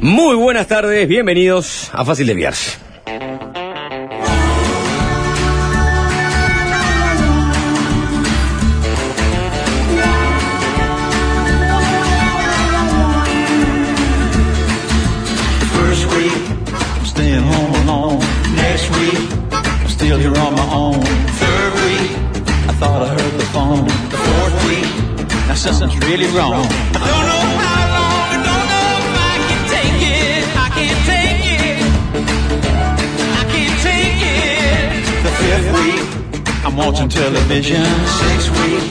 Muy buenas tardes, bienvenidos a Fácil Desviarse. First week, watching television. Sixth week,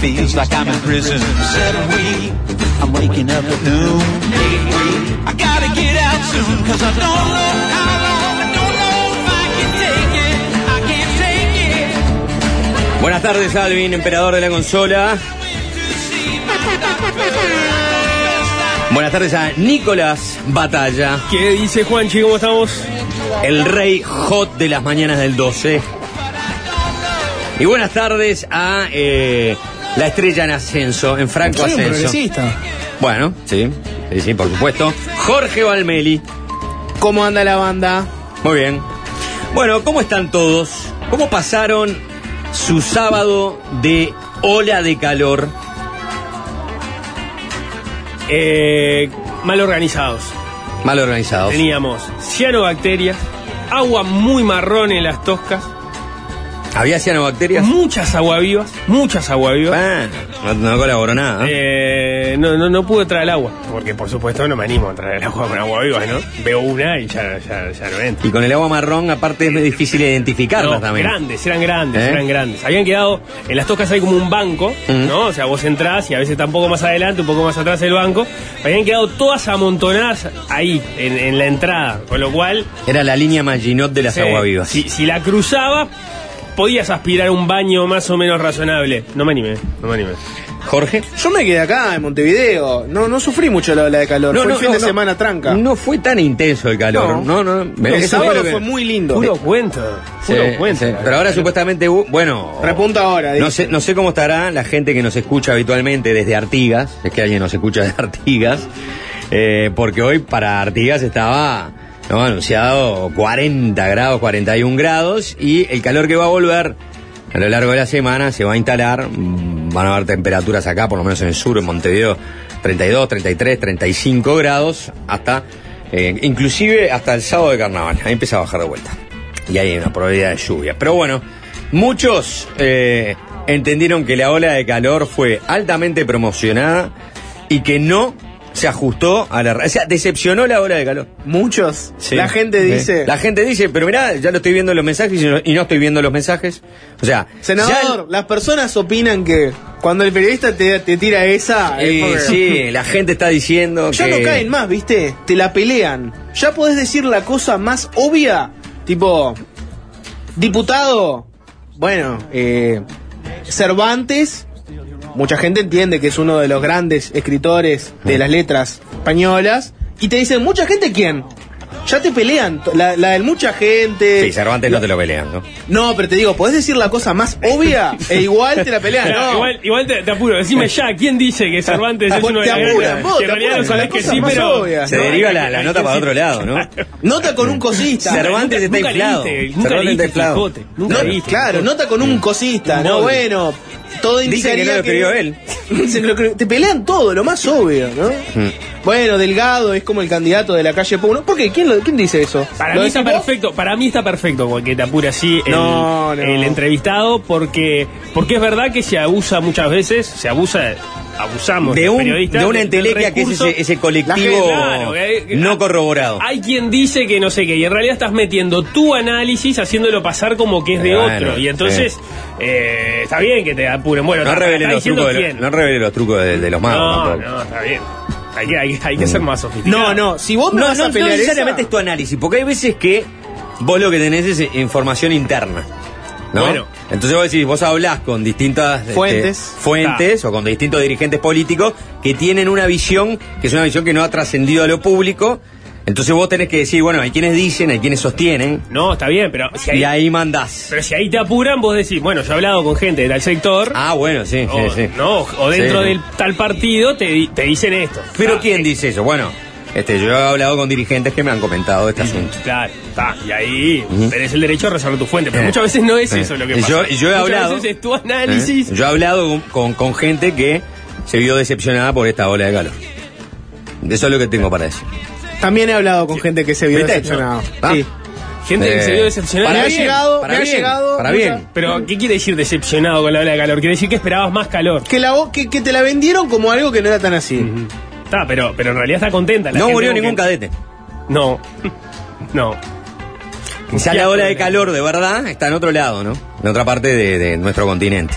feels like I'm in prison. Seventh week, I'm waking up at noon. Eighth week, I gotta get out soon, cause I don't know how long, I don't know if I can take it. I can't take it. Buenas tardes, Alvin, emperador de la consola. Buenas tardes a Nicolás Batalla, ¿Qué dice Juanchi? ¿Cómo estamos? el rey hot de las mañanas del 12. Y buenas tardes a eh, la estrella en ascenso, en franco un ascenso. progresista. Bueno, sí, sí, sí, por supuesto. Jorge Valmeli. ¿Cómo anda la banda? Muy bien. Bueno, ¿cómo están todos? ¿Cómo pasaron su sábado de ola de calor? Eh, mal organizados. Mal organizados. Teníamos cianobacterias, agua muy marrón en las toscas, ¿Había cianobacterias? muchas aguavivas, muchas aguavivas. No, no colaboró nada. Eh, no, no, no pude traer el agua, porque por supuesto no me animo a traer el agua con aguavivas, ¿no? Veo una y ya, ya, ya no entra. Y con el agua marrón, aparte, es muy difícil identificarlas No, también. grandes, eran grandes, ¿Eh? eran grandes. Habían quedado, en las toscas hay como un banco. ¿no? O sea, vos entrás y a veces está un poco más adelante, un poco más atrás del banco. Habían quedado todas amontonadas ahí, en, en la entrada. Con lo cual, Era la línea Maginot de las aguavivas. si, si la cruzaba, podías aspirar un baño más o menos razonable. No me animé, no me animé. Jorge. Yo me quedé acá en Montevideo. No, no sufrí mucho la ola de calor. fue el fin de semana tranca. No fue tan intenso el calor. No, no. el Eso sábado fue, que- muy lindo. Puro cuento, Sí, puro cuento. sí. Pero ahora supuestamente, hubo- bueno. Repunta ahora. No sé, no sé cómo estará la gente que nos escucha habitualmente desde Artigas, es que alguien nos escucha de Artigas, eh, porque hoy para Artigas estaba ¿no? anunciado 40 grados, 41 grados, y el calor que va a volver a lo largo de la semana se va a instalar, mm, van a haber temperaturas acá, por lo menos en el sur, en Montevideo, 32, 33, 35 grados, hasta, eh, inclusive hasta el sábado de carnaval, ahí empieza a bajar de vuelta y hay una probabilidad de lluvia. Pero bueno, muchos eh, entendieron que la ola de calor fue altamente promocionada y que no se ajustó a la... O sea, decepcionó la ola de calor. Muchos. Sí. La gente Sí. dice. La gente dice, pero mirá, ya lo estoy viendo en los mensajes y no, y no estoy viendo los mensajes. O sea, Senador, las personas opinan que cuando el periodista te, te tira esa. eh, porque- sí, la gente está diciendo Ya que... no caen más, ¿viste? Te la pelean. Ya podés decir la cosa más obvia. Tipo, diputado. Bueno, eh, Cervantes. Mucha gente entiende que es uno de los grandes escritores de las letras españolas. Y te dicen, ¿mucha gente quién? Ya te pelean. La, la del mucha gente. Sí, Cervantes no te lo pelean, ¿no? No, pero te digo, podés decir la cosa más obvia e igual te la pelean. No. Igual, igual te, te apuro, decime ya, ¿quién dice que Cervantes es uno de vos Que en te realidad no sabés la que cosa sí, más pero... obvia. Se No, deriva la, la nota para otro lado, ¿no? Nota con un cosista. Cervantes está nunca inflado. leíste, nunca Cervantes leíste está inflado. Claro, nota con un cosista, no bueno. Todo Dice que no lo escribió él. Se lo cre- te pelean todo, lo más obvio, ¿no? Mm. Bueno, Delgado es como el candidato de la calle Puno. ¿Por qué? ¿Quién, lo- quién dice eso? Para ¿Lo mí está vos? perfecto, para mí está perfecto porque te apura así el, No, no. el entrevistado porque porque es verdad que se abusa muchas veces, se abusa, abusamos De, un, de una entelequia que es ese, ese colectivo claro, eh, no ah, corroborado. Hay quien dice que no sé qué, y en realidad estás metiendo tu análisis haciéndolo pasar como que es de Eh, bueno, otro. Y entonces, eh, está bien que te apuren. Bueno, no revele los trucos, de, no los trucos de, de los magos no, no, está bien. Hay que, hay, hay que ser más sofisticado. No, no, si vos me No, vas no, a no pelear necesariamente esa- es tu análisis, porque hay veces que vos lo que tenés es información interna. ¿no? Bueno. Entonces vos decís, vos hablás con distintas este, Fuentes. fuentes o con distintos dirigentes políticos que tienen una visión, que es una visión que no ha trascendido a lo público. Entonces vos tenés que decir, bueno, hay quienes dicen, hay quienes sostienen, No, está bien, pero si y ahí, ahí mandás. pero si ahí te apuran, vos decís, bueno, yo he hablado con gente de tal sector, Ah, bueno, sí, o, sí, sí. no, o dentro Sí. del tal partido te, te dicen esto. Pero Ah, ¿quién eh, dice eso? Bueno, Este, yo he hablado con dirigentes que me han comentado este asunto. Claro, está. Y ahí Ujú. tenés el derecho a resolver tu fuente. Pero Eh. muchas veces no es Eh. eso lo que pasa. yo- he Muchas hablado- veces es tu análisis. ¿Eh? Yo he hablado con, con- con gente que se vio decepcionada por esta ola de calor. Eso es lo que tengo para decir. También he hablado con gente que se vio decepcionado. Sí. Gente que Eh, se vio decepcionada. Me para ha bien, llegado, para me ha bien, llegado. para mucha- bien. Pero, ¿qué quiere decir decepcionado con la ola de calor? Quiere decir que esperabas más calor. Que, la, que, que te la vendieron como algo que no era tan así. Está, pero, pero en realidad está contenta. la No gente murió ningún que- cadete. No. No. Quizá la ola de calor de verdad está en otro lado, ¿no? En otra parte de, de nuestro continente.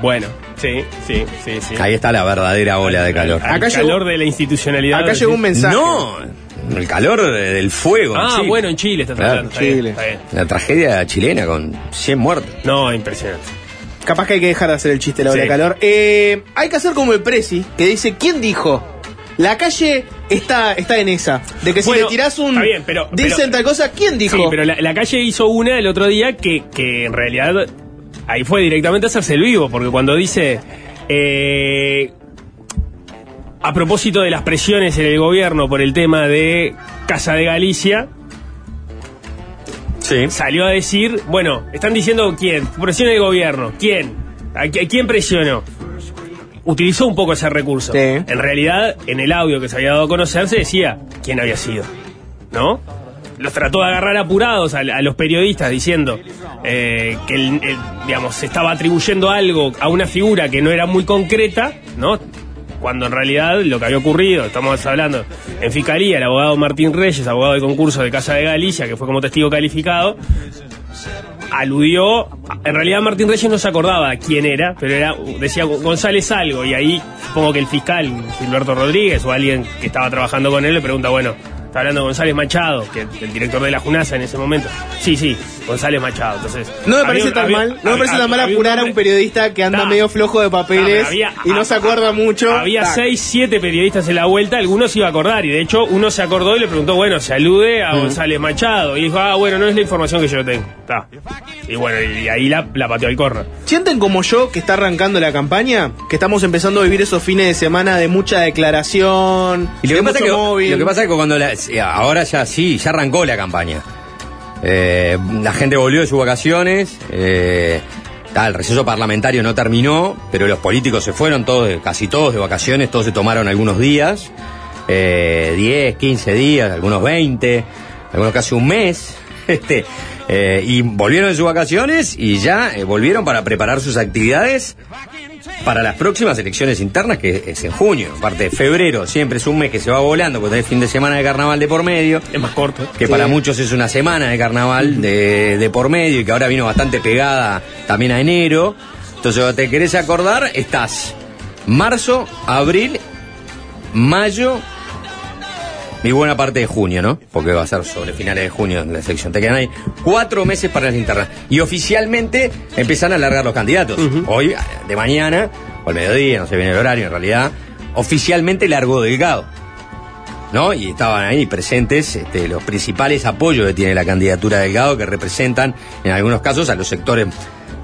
Bueno, sí, sí, sí, sí. Ahí está la verdadera ola de calor. Al Acá calor llegó- de la institucionalidad. Acá llegó un mensaje. No, el calor de- del fuego. en Ah, Chile. bueno, en Chile estás Claro. hablando. Está bien, Chile. está bien. La tragedia chilena con 100 muertos. No, impresionante. Capaz que hay que dejar de hacer el chiste de la Sí. de calor. Eh, hay que hacer como el Prezi, que dice, ¿quién dijo? La calle está, está en esa. De que si Bueno, le tirás un... está bien, pero- Dicen pero- tal cosa, ¿quién dijo? Sí, pero la, la calle hizo una el otro día que, que en realidad ahí fue directamente a hacerse el vivo, porque cuando dice eh, a propósito de las presiones en el gobierno por el tema de Casa de Galicia, Sí. salió a decir, bueno, están diciendo quién, presión del gobierno, quién, a, qui- a quién presionó. Utilizó un poco ese recurso. Sí. En realidad, en el audio que se había dado a conocer se decía quién había sido, ¿no? Los trató de agarrar apurados a, a los periodistas diciendo eh, que, el- el, digamos, se estaba atribuyendo algo a una figura que no era muy concreta, ¿no? Cuando en realidad lo que había ocurrido, estamos hablando en Fiscalía, el abogado Martín Reyes, abogado de concurso de Casa de Galicia, que fue como testigo calificado, aludió, en realidad Martín Reyes no se acordaba quién era, pero era decía González algo y ahí supongo que el fiscal Gilberto Rodríguez o alguien que estaba trabajando con él le pregunta, bueno, está hablando de González Machado, que es el director de la Junasa en ese momento. Sí, sí, González Machado. Entonces, No me parece un- tan había- mal, no me había- parece tan mal apurar a un periodista que anda medio flojo de papeles había- y no se acuerda mucho. Había seis, siete periodistas en la vuelta, algunos iba a acordar, y de hecho uno se acordó y le preguntó, bueno, se alude a González Machado. Y dijo, ah, bueno, no es la información que yo tengo. Está. Y bueno, y ahí la, la pateó al corner. ¿Sienten como yo que está arrancando la campaña? Que estamos empezando a vivir esos fines de semana de mucha declaración, Y lo de que, pasa es mucho que, móvil. lo que pasa es que cuando la- sí, ahora ya sí, ya arrancó la campaña. Eh, la gente volvió de sus vacaciones. eh, el receso parlamentario no terminó, pero los políticos se fueron todos, casi todos de vacaciones, todos se tomaron algunos días, eh, 10, 15 días, algunos 20, algunos casi un mes, este, eh, y volvieron de sus vacaciones y ya eh, volvieron para preparar sus actividades para las próximas elecciones internas, que es en junio. Aparte de febrero, siempre es un mes que se va volando, porque tenés fin de semana de carnaval de por medio, Es más corto. que Sí. para muchos es una semana de carnaval de, de por medio y que ahora vino bastante pegada también a enero. Entonces, cuando te querés acordar, estás marzo, abril, mayo y buena parte de junio, ¿no? Porque va a ser sobre finales de junio la elección. Te quedan ahí cuatro meses para las internas. Y oficialmente empiezan a alargar los candidatos. Hoy, de mañana, o al mediodía, no sé bien el horario en realidad, oficialmente largó Delgado. ¿No? Y estaban ahí presentes este, los principales apoyos que tiene la candidatura de Delgado, que representan en algunos casos a los sectores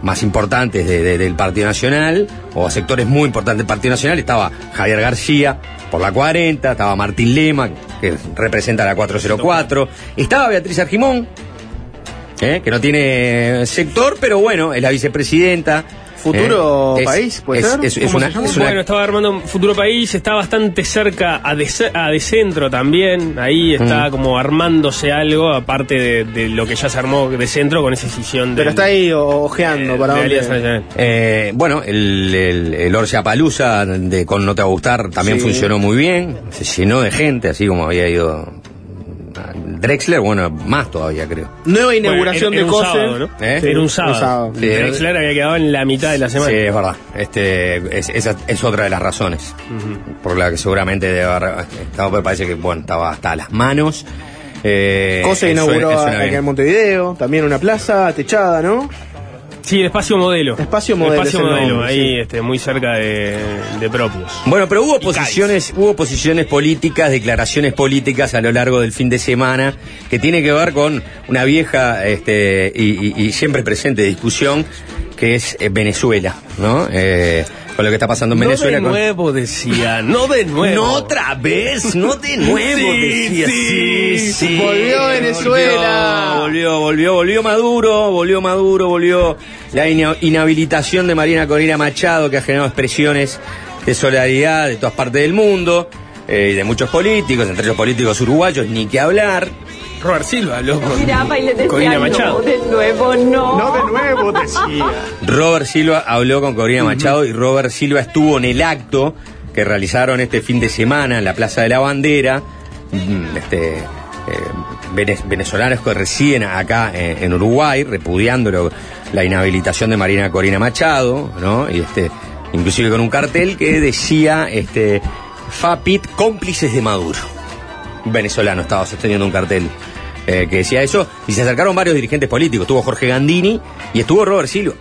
más importantes de- de- del Partido Nacional, o a sectores muy importantes del Partido Nacional. Estaba Javier García por la 40, estaba Martín Lema, que representa la 404, estaba Beatriz Argimón, ¿eh? que no tiene sector, pero bueno, es la vicepresidenta. Futuro ¿eh? Es- País, ¿puede es- ser? es- es ¿Cómo una- se llama? es una- Bueno, estaba armando un futuro país, está bastante cerca a de, a de centro también. Ahí está como armándose algo, aparte de, de lo que ya se armó de centro con esa decisión de. Pero está ahí ojeando para dónde. Eh, bueno, el, el, el Orsia Palusa de Con No Te Va a Gustar también Sí. funcionó muy bien. Se llenó de gente, así como había ido Drexler, bueno, más todavía creo. Nueva inauguración Bueno, era- era de Cose. ¿no? ¿Eh? Era un Un sábado. Sí. Drexler había quedado en la mitad de la semana. Sí, es verdad. Este, es, esa es otra de las razones por la que seguramente debe haber estado, me parece que bueno, estaba hasta las manos. Eh, Cose inauguró acá en Montevideo, también una plaza techada, ¿no? Sí, el espacio modelo. Espacio Modelo Espacio es el modelo, nombre, ahí sí. este, muy cerca de, de propios. Bueno, pero hubo Y posiciones, hubo posiciones políticas, declaraciones políticas a lo largo del fin de semana que tiene que ver con una vieja este, y, y- y siempre presente discusión que es eh, Venezuela, ¿no? Eh, con lo que está pasando en No Venezuela. de con- nuevo, decía. No de nuevo. No otra vez, no de nuevo, Sí, decía. sí, Volvió Venezuela. Volvió, volvió, volvió Maduro, volvió Maduro, volvió la inhabilitación de Marina Corina Machado, que ha generado expresiones de solidaridad de todas partes del mundo, eh, y de muchos políticos, entre ellos políticos uruguayos, ni que hablar. Robert Silva, loco. Miraba y le decía, Corina no, Machado. de nuevo no. No de nuevo, decía. Robert Silva habló con Corina Machado y Robert Silva estuvo en el acto que realizaron este fin de semana en la Plaza de la Bandera. Mm, Este, eh, vene- venezolanos que residen acá eh, en Uruguay, repudiando lo- la inhabilitación de Marina Corina Machado, ¿no? Y este, inclusive con un cartel que decía este, FAPIT cómplices de Maduro. Venezolano estaba sosteniendo un cartel eh, que decía eso, y se acercaron varios dirigentes políticos. Estuvo Jorge Gandini y estuvo Robert Silva.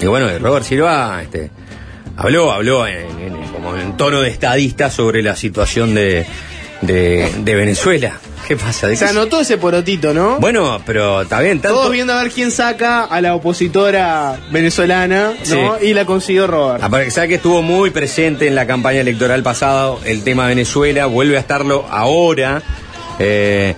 Y bueno, Robert Silva este, habló, habló en- como en tono de estadista sobre la situación de, de, de Venezuela. ¿Qué pasa? ¿De Se qué- anotó ese porotito, ¿no? Bueno, pero está bien, tanto... Todos viendo a ver quién saca a la opositora venezolana, ¿no? Sí. Y la consiguió Robert. Aparte, sabe que estuvo muy presente en la campaña electoral pasada el tema Venezuela, vuelve a estarlo ahora. eh,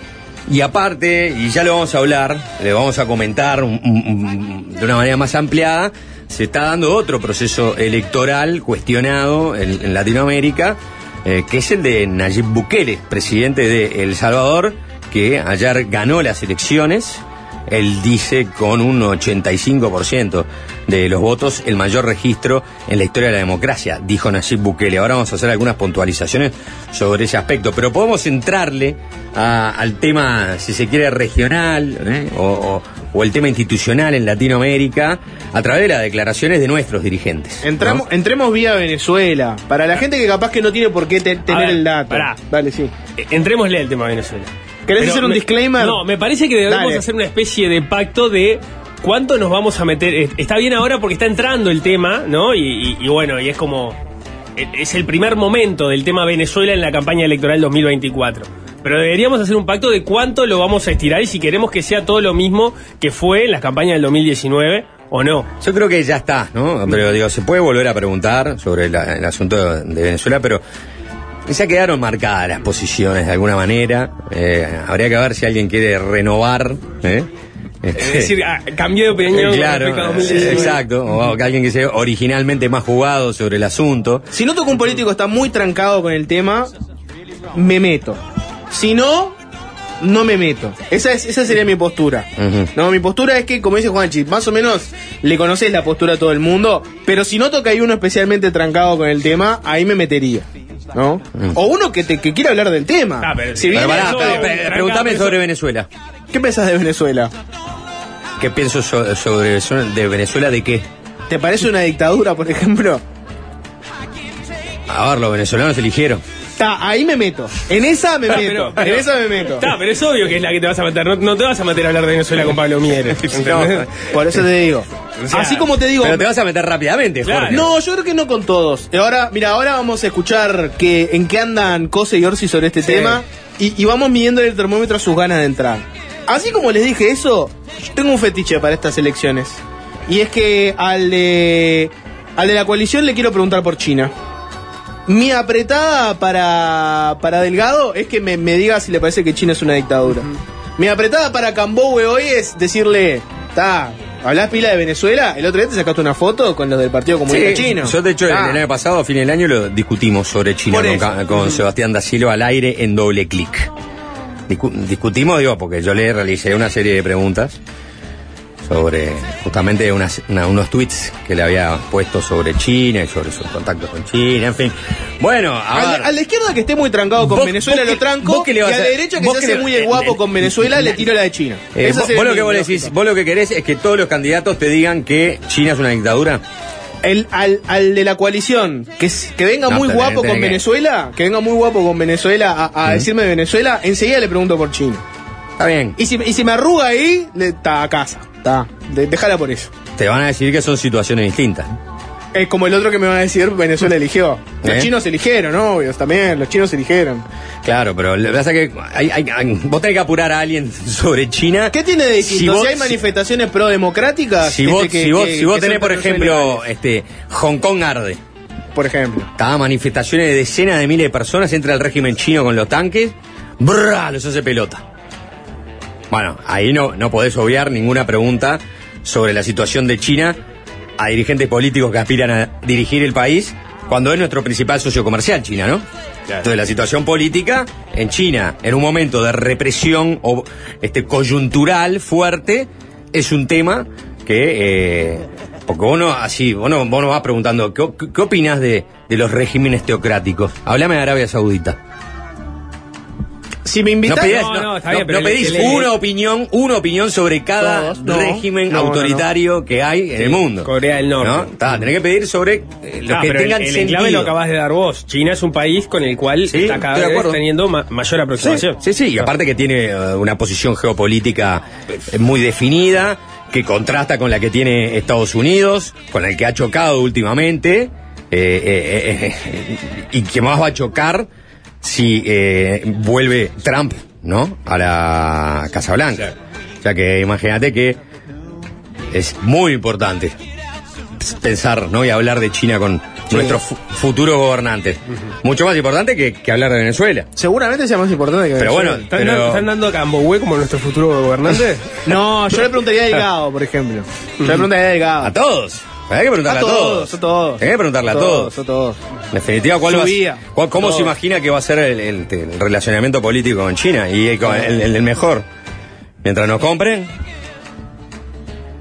y aparte, y ya lo vamos a hablar, le vamos a comentar un- un- un- de una manera más ampliada, se está dando otro proceso electoral cuestionado en, en Latinoamérica, eh, que es el de Nayib Bukele, presidente de El Salvador, que ayer ganó las elecciones él dice con un 85% de los votos el mayor registro en la historia de la democracia, dijo Nayib Bukele. Ahora vamos a hacer algunas puntualizaciones sobre ese aspecto, pero podemos entrarle a- al tema, si se quiere, regional ¿eh? o, o- o el tema institucional en Latinoamérica a través de las declaraciones de nuestros dirigentes. ¿no? Entramos, entremos vía Venezuela. Para la gente que capaz que no tiene por qué te- tener ver, el dato. pará. Dale, sí. Eh, Entrémosle al tema Venezuela. ¿Querés Pero hacer un me- disclaimer? No, me parece que debemos Dale. hacer una especie de pacto de cuánto nos vamos a meter. Está bien ahora porque está entrando el tema, ¿no? Y, y- y bueno, y es como. eh, Es el primer momento del tema Venezuela en la campaña electoral 2024. Pero deberíamos hacer un pacto de cuánto lo vamos a estirar y si queremos que sea todo lo mismo que fue en las campañas del 2019 o no. Yo creo que ya está, ¿no? Pero digo, se puede volver a preguntar sobre la- el asunto de Venezuela, pero ya quedaron marcadas las posiciones de alguna manera. Eh, habría que ver si alguien quiere renovar. ¿eh? Es Este, decir, ah, cambió de opinión. eh, claro, eh, 2019. exacto. O que alguien que sea originalmente más jugado sobre el asunto. Si noto que un político está muy trancado con el tema, me meto. Si no, no me meto. Esa, es, esa sería mi postura. No, mi postura es que, como dice Juanchi, más o menos le conoces la postura a todo el mundo, pero si noto que hay uno especialmente trancado con el tema, ahí me metería. ¿No? O uno que, te, que quiera hablar del tema. Ah, pero- si Pero viene- pará, eso- sobre Venezuela. ¿Qué pensás de Venezuela? ¿Qué pienso so- sobre de Venezuela? ¿De qué? ¿Te parece una dictadura, por ejemplo? A ver, los venezolanos eligieron. Está, ahí me meto. En esa me meto. pero- pero- en esa me meto. Está, pero es obvio que es la que te vas a meter. No, no te vas a meter a hablar de Venezuela con Pablo Mieres. Por eso te digo. O sea, Así como te digo. Pero te vas a meter rápidamente, Claro. Jorge. No, yo creo que no con todos. Ahora, mira, ahora vamos a escuchar que, en qué andan Cose y Orsi sobre este Sí. tema y, y vamos midiendo el termómetro a sus ganas de entrar. Así como les dije eso, yo tengo un fetiche para estas elecciones. Y es que al de, al de la coalición le quiero preguntar por China. Mi apretada para, para Delgado es que me, me diga si le parece que China es una dictadura. Mi apretada para Cambowe hoy es decirle, está, ¿hablás pila de Venezuela? El otro día te sacaste una foto con los del Partido Comunista Sí, Chino. Yo, de hecho, Ah. el año pasado, a fin del año, lo discutimos sobre China con, con Sebastián da Silva al aire en doble clic. Discu- discutimos, digo, porque yo le realicé una serie de preguntas sobre justamente unas- una- unos tweets que le había puesto sobre China y sobre sus contactos con China, en fin. Bueno, a a la izquierda que esté muy trancado con Vos- Venezuela vos lo tranco vos que le y vas a la a- derecha que se hace le- muy el guapo con Venezuela le tiro la de China. Eh, vos, lo que vos, decís, vos lo que querés es que todos los candidatos te digan que China es una dictadura. El, al, al de la coalición, que, venga No, muy tenés- guapo tenés con que- Venezuela, que venga muy guapo con Venezuela a, a decirme de Venezuela, enseguida le pregunto por China. Está bien. Y si, y si me arruga ahí, le- está a casa. Está. De- déjala por eso. Te van a decir que son situaciones distintas. Es como el otro que me va a decir Venezuela eligió. Los ¿Eh? chinos eligieron, obvio, también, los chinos eligieron. Claro, pero lo que pasa es que hay, hay- hay- vos tenés que apurar a alguien sobre China. ¿Qué tiene de distinto? Si, vos- hay manifestaciones pro-democráticas, Si este, vos, que- si vos, que- si vos que tenés, por ejemplo, este, Hong Kong arde. por ejemplo. Estaba manifestaciones de decenas de miles de personas, entra el régimen chino con los tanques, ¡brrr! los hace pelota. Bueno, ahí no, no podés obviar ninguna pregunta sobre la situación de China a dirigentes políticos que aspiran a dirigir el país, cuando es nuestro principal socio comercial, China, ¿no? Entonces la situación política en China, en un momento de represión o este coyuntural fuerte, es un tema que eh, porque vos no, así, vos no, vos no vas preguntando, ¿qué, qué, opinás de, de los regímenes teocráticos? Háblame de Arabia Saudita. Si me No, invitas... pedís, no, no, no, está no- bien, pero no le- pedís le- una opinión, una opinión sobre cada Todos, régimen no, no, no. autoritario que hay en el mundo. Corea del Norte. ¿No? Está, tenés que pedir sobre eh, los Ah, que pero tengan el, el sentido. lo acabas de dar vos. China es un país con el cual Sí, está cada vez teniendo ma- mayor aproximación. sí, sí, y aparte que tiene eh, una posición geopolítica eh, muy definida, que contrasta con la que tiene Estados Unidos, con el que ha chocado últimamente, eh, eh, eh, eh, y que más va a chocar si eh, vuelve Trump, ¿no? A la Casa Blanca. O sea que imagínate que es muy importante pensar, ¿no? Y hablar de China con nuestros fu- futuros gobernantes. Mucho más importante que, que hablar de Venezuela. Seguramente sea más importante que Pero Venezuela. bueno, ¿Están, Pero- dando, están dando a Cambohue como nuestro futuro gobernante? No, yo le preguntaría a Delgado, por ejemplo. Yo le preguntaría a Delgado. A todos. Hay que preguntarle a, todos, a todos. Hay que preguntarle a todos. A todos. En definitiva, ¿cuál va cuál- ¿cómo Todos. se imagina que va a ser el, el- el relacionamiento político con China? Y el, el- mejor. Mientras nos compren,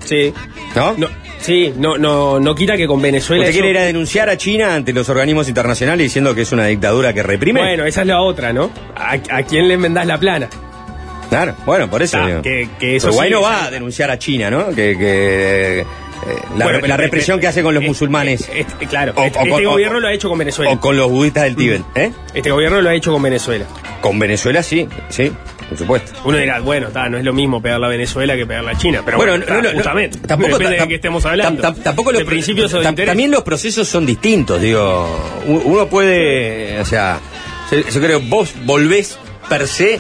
Sí. ¿no? No, sí, no, no, no quita que con Venezuela. ¿Usted eso- quiere ir a denunciar a China ante los organismos internacionales diciendo que es una dictadura que reprime? Bueno, esa es la otra, ¿no? ¿A, a quién le enmendás la plana? Claro, bueno, por eso. Ah, digo. que- que eso Uruguay sí, no va a denunciar a China, ¿no? Que, que, la, Bueno, la pero- represión pero- que hace con los eh, musulmanes. eh, eh, claro, O- este, o- este o- gobierno lo ha hecho con Venezuela. O con los budistas del Tíbet, ¿eh? Este gobierno lo ha hecho con Venezuela. Con Venezuela sí, sí, por supuesto. Uno dirá, bueno, ta, no es lo mismo pegarla a Venezuela que pegarla a China. Pero Bueno, bueno, no, ta, no, no, justamente. tampoco depende ta- de qué estemos hablando. tam- tam- tampoco los principios. También los procesos son distintos, digo. Uno puede, o sea, yo, yo creo vos volvés per se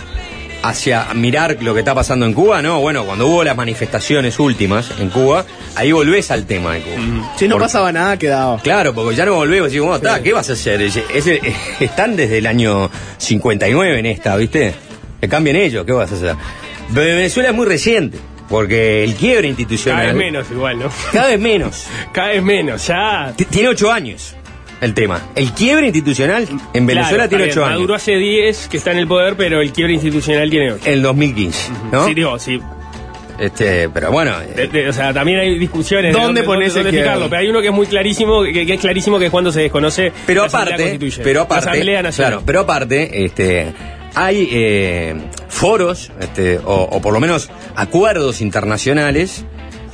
hacia mirar lo que está pasando en Cuba, ¿no? Bueno, cuando hubo las manifestaciones últimas en Cuba, ahí volvés al tema de Cuba. Si no pasaba nada, quedaba. Claro, porque ya no volvemos y decimos, bueno, está, ¿qué vas a hacer? Ese- están desde el año 59 en esta, ¿viste? Que cambien ellos, ¿qué vas a hacer? Venezuela es muy reciente, porque el quiebre institucional... Cada vez menos igual, ¿no? Cada vez menos. Cada vez menos, ya. T- Tiene ocho años el tema. El quiebre institucional en Venezuela Claro, tiene bien, Maduro años. hace 10 que está en el poder, pero el quiebre institucional tiene 8. El 2015, ¿no? Sí, digo, sí. Este, pero bueno, De- de- o sea, también hay discusiones. de ¿Dónde pones el dónde quiebre? fijarlo, Pero hay uno que es muy clarísimo, que, que es clarísimo que es cuando se desconoce. Pero la aparte, pero La aparte, Asamblea Nacional. claro, pero aparte, este, hay eh, foros, este, o, o por lo menos acuerdos internacionales,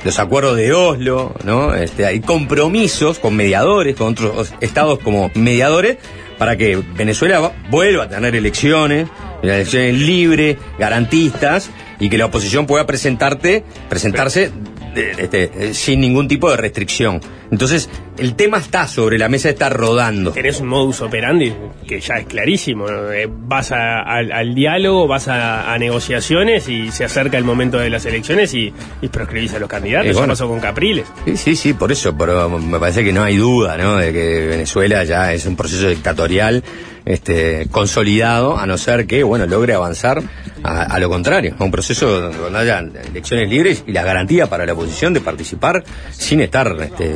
los acuerdos de Oslo, ¿no? Este, hay compromisos con mediadores, con otros estados como mediadores, para que Venezuela va- vuelva a tener elecciones, elecciones libres, garantistas, y que la oposición pueda presentarte, presentarse este, eh, sin ningún tipo de restricción. Entonces, el tema está sobre la mesa, está rodando. tenés un modus operandi que ya es clarísimo. ¿no? Eh, Vas a- al, al diálogo, vas a, a negociaciones y se acerca el momento de las elecciones y, y proscribís a los candidatos. Y Eso pasó con Capriles. Sí, sí, sí, por eso, pero me parece que no hay duda, ¿no? De que Venezuela ya es un proceso dictatorial este, consolidado, a no ser que, bueno, logre avanzar a, lo contrario, a un proceso donde haya elecciones libres y la garantía para la oposición de participar sin estar, este,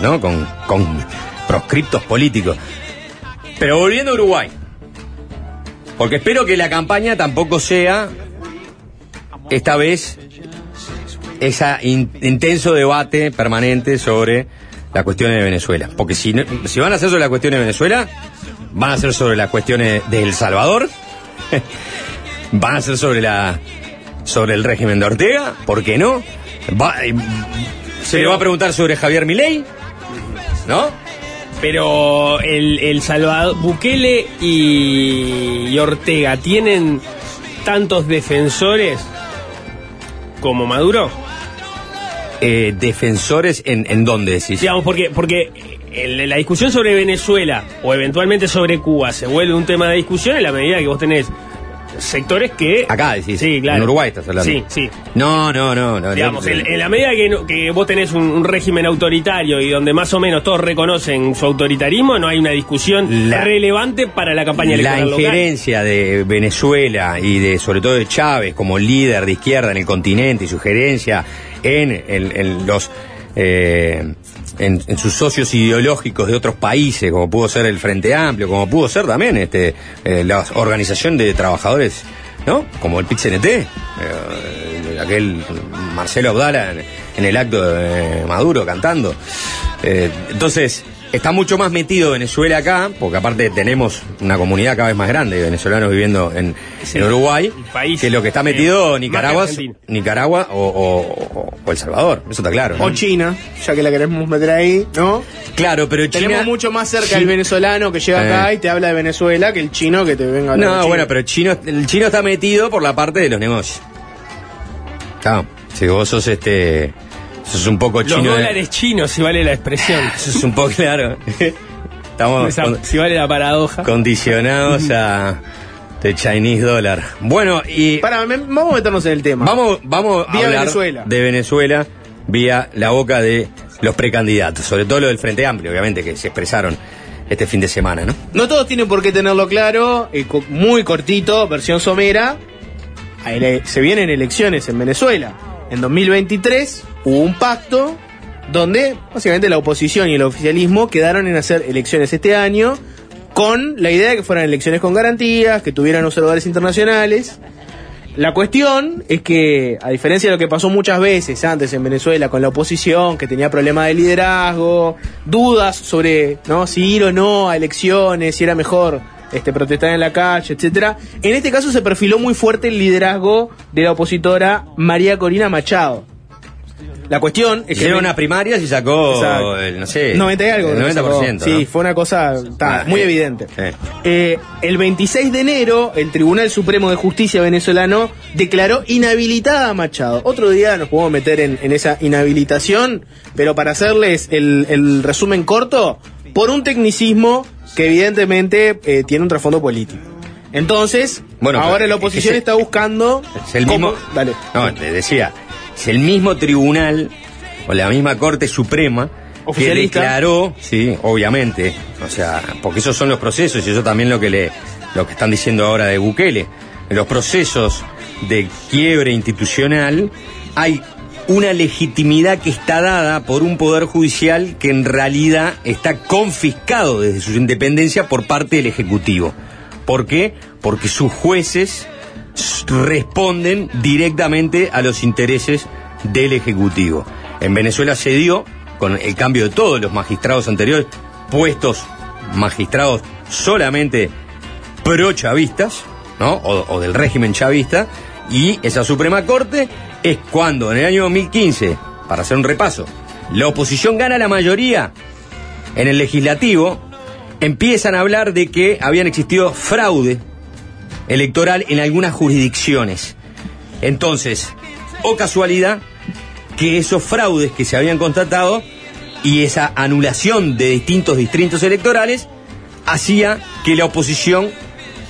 ¿no? Con, con proscriptos políticos. Pero volviendo a Uruguay, porque espero que la campaña tampoco sea, esta vez, ese intenso debate permanente sobre las cuestiones de Venezuela. Porque si, si van a hacer sobre las cuestiones de Venezuela, van a ser sobre las cuestiones de El Salvador, van a ser sobre la sobre el régimen de Ortega, ¿por qué no? Va- eh, se le va a preguntar sobre Javier Milei, ¿no? Pero el, el Salvador, Bukele y, y Ortega tienen tantos defensores como Maduro. eh, defensores en, en dónde decís. Digamos, porque, porque la discusión sobre Venezuela o eventualmente sobre Cuba se vuelve un tema de discusión en la medida que vos tenés sectores que... Acá decís. Sí, claro. En Uruguay estás hablando. Sí, sí. No, no, no. no Digamos, no, en, en la medida que, que vos tenés un, un régimen autoritario y donde más o menos todos reconocen su autoritarismo, no hay una discusión La- relevante para la campaña La electoral local. injerencia de Venezuela y de sobre todo de Chávez como líder de izquierda en el continente y su gerencia en, en- en los eh, en, sus socios ideológicos de otros países, como pudo ser el Frente Amplio, como pudo ser también este eh, la organización de trabajadores, ¿no? Como el PIT-CNT, eh, aquel Marcelo Abdala en, el acto de Maduro cantando. Eh, entonces, está mucho más metido Venezuela acá, porque aparte tenemos una comunidad cada vez más grande de venezolanos viviendo en, Sí. en Uruguay, país, que lo que está eh, metido Nicaragua. Nicaragua o, o- o- o El Salvador, eso está claro. ¿no? O China, ya que la queremos meter ahí, ¿no? Claro, pero China... Tenemos mucho más cerca Chi- el venezolano que llega Eh. acá y te habla de Venezuela que el chino que te venga a hablar No, China. bueno, pero el chino, el chino está metido por la parte de los negocios. Claro, si vos sos este... Sos un poco Los chino... de- dólares chinos, si vale la expresión. Eso es un poco claro. Estamos Esa- con- si vale la paradoja. condicionados a the Chinese dollar. Bueno, y Para, me- vamos a meternos en el tema. vamos, vamos a Vía hablar Venezuela. de Venezuela vía la boca de los precandidatos, sobre todo lo del Frente Amplio, obviamente, que se expresaron este fin de semana, ¿no? No todos tienen por qué tenerlo claro, eh, muy cortito, versión somera. Se vienen elecciones en Venezuela. En 2023 hubo un pacto donde básicamente la oposición y el oficialismo quedaron en hacer elecciones este año con la idea de que fueran elecciones con garantías, que tuvieran observadores internacionales. La cuestión es que, a diferencia de lo que pasó muchas veces antes en Venezuela con la oposición, que tenía problemas de liderazgo, dudas sobre ¿no? si ir o no a elecciones, si era mejor este, protestar en la calle, etcétera, en este caso se perfiló muy fuerte el liderazgo de la opositora María Corina Machado. La cuestión es que Hicieron unas primarias y sacó, el, no sé, 90 y algo. el creo que 90%. sacó. Sí, fue una cosa ta, Ah, muy eh, evidente. Eh, el 26 de enero, el Tribunal Supremo de Justicia venezolano declaró inhabilitada a Machado. Otro día nos podemos meter en, en esa inhabilitación, pero para hacerles el, el resumen corto, por un tecnicismo que evidentemente eh, tiene un trasfondo político. Entonces, Bueno, ahora la que oposición está buscando... Es el cómo- mismo. Dale. No, le decía, es el mismo tribunal o la misma Corte Suprema que declaró, sí, obviamente, o sea, porque esos son los procesos y eso también lo que le lo que están diciendo ahora de Bukele. En los procesos de quiebre institucional hay una legitimidad que está dada por un poder judicial que en realidad está confiscado desde su independencia por parte del Ejecutivo. ¿Por qué? Porque sus jueces responden directamente a los intereses del Ejecutivo. En Venezuela se dio, con el cambio de todos los magistrados anteriores, puestos magistrados solamente pro-chavistas, ¿no? O, o del régimen chavista, y esa Suprema Corte es cuando en el año 2015, para hacer un repaso, la oposición gana la mayoría en el legislativo, empiezan a hablar de que habían existido fraude electoral en algunas jurisdicciones. Entonces, o casualidad, que esos fraudes que se habían constatado y esa anulación de distintos distritos electorales hacía que la oposición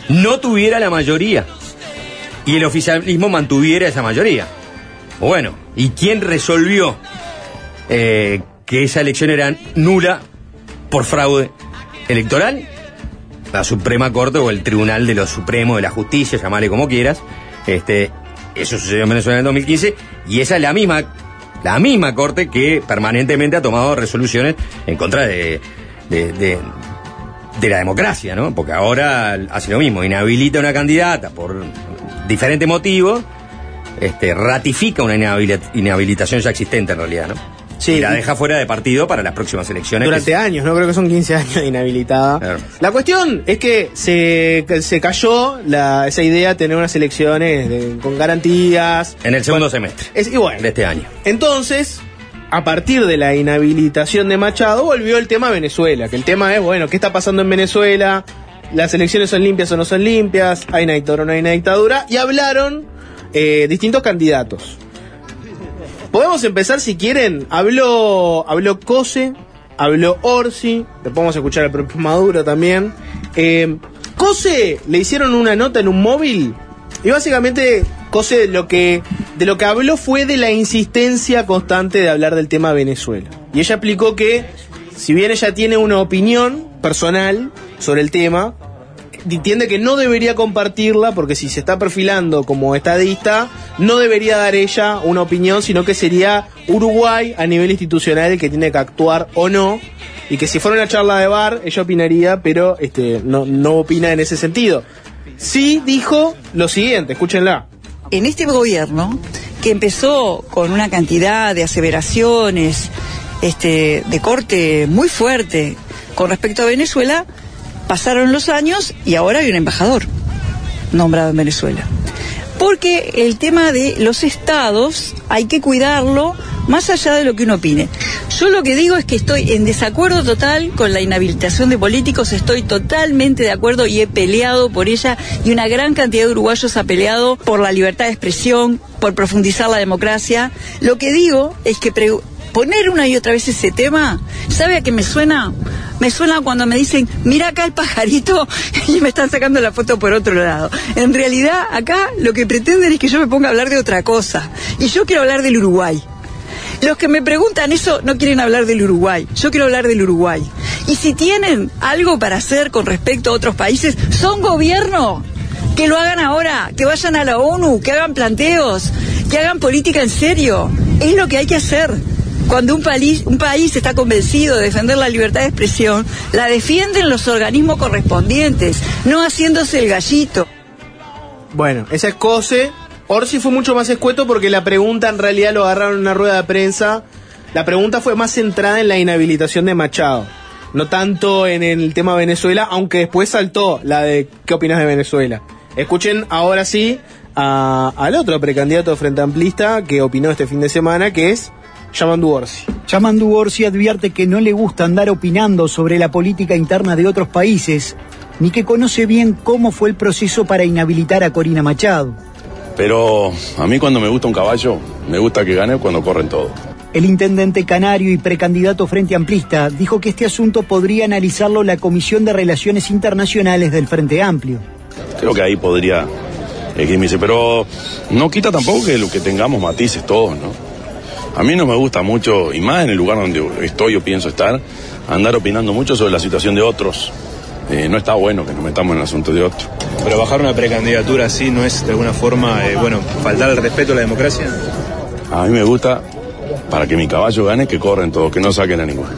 no tuviera la mayoría y el oficialismo mantuviera esa mayoría. Bueno, ¿y quién resolvió eh, que esa elección era nula por fraude electoral? La Suprema Corte o el Tribunal de lo Supremo de la Justicia, llamale como quieras. Este, eso sucedió en Venezuela en el 2015 y esa es la misma, la misma Corte que permanentemente ha tomado resoluciones en contra de, de, de- de la democracia, ¿no? Porque ahora hace lo mismo, inhabilita a una candidata por diferentes motivos, este, ratifica una inhabili- inhabilitación ya existente en realidad, ¿no? Sí. y la deja fuera de partido para las próximas elecciones. que Durante años, no creo que son 15 años de inhabilitada. Claro. La cuestión es que se, se cayó la, esa idea de tener unas elecciones de- con garantías. En el segundo semestre Es, y bueno, de este año. entonces, a partir de la inhabilitación de Machado, volvió el tema Venezuela. Que el tema es, bueno, ¿qué está pasando en Venezuela? ¿Las elecciones son limpias o no son limpias? ¿Hay una dictadura o no hay una dictadura? Y hablaron eh, distintos candidatos. Podemos empezar si quieren. Habló, habló Cose, habló Orsi, vamos a escuchar al propio Maduro también. Eh, Cose le hicieron una nota en un móvil y básicamente Cose lo que, de lo que habló fue de la insistencia constante de hablar del tema Venezuela. Y ella explicó que, si bien ella tiene una opinión personal sobre el tema, entiende que no debería compartirla porque si se está perfilando como estadista, no debería dar ella una opinión, sino que sería Uruguay a nivel institucional el que tiene que actuar o no. Y que si fuera una charla de bar, ella opinaría, pero este, no, no opina en ese sentido. Sí dijo lo siguiente, escúchenla. en este gobierno, que empezó con una cantidad de aseveraciones este, de corte muy fuerte con respecto a Venezuela, pasaron los años y ahora hay un embajador nombrado en Venezuela. Porque el tema de los estados hay que cuidarlo más allá de lo que uno opine. Yo lo que digo es que estoy en desacuerdo total con la inhabilitación de políticos, estoy totalmente de acuerdo y he peleado por ella y una gran cantidad de uruguayos ha peleado por la libertad de expresión, por profundizar la democracia. Lo que digo es que poner una y otra vez ese tema, ¿sabe a qué me suena? Me suena cuando me dicen, mira acá el pajarito y me están sacando la foto por otro lado. En realidad, acá lo que pretenden es que yo me ponga a hablar de otra cosa. Y yo quiero hablar del Uruguay. Los que me preguntan eso no quieren hablar del Uruguay. Yo quiero hablar del Uruguay. Y si tienen algo para hacer con respecto a otros países, son gobierno. Que lo hagan ahora, que vayan a la ONU, que hagan planteos, que hagan política en serio. Es lo que hay que hacer. Cuando un país, un país está convencido de defender la libertad de expresión, la defienden los organismos correspondientes, no haciéndose el gallito. Bueno, esa es Cose. Orsi fue mucho más escueto porque la pregunta en realidad lo agarraron en una rueda de prensa. La pregunta fue más centrada en la inhabilitación de Machado. No tanto en el tema Venezuela, aunque después saltó la de ¿qué opinas de Venezuela? Escuchen ahora sí a- al otro precandidato frente amplista que opinó este fin de semana, que es Yamandu Orsi. Yamandu Orsi advierte que no le gusta andar opinando sobre la política interna de otros países, ni que conoce bien cómo fue el proceso para inhabilitar a Corina Machado. Pero a mí cuando me gusta un caballo, me gusta que gane cuando corren todos. El intendente canario y precandidato Frente Amplista dijo que este asunto podría analizarlo la Comisión de Relaciones Internacionales del Frente Amplio. Creo que ahí podría equimirse, pero no quita tampoco que lo que tengamos matices todos, ¿no? A mí no me gusta mucho, y más en el lugar donde estoy o pienso estar, andar opinando mucho sobre la situación de otros. Eh, no está bueno que nos metamos en el asunto de otros. Pero bajar una precandidatura así no es de alguna forma, eh, bueno, faltar el respeto a la democracia. A mí me gusta, para que mi caballo gane, que corren todos, que no saquen a ninguno.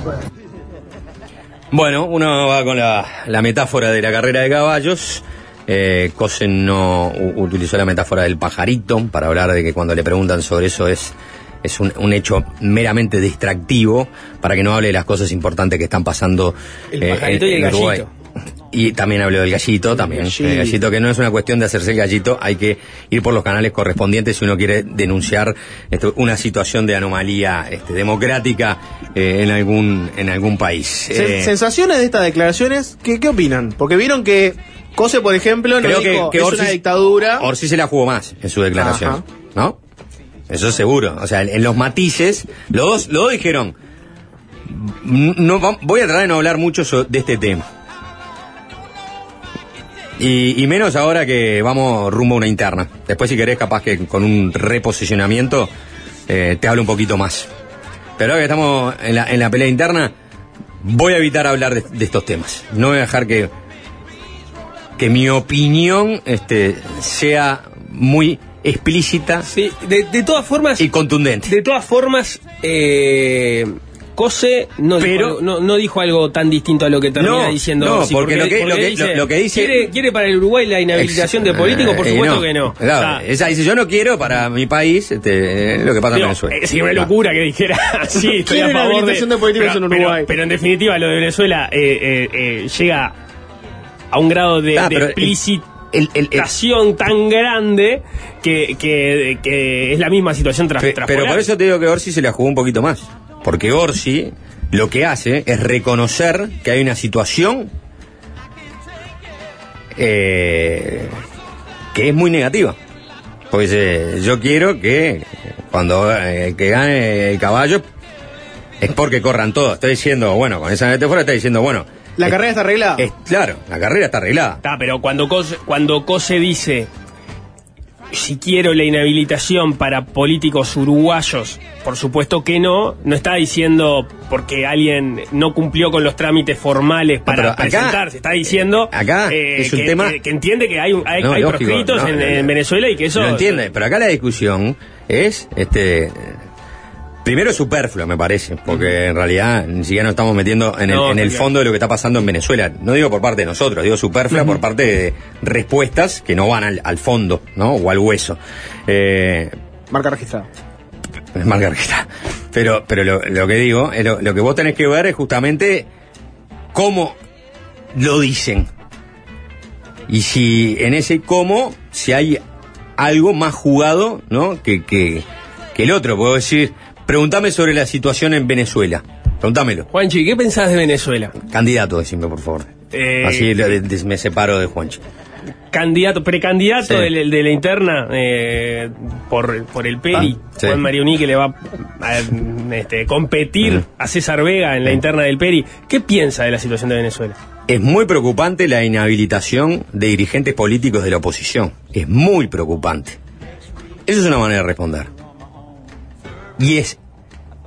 Bueno, uno va con la, la metáfora de la carrera de caballos. Eh, Cosen no u- utilizó la metáfora del pajarito para hablar de que cuando le preguntan sobre eso es, es un, un hecho meramente distractivo para que no hable de las cosas importantes que están pasando El eh, pajarito y el Uruguay. gallito. Y también habló del gallito, también. gallito. El gallito, que no es una cuestión de hacerse el gallito, hay que ir por los canales correspondientes si uno quiere denunciar esto, una situación de anomalía este, democrática eh, en algún en algún país. Se- Eh, Sensaciones de estas declaraciones, ¿qué, qué opinan? Porque vieron que Cose, por ejemplo, no creo que, dijo, que es Orsi, una dictadura. Orsi se la jugó más en su declaración, Ajá. ¿no? Eso seguro. O sea, en, los matices, los dos, dijeron, "Mm, no, voy a tratar de no hablar mucho de este tema. Y, y menos ahora que vamos rumbo a una interna. Después, si querés, capaz que con un reposicionamiento eh, te hablo un poquito más. Pero ahora que estamos en la, en la pelea interna, voy a evitar hablar de, de estos temas. No voy a dejar que, que mi opinión este, sea muy explícita Sí, de, de todas formas, y contundente. de todas formas, eh, Cose no, Pero- dijo, algo- no, no dijo algo tan distinto a lo que termina No, diciendo. no, porque lo que- lo que- lo- lo que dice- ¿quiere, quiere para el Uruguay la inhabilitación de políticos? Por Eh, supuesto que no. Claro, O sea, ella dice, yo no quiero para mi país este, eh, lo que pasa en Venezuela. eh, sería una locura que dijera sí, estoy a favor inhabilitación de políticos pero, en Uruguay. Pero, pero en definitiva, lo de Venezuela eh, eh, eh, llega a un grado de, Ah, de pero el- el- tan grande que, que, que es la misma situación tras, Pe- tras pero por eso te digo que Orsi se la jugó un poquito más. Porque Orsi lo que hace es reconocer que hay una situación eh, que es muy negativa. Pues eh, yo quiero que cuando eh, que gane el caballo es porque corran todos. Estoy diciendo, bueno, con esa metáfora está diciendo, bueno. ¿La es- carrera está arreglada? es- claro, la carrera está arreglada. Está, pero cuando Cose, cuando Cose dice si quiero la inhabilitación para políticos uruguayos, por supuesto que no, no está diciendo porque alguien no cumplió con los trámites formales para pero acá- presentarse, está diciendo eh, acá es un que, tema- que- que entiende que hay, un- hay, No, hay lógico, proscritos no, en, no, en no. Venezuela y que eso... Lo entiende, pero acá la discusión es, este, primero superflua, me parece, porque en realidad ni siquiera nos estamos metiendo en el, No, en el fondo de lo que está pasando en Venezuela. No digo por parte de nosotros, digo superflua por parte de respuestas que no van al, al fondo, ¿no? O al hueso. Eh, Marca registrada. es marca registrada. Pero, pero lo, lo que digo, es lo, lo que vos tenés que ver es justamente cómo lo dicen. Y si en ese cómo, si hay algo más jugado, ¿no? Que, que, que el otro. Puedo decir, pregúntame sobre la situación en Venezuela. Pregúntamelo. Juanchi, ¿qué pensás de Venezuela? Candidato, decime, por favor. Eh, Así de- de- me separo de Juancho. candidato, precandidato Sí. de, la- de la interna eh, por, por el Peri, Ah, sí. Juan Marioni, que le va a este, competir Mm. a César Vega en la interna del Peri. ¿Qué piensa de la situación de Venezuela? Es muy preocupante la inhabilitación de dirigentes políticos de la oposición. Es muy preocupante. Esa es una manera de responder. Y es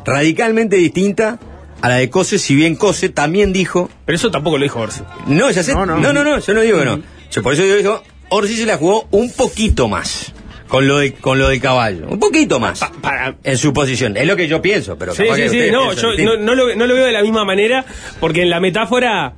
radicalmente distinta a la de Cose, si bien Cose también dijo. Pero eso tampoco lo dijo Orsi. No, ya sé. No, No, no. no, no, yo no digo que no. Yo por eso yo digo, Orsi se la jugó un poquito más. Con lo, de, con lo del caballo. Un poquito más. Pa- para- En su posición. Es lo que yo pienso, pero Sí, sí, sí, no, yo no lo, no lo veo de la misma manera, porque en la metáfora,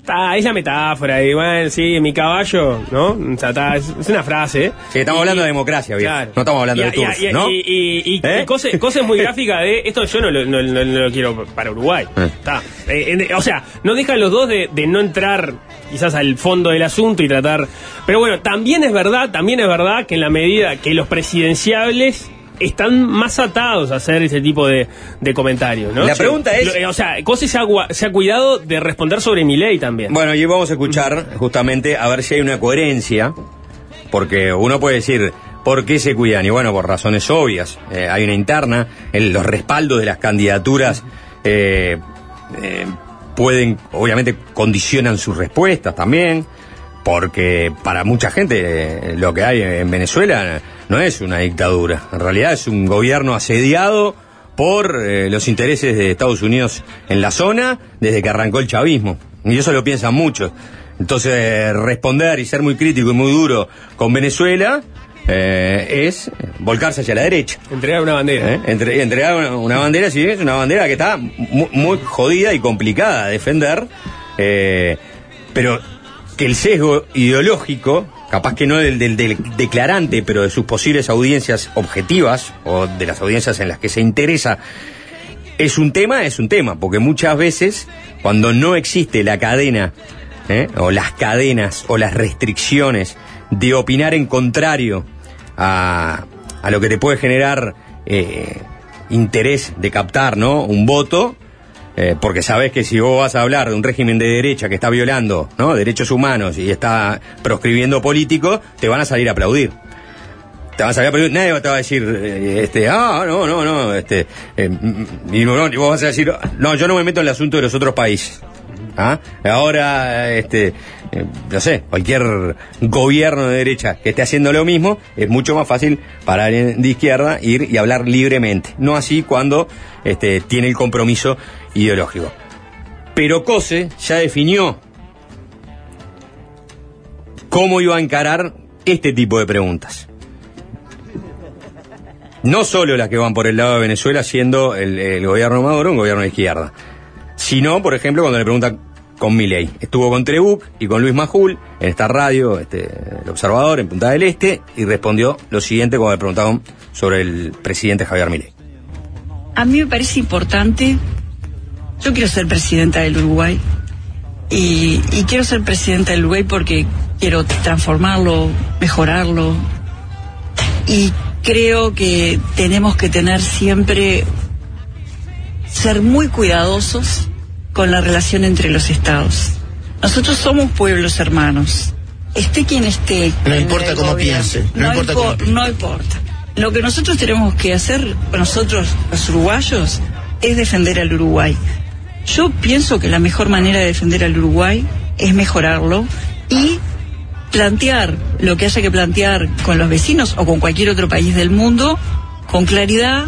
está, es la metáfora, y bueno, sí, mi caballo, ¿no? O sea, está, es, es una frase. ¿eh? Sí, estamos Y- hablando de democracia. Claro. No estamos hablando Y- de turf, y- ¿no? Y, ¿Eh? y cosa, cosa muy gráfica de esto yo no lo, no, no- no lo quiero para Uruguay. Eh. Está. Eh, en- o sea, no dejan los dos de, de no entrar quizás al fondo del asunto y tratar. Pero bueno, también es verdad, también es verdad que en la medida que los presidenciables están más atados a hacer ese tipo de, de comentarios, ¿no? La pregunta es- eh, o sea, Cose se ha, se ha cuidado de responder sobre mi ley también. Bueno, y vamos a escuchar justamente a ver si hay una coherencia, porque uno puede decir, ¿por qué se cuidan? Y bueno, por razones obvias. Eh, hay una interna, el- los respaldos de las candidaturas eh, eh, pueden, obviamente, condicionan sus respuestas también, porque para mucha gente lo que hay en Venezuela no es una dictadura, en realidad es un gobierno asediado por eh, los intereses de Estados Unidos en la zona desde que arrancó el chavismo. Y eso lo piensan muchos. Entonces, responder y ser muy crítico y muy duro con Venezuela eh, es volcarse hacia la derecha. Entregar una bandera. ¿eh? Entre- entregar una, una bandera, sí, es una bandera que está mu- muy, jodida y complicada de defender, eh, pero que el sesgo ideológico, capaz que no del, del- declarante, pero de sus posibles audiencias objetivas o de las audiencias en las que se interesa, es un tema, es un tema, porque muchas veces cuando no existe la cadena, ¿eh? o las cadenas, o las restricciones de opinar en contrario a, a lo que te puede generar eh, interés de captar, ¿no? Un voto, eh, porque sabes que si vos vas a hablar de un régimen de derecha que está violando. Derechos humanos y está proscribiendo políticos, te van a salir a aplaudir te van a salir a aplaudir, nadie te va a decir, eh, este, ah, no, no, no, este, eh, mm, y, no, y vos vas a decir, no, yo no me meto en el asunto de los otros países. ¿Ah? Ahora, este, eh, no sé, cualquier gobierno de derecha que esté haciendo lo mismo, es mucho más fácil para alguien de izquierda ir y hablar libremente. No así cuando este, tiene el compromiso ideológico. Pero Cose ya definió cómo iba a encarar este tipo de preguntas. No solo las que van por el lado de Venezuela, siendo el, el gobierno Maduro un gobierno de izquierda, sino, por ejemplo, cuando le preguntan con Milei. Estuvo con Trebuc y con Luis Majul en esta radio, este, El Observador, en Punta del Este, y respondió lo siguiente cuando le preguntaron sobre el presidente Javier Milei. A mí me parece importante, yo quiero ser presidenta del Uruguay y quiero ser presidenta del Uruguay porque quiero transformarlo, mejorarlo y creo que tenemos que tener siempre, ser muy cuidadosos con la relación entre los estados. Nosotros somos pueblos hermanos. esté quien esté. No importa cómo gobierno, piense, no importa impo- cómo piense. No importa. Lo que nosotros tenemos que hacer, nosotros los uruguayos, es defender al Uruguay. Yo pienso que la mejor manera de defender al Uruguay es mejorarlo y plantear lo que haya que plantear con los vecinos o con cualquier otro país del mundo con claridad,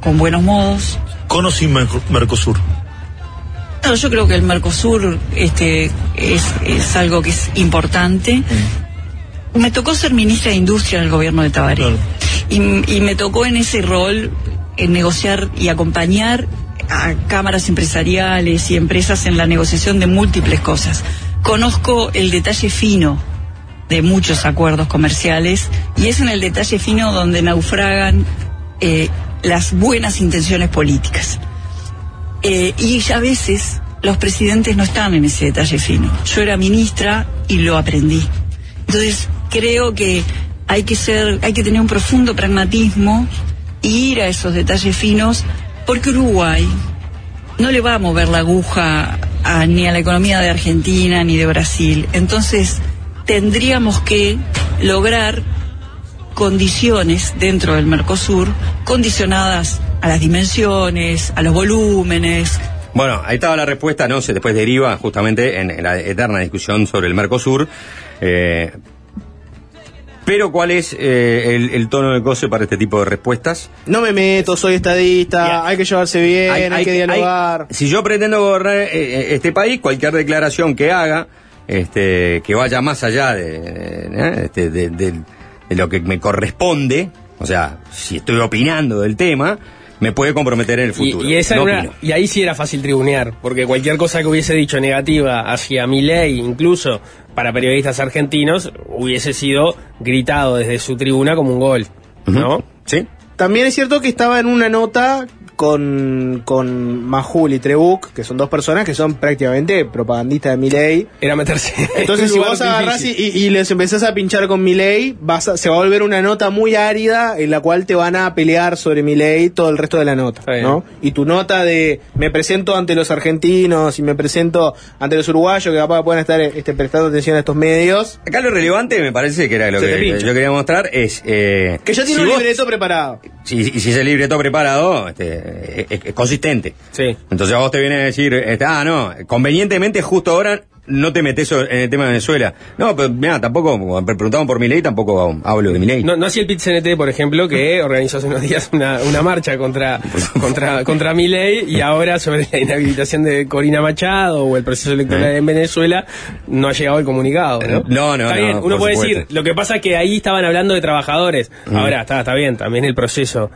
con buenos modos. Con o sin Merco- Mercosur. No, yo creo que el Mercosur este, es, es algo que es importante. Me tocó ser ministra de Industria en el gobierno de Tabaré. Y, y me tocó en ese rol en negociar y acompañar a cámaras empresariales y empresas en la negociación de múltiples cosas. Conozco el detalle fino de muchos acuerdos comerciales y es en el detalle fino donde naufragan eh, las buenas intenciones políticas. Eh, y a veces los presidentes no están en ese detalle fino. Yo era ministra y lo aprendí. Entonces creo que hay que ser, hay que tener un profundo pragmatismo e ir a esos detalles finos, porque Uruguay no le va a mover la aguja ni a la economía de Argentina ni de Brasil. Entonces tendríamos que lograr condiciones dentro del Mercosur condicionadas a las dimensiones, a los volúmenes. Bueno, ahí estaba la respuesta, no se después deriva justamente en, en la eterna discusión sobre el Mercosur. Eh, pero ¿cuál es eh, el, el tono de goce para este tipo de respuestas? No me meto, soy estadista, hay que llevarse bien, hay, que dialogar. si yo pretendo gobernar eh, este país, cualquier declaración que haga, este, que vaya más allá de, este, de- de- de lo que me corresponde, o sea, si estoy opinando del tema, me puede comprometer en el futuro. y esa No era una- opino. y ahí sí era fácil tribunear, porque cualquier cosa que hubiese dicho negativa hacia mi ley, incluso para periodistas argentinos, hubiese sido gritado desde su tribuna como un gol, ¿no? Sí. También es cierto que estaba en una nota con, con Majul y Trebuch, que son dos personas que son prácticamente propagandistas de Milei. Era meterse. Entonces, en si vos agarrás y, y- les empezás a pinchar con Milei, vas a- se va a volver una nota muy árida en la cual te van a pelear sobre Milei todo el resto de la nota. ¿no? Y tu nota de me presento ante los argentinos y me presento ante los uruguayos que capaz pueden estar este, prestando atención a estos medios, Acá lo relevante me parece que era lo Se que yo quería mostrar es eh, que ya tiene si un vos- libreto preparado. Si, y si ese libreto preparado este, es, es- es consistente. Sí. Entonces a vos te viene a decir, este, ah, no, convenientemente justo ahora no te metes en el tema de Venezuela. No, pero mira, tampoco, preguntaban por mi ley, tampoco hablo de mi ley. No, no hacía el pit CNT, por ejemplo, que organizó hace unos días una, una marcha contra, contra, contra mi ley y ahora sobre la inhabilitación de Corina Machado o el proceso electoral Eh. en Venezuela no ha llegado el comunicado. No, No, no, Está bien, uno puede supuesto. decir, lo que pasa es que ahí estaban hablando de trabajadores. Mm. Ahora, está, está bien, también el proceso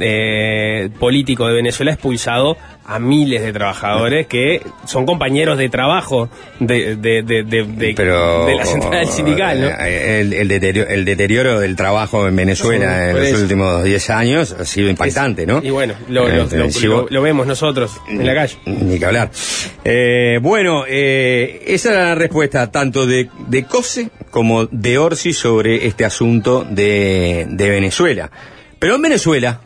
eh, político de Venezuela ha expulsado a miles de trabajadores que son compañeros de trabajo de, de, de, de, de- pero de la central sindical, ¿no? eh, el, el deterioro, el deterioro del trabajo en Venezuela Sí, en los eso. últimos 10 años ha sido impactante, ¿no? Y bueno, lo, lo- Eh, lo vemos nosotros en la calle. Ni que hablar. Eh, bueno, eh, esa era la respuesta tanto de, de COSE como de Orsi sobre este asunto de, de Venezuela. Pero en Venezuela,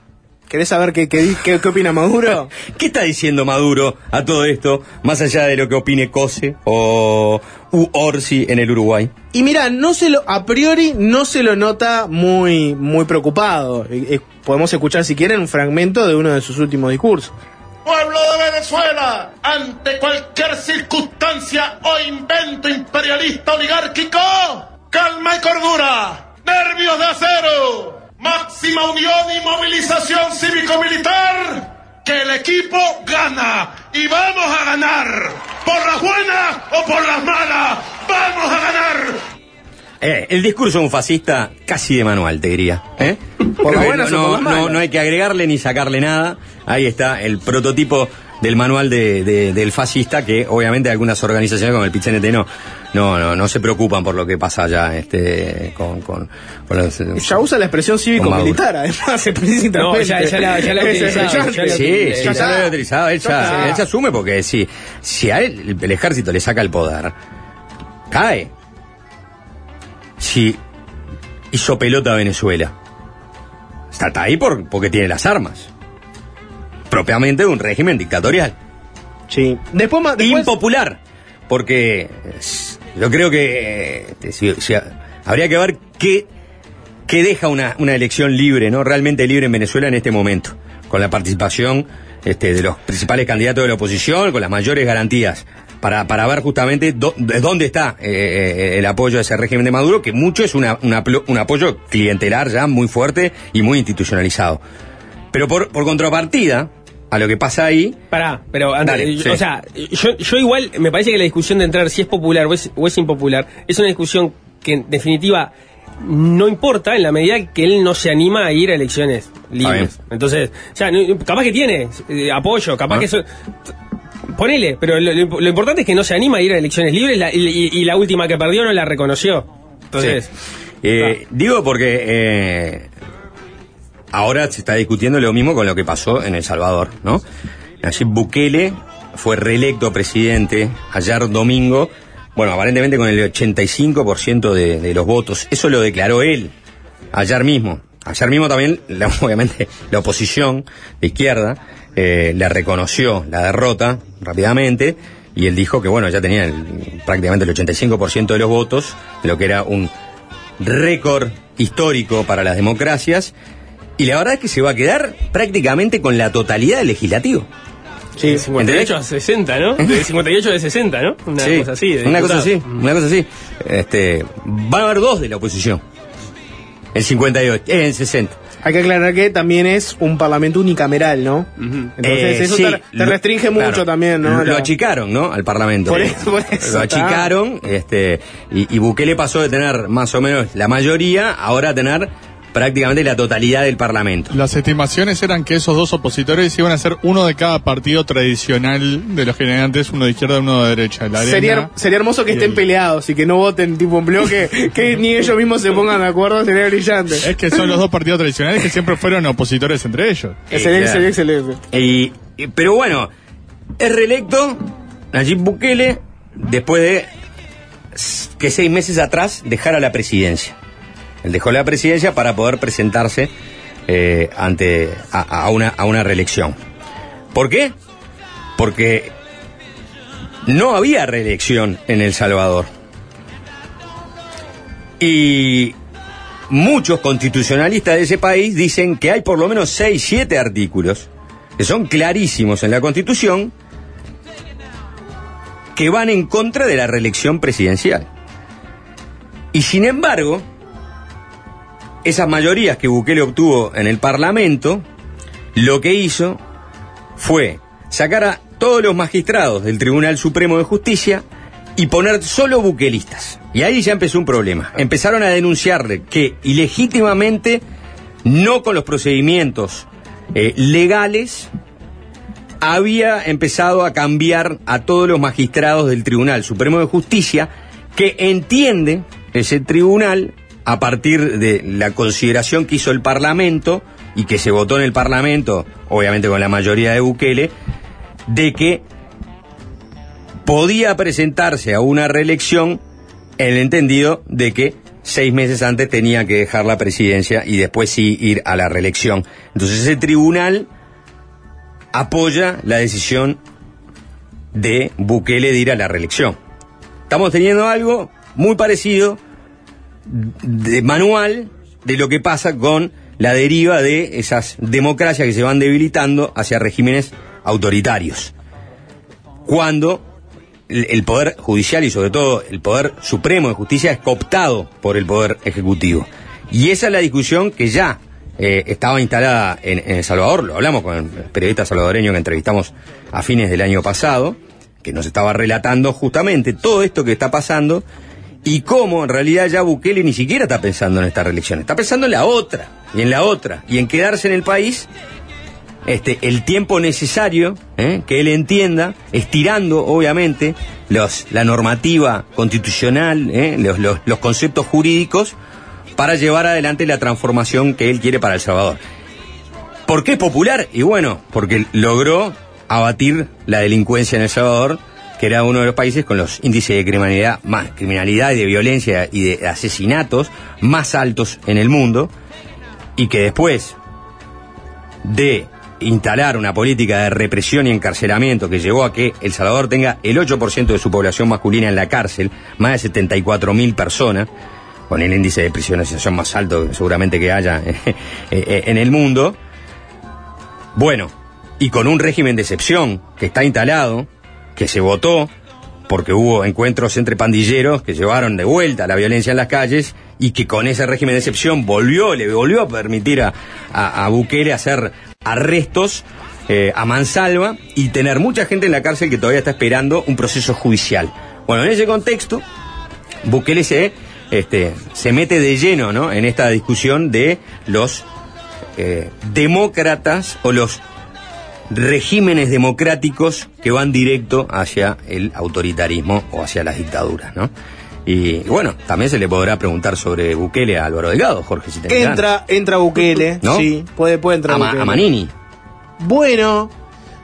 ¿Querés saber qué, qué, qué- qué opina Maduro? ¿qué está diciendo Maduro a todo esto, más allá de lo que opine COSE o u Orsi en el Uruguay? Y mira, no se lo, a priori no se lo nota muy, muy preocupado. Eh, eh, podemos escuchar si quieren un fragmento de uno de sus últimos discursos. Pueblo de Venezuela, ante cualquier circunstancia o invento imperialista oligárquico, calma y cordura, nervios de acero, máxima unión y movilización cívico-militar, que el equipo gana y vamos a ganar, por las buenas o por las malas, vamos a ganar. Eh, el discurso de un fascista casi de manual, te diría. ¿eh? Por no, no- no hay que agregarle ni sacarle nada. Ahí está el prototipo del manual de- de- del fascista que obviamente algunas organizaciones como el PCNT no, no, no, no se preocupan por lo que pasa allá este, con, con, con los- Ya usa la expresión cívico-militar, además, explícitamente. No, ya- ya la- ya la ha utilizado, Sí, sí, Ya lo había utilizado. Él Ya él ya asume porque si, si a él el, el ejército le saca el poder, cae. Si hizo pelota a Venezuela, está, está ahí por, porque tiene las armas. Propiamente de un régimen dictatorial. Sí. Después, ma- después- Impopular. Porque Yo creo que eh, si- si- habría que ver qué, qué deja una, una elección libre, ¿no? Realmente libre en Venezuela en este momento, con la participación este, de los principales candidatos de la oposición, con las mayores garantías, para, para ver justamente de dónde está eh, eh, el apoyo a ese régimen de Maduro, que mucho es una- una un apoyo clientelar ya muy fuerte y muy institucionalizado. Pero por, por contrapartida, a lo que pasa ahí, Pará, pero antes, Dale, yo- sí. o sea, yo, yo igual me parece que la discusión de entrar si es popular o es, o es impopular es una discusión que en definitiva no importa en la medida que él no se anima a ir a elecciones libres. Entonces, o sea, capaz que tiene eh, apoyo, capaz Ah. que eso... Ponele, pero lo, lo- lo importante es que no se anima a ir a elecciones libres la- y, la última que perdió no la reconoció. Entonces, Eh, Digo porque eh, ahora se está discutiendo lo mismo con lo que pasó en El Salvador, ¿no? Nayib Bukele fue reelecto presidente ayer domingo, bueno, aparentemente con el 85% de, de los votos. Eso lo declaró él ayer mismo. Ayer mismo también, la- obviamente, la oposición de izquierda eh, le reconoció la derrota rápidamente y él dijo que, bueno, ya tenía el- prácticamente el 85% de los votos, de lo que era un récord histórico para las democracias. Y la verdad es que se va a quedar prácticamente con la totalidad del legislativo. de 58 a 60, ¿no? De 58 a 60, ¿no? Una Sí, cosa así. de una cosa así, una cosa así. Este, van a haber dos de la oposición. El 58, eh, el 60. Hay que aclarar que también es un parlamento unicameral, ¿no? Entonces Eh, eso sí, te, te lo- restringe claro, mucho también, ¿no? Lo achicaron, ¿no? Al Parlamento. Por eso, por eso, Lo achicaron, este, y, y Bukele pasó de tener más o menos la mayoría, ahora a tener prácticamente la totalidad del Parlamento. Las estimaciones eran que esos dos opositores iban a ser uno de cada partido tradicional de los que eran antes, uno de izquierda y uno de derecha. La Sería, arena sería hermoso que estén el- peleados y que no voten tipo en bloque, que ni ellos mismos se pongan de acuerdo, sería brillante. Es que son los dos partidos tradicionales que siempre fueron opositores entre ellos. Excelente, Eh, sería excelente. Y, y- pero bueno, es reelecto Nayib Bukele después de que seis meses atrás dejara la presidencia. Él dejó la presidencia para poder presentarse eh, ante a, una, a una reelección. ¿Por qué? Porque no había reelección en El Salvador. Y muchos constitucionalistas de ese país dicen que hay por lo menos 6, 7 artículos que son clarísimos en la Constitución que van en contra de la reelección presidencial. Y sin embargo, esas mayorías que Bukele obtuvo en el Parlamento, lo que hizo fue sacar a todos los magistrados del Tribunal Supremo de Justicia y poner solo buquelistas. Y ahí ya empezó un problema. Empezaron a denunciarle que ilegítimamente, no con los procedimientos eh, legales, había empezado a cambiar a todos los magistrados del Tribunal Supremo de Justicia que entiende ese tribunal a partir de la consideración que hizo el Parlamento y que se votó en el Parlamento, obviamente con la mayoría de Bukele, de que podía presentarse a una reelección el entendido de que seis meses antes tenía que dejar la presidencia y después sí ir a la reelección. Entonces ese tribunal apoya la decisión de Bukele de ir a la reelección. Estamos teniendo algo muy parecido manual de lo que pasa con la deriva de esas democracias que se van debilitando hacia regímenes autoritarios. Cuando el el poder judicial y sobre todo el poder supremo de justicia es cooptado por el poder ejecutivo. Y esa es la discusión que ya eh, estaba instalada en, en El Salvador, lo hablamos con el periodista salvadoreño que entrevistamos a fines del año pasado, que nos estaba relatando justamente todo esto que está pasando y cómo en realidad ya Bukele ni siquiera está pensando en esta reelección, está pensando en la otra y en la otra y en quedarse en el país este, el tiempo necesario ¿eh? que él entienda, estirando obviamente los, la normativa constitucional, ¿eh? los, los- los conceptos jurídicos, para llevar adelante la transformación que él quiere para El Salvador. ¿Por qué es popular? Y bueno, porque logró abatir la delincuencia en El Salvador, era uno de los países con los índices de criminalidad, más criminalidad y de violencia y de asesinatos más altos en el mundo, y que después de instalar una política de represión y encarcelamiento que llevó a que El Salvador tenga el 8% de su población masculina en la cárcel, más de 74 mil personas, con el índice de prisionerización más alto seguramente que haya eh, en el mundo. Bueno, y con un régimen de excepción que está instalado, que se votó, porque hubo encuentros entre pandilleros que llevaron de vuelta la violencia en las calles y que con ese régimen de excepción volvió, le volvió a permitir a, a, Bukele hacer arrestos eh, a mansalva y tener mucha gente en la cárcel que todavía está esperando un proceso judicial. Bueno, en ese contexto, Bukele se, este, se mete de lleno ¿no? en esta discusión de los eh, demócratas o los regímenes democráticos que van directo hacia el autoritarismo o hacia las dictaduras, ¿no? Y bueno, también se le podrá preguntar sobre Bukele a Álvaro Delgado, Jorge, si ganas. Entra, entra Bukele. ¿No? Sí, puede, puede entrar a, Ma- Bukele. a Manini. Bueno,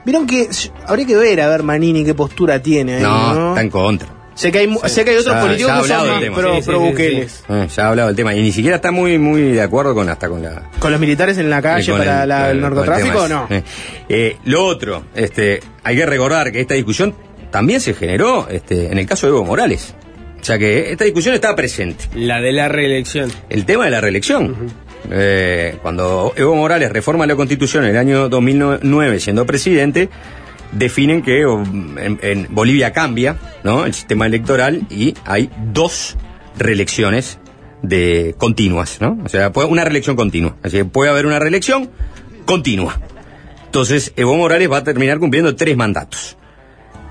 vieron que habría que ver a ver Manini qué postura tiene ahí, No, ¿no? está en contra. Sé que hay, mu- sé que hay otros Ya- políticos ya que son más pro, Sí, sí, pro sí, Bukeles. Eh, ya ha hablado del tema y ni siquiera está muy muy de acuerdo con hasta con la Con los militares en la calle con para el- la- con el, el- con el narcotráfico, tema no. Eh, eh, lo otro, este, hay que recordar que esta discusión también se generó este, en el caso de Evo Morales. O sea que esta discusión estaba presente. La de la reelección. El tema de la reelección. Eh, cuando Evo Morales reforma la constitución en el año 2009 siendo presidente, definen que en, en Bolivia cambia ¿no? el sistema electoral y hay dos reelecciones de continuas, ¿no? O sea, puede- una reelección continua. Así que puede haber una reelección continua. Entonces, Evo Morales va a terminar cumpliendo tres mandatos.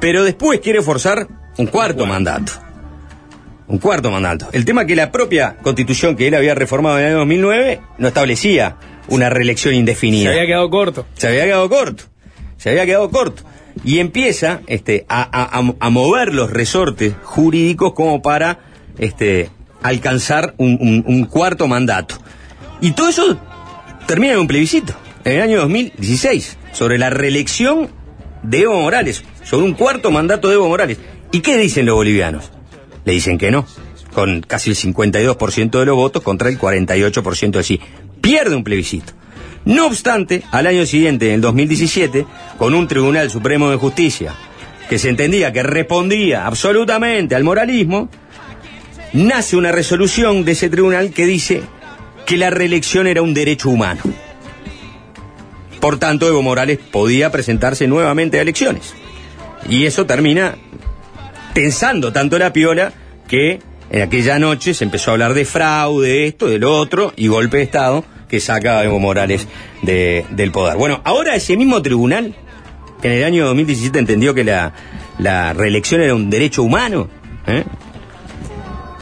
Pero después quiere forzar un cuarto mandato. Un cuarto mandato. El tema que la propia constitución que él había reformado en el año 2009 no establecía una reelección Se indefinida. había quedado corto. Se había quedado corto. Se había quedado corto. Y empieza este, a, mover los resortes jurídicos como para este, alcanzar un, un- un cuarto mandato. Y todo eso termina en un plebiscito, en el año 2016, sobre la reelección de Evo Morales, sobre un cuarto mandato de Evo Morales. ¿Y qué dicen los bolivianos? Le dicen que no, con casi el 52% de los votos contra el 48% de sí. Pierde un plebiscito. No obstante, al año siguiente, en el 2017, con un Tribunal Supremo de Justicia que se entendía que respondía absolutamente al moralismo, nace una resolución de ese tribunal que dice que la reelección era un derecho humano. Por tanto, Evo Morales podía presentarse nuevamente a elecciones. Y eso termina tensando tanto la piola que en aquella noche se empezó a hablar de fraude, de esto, de lo otro, y golpe de Estado que saca Evo Morales de- del poder. Bueno, ahora ese mismo tribunal, que en el año 2017 entendió que la, la reelección era un derecho humano, ¿eh?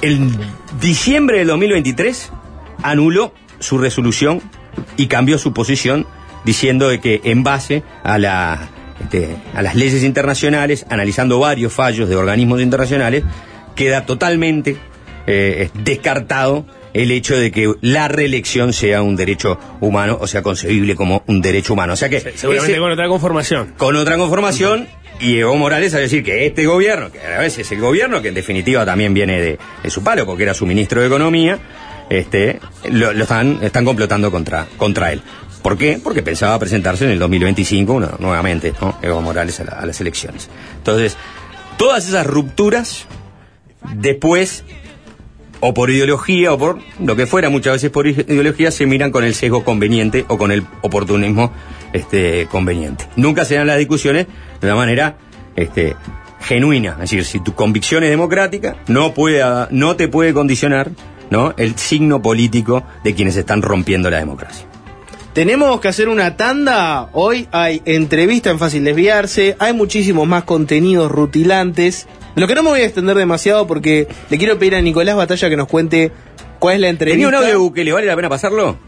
en diciembre del 2023 anuló su resolución y cambió su posición diciendo de que en base a la este, a las leyes internacionales, analizando varios fallos de organismos internacionales, queda totalmente eh, descartado el hecho de que la reelección sea un derecho humano o sea concebible como un derecho humano. O sea que Seguramente ese- con otra conformación. con otra conformación y Evo Morales a decir que este gobierno, que a veces es el gobierno, que en definitiva también viene de, de su palo, porque era su ministro de Economía, este, lo, lo están, están complotando contra, contra él. ¿Por qué? Porque pensaba presentarse en el 2025 una- nuevamente, ¿no? Evo Morales a, la- a las elecciones. Entonces, todas esas rupturas, después, o por ideología, o por lo que fuera, muchas veces por ideología, se miran con el sesgo conveniente o con el oportunismo este, conveniente. Nunca se dan las discusiones de una manera este, genuina. Es decir, si tu convicción es democrática, no, no te puede condicionar ¿no? el signo político de quienes están rompiendo la democracia. Tenemos que hacer una tanda. Hoy hay entrevista en Fácil Desviarse. Hay muchísimos más contenidos rutilantes. Lo que no me voy a extender demasiado porque le quiero pedir a Nicolás Batalla que nos cuente cuál es la entrevista. Tenía un audio de Bukele, ¿vale la pena pasarlo?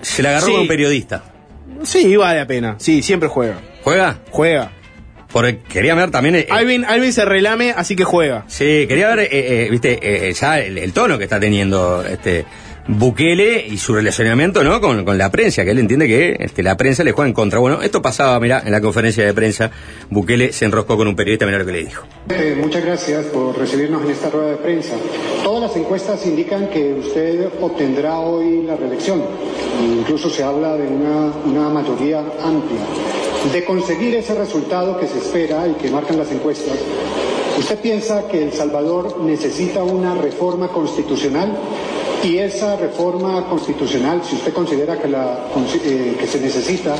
Se la agarró Sí. con un periodista. Sí, vale la pena. Sí, siempre juega. ¿Juega? Juega. Porque quería ver también. eh, Alvin, Alvin se relame, así que juega. Sí, quería ver, eh, eh, viste, eh, ya el, el tono que está teniendo este Bukele y su relacionamiento, ¿no? Con, con la prensa, que él entiende que este, la prensa le juega en contra. Bueno, esto pasaba, mira, en la conferencia de prensa, Bukele se enroscó con un periodista, mira lo que le dijo. Eh, muchas gracias por recibirnos en esta rueda de prensa. Todas las encuestas indican que usted obtendrá hoy la reelección. Incluso se habla de una, una mayoría amplia, de conseguir ese resultado que se espera y que marcan las encuestas, ¿usted piensa que El Salvador necesita una reforma constitucional? Y esa reforma constitucional, si usted considera que, la, eh, que se necesita,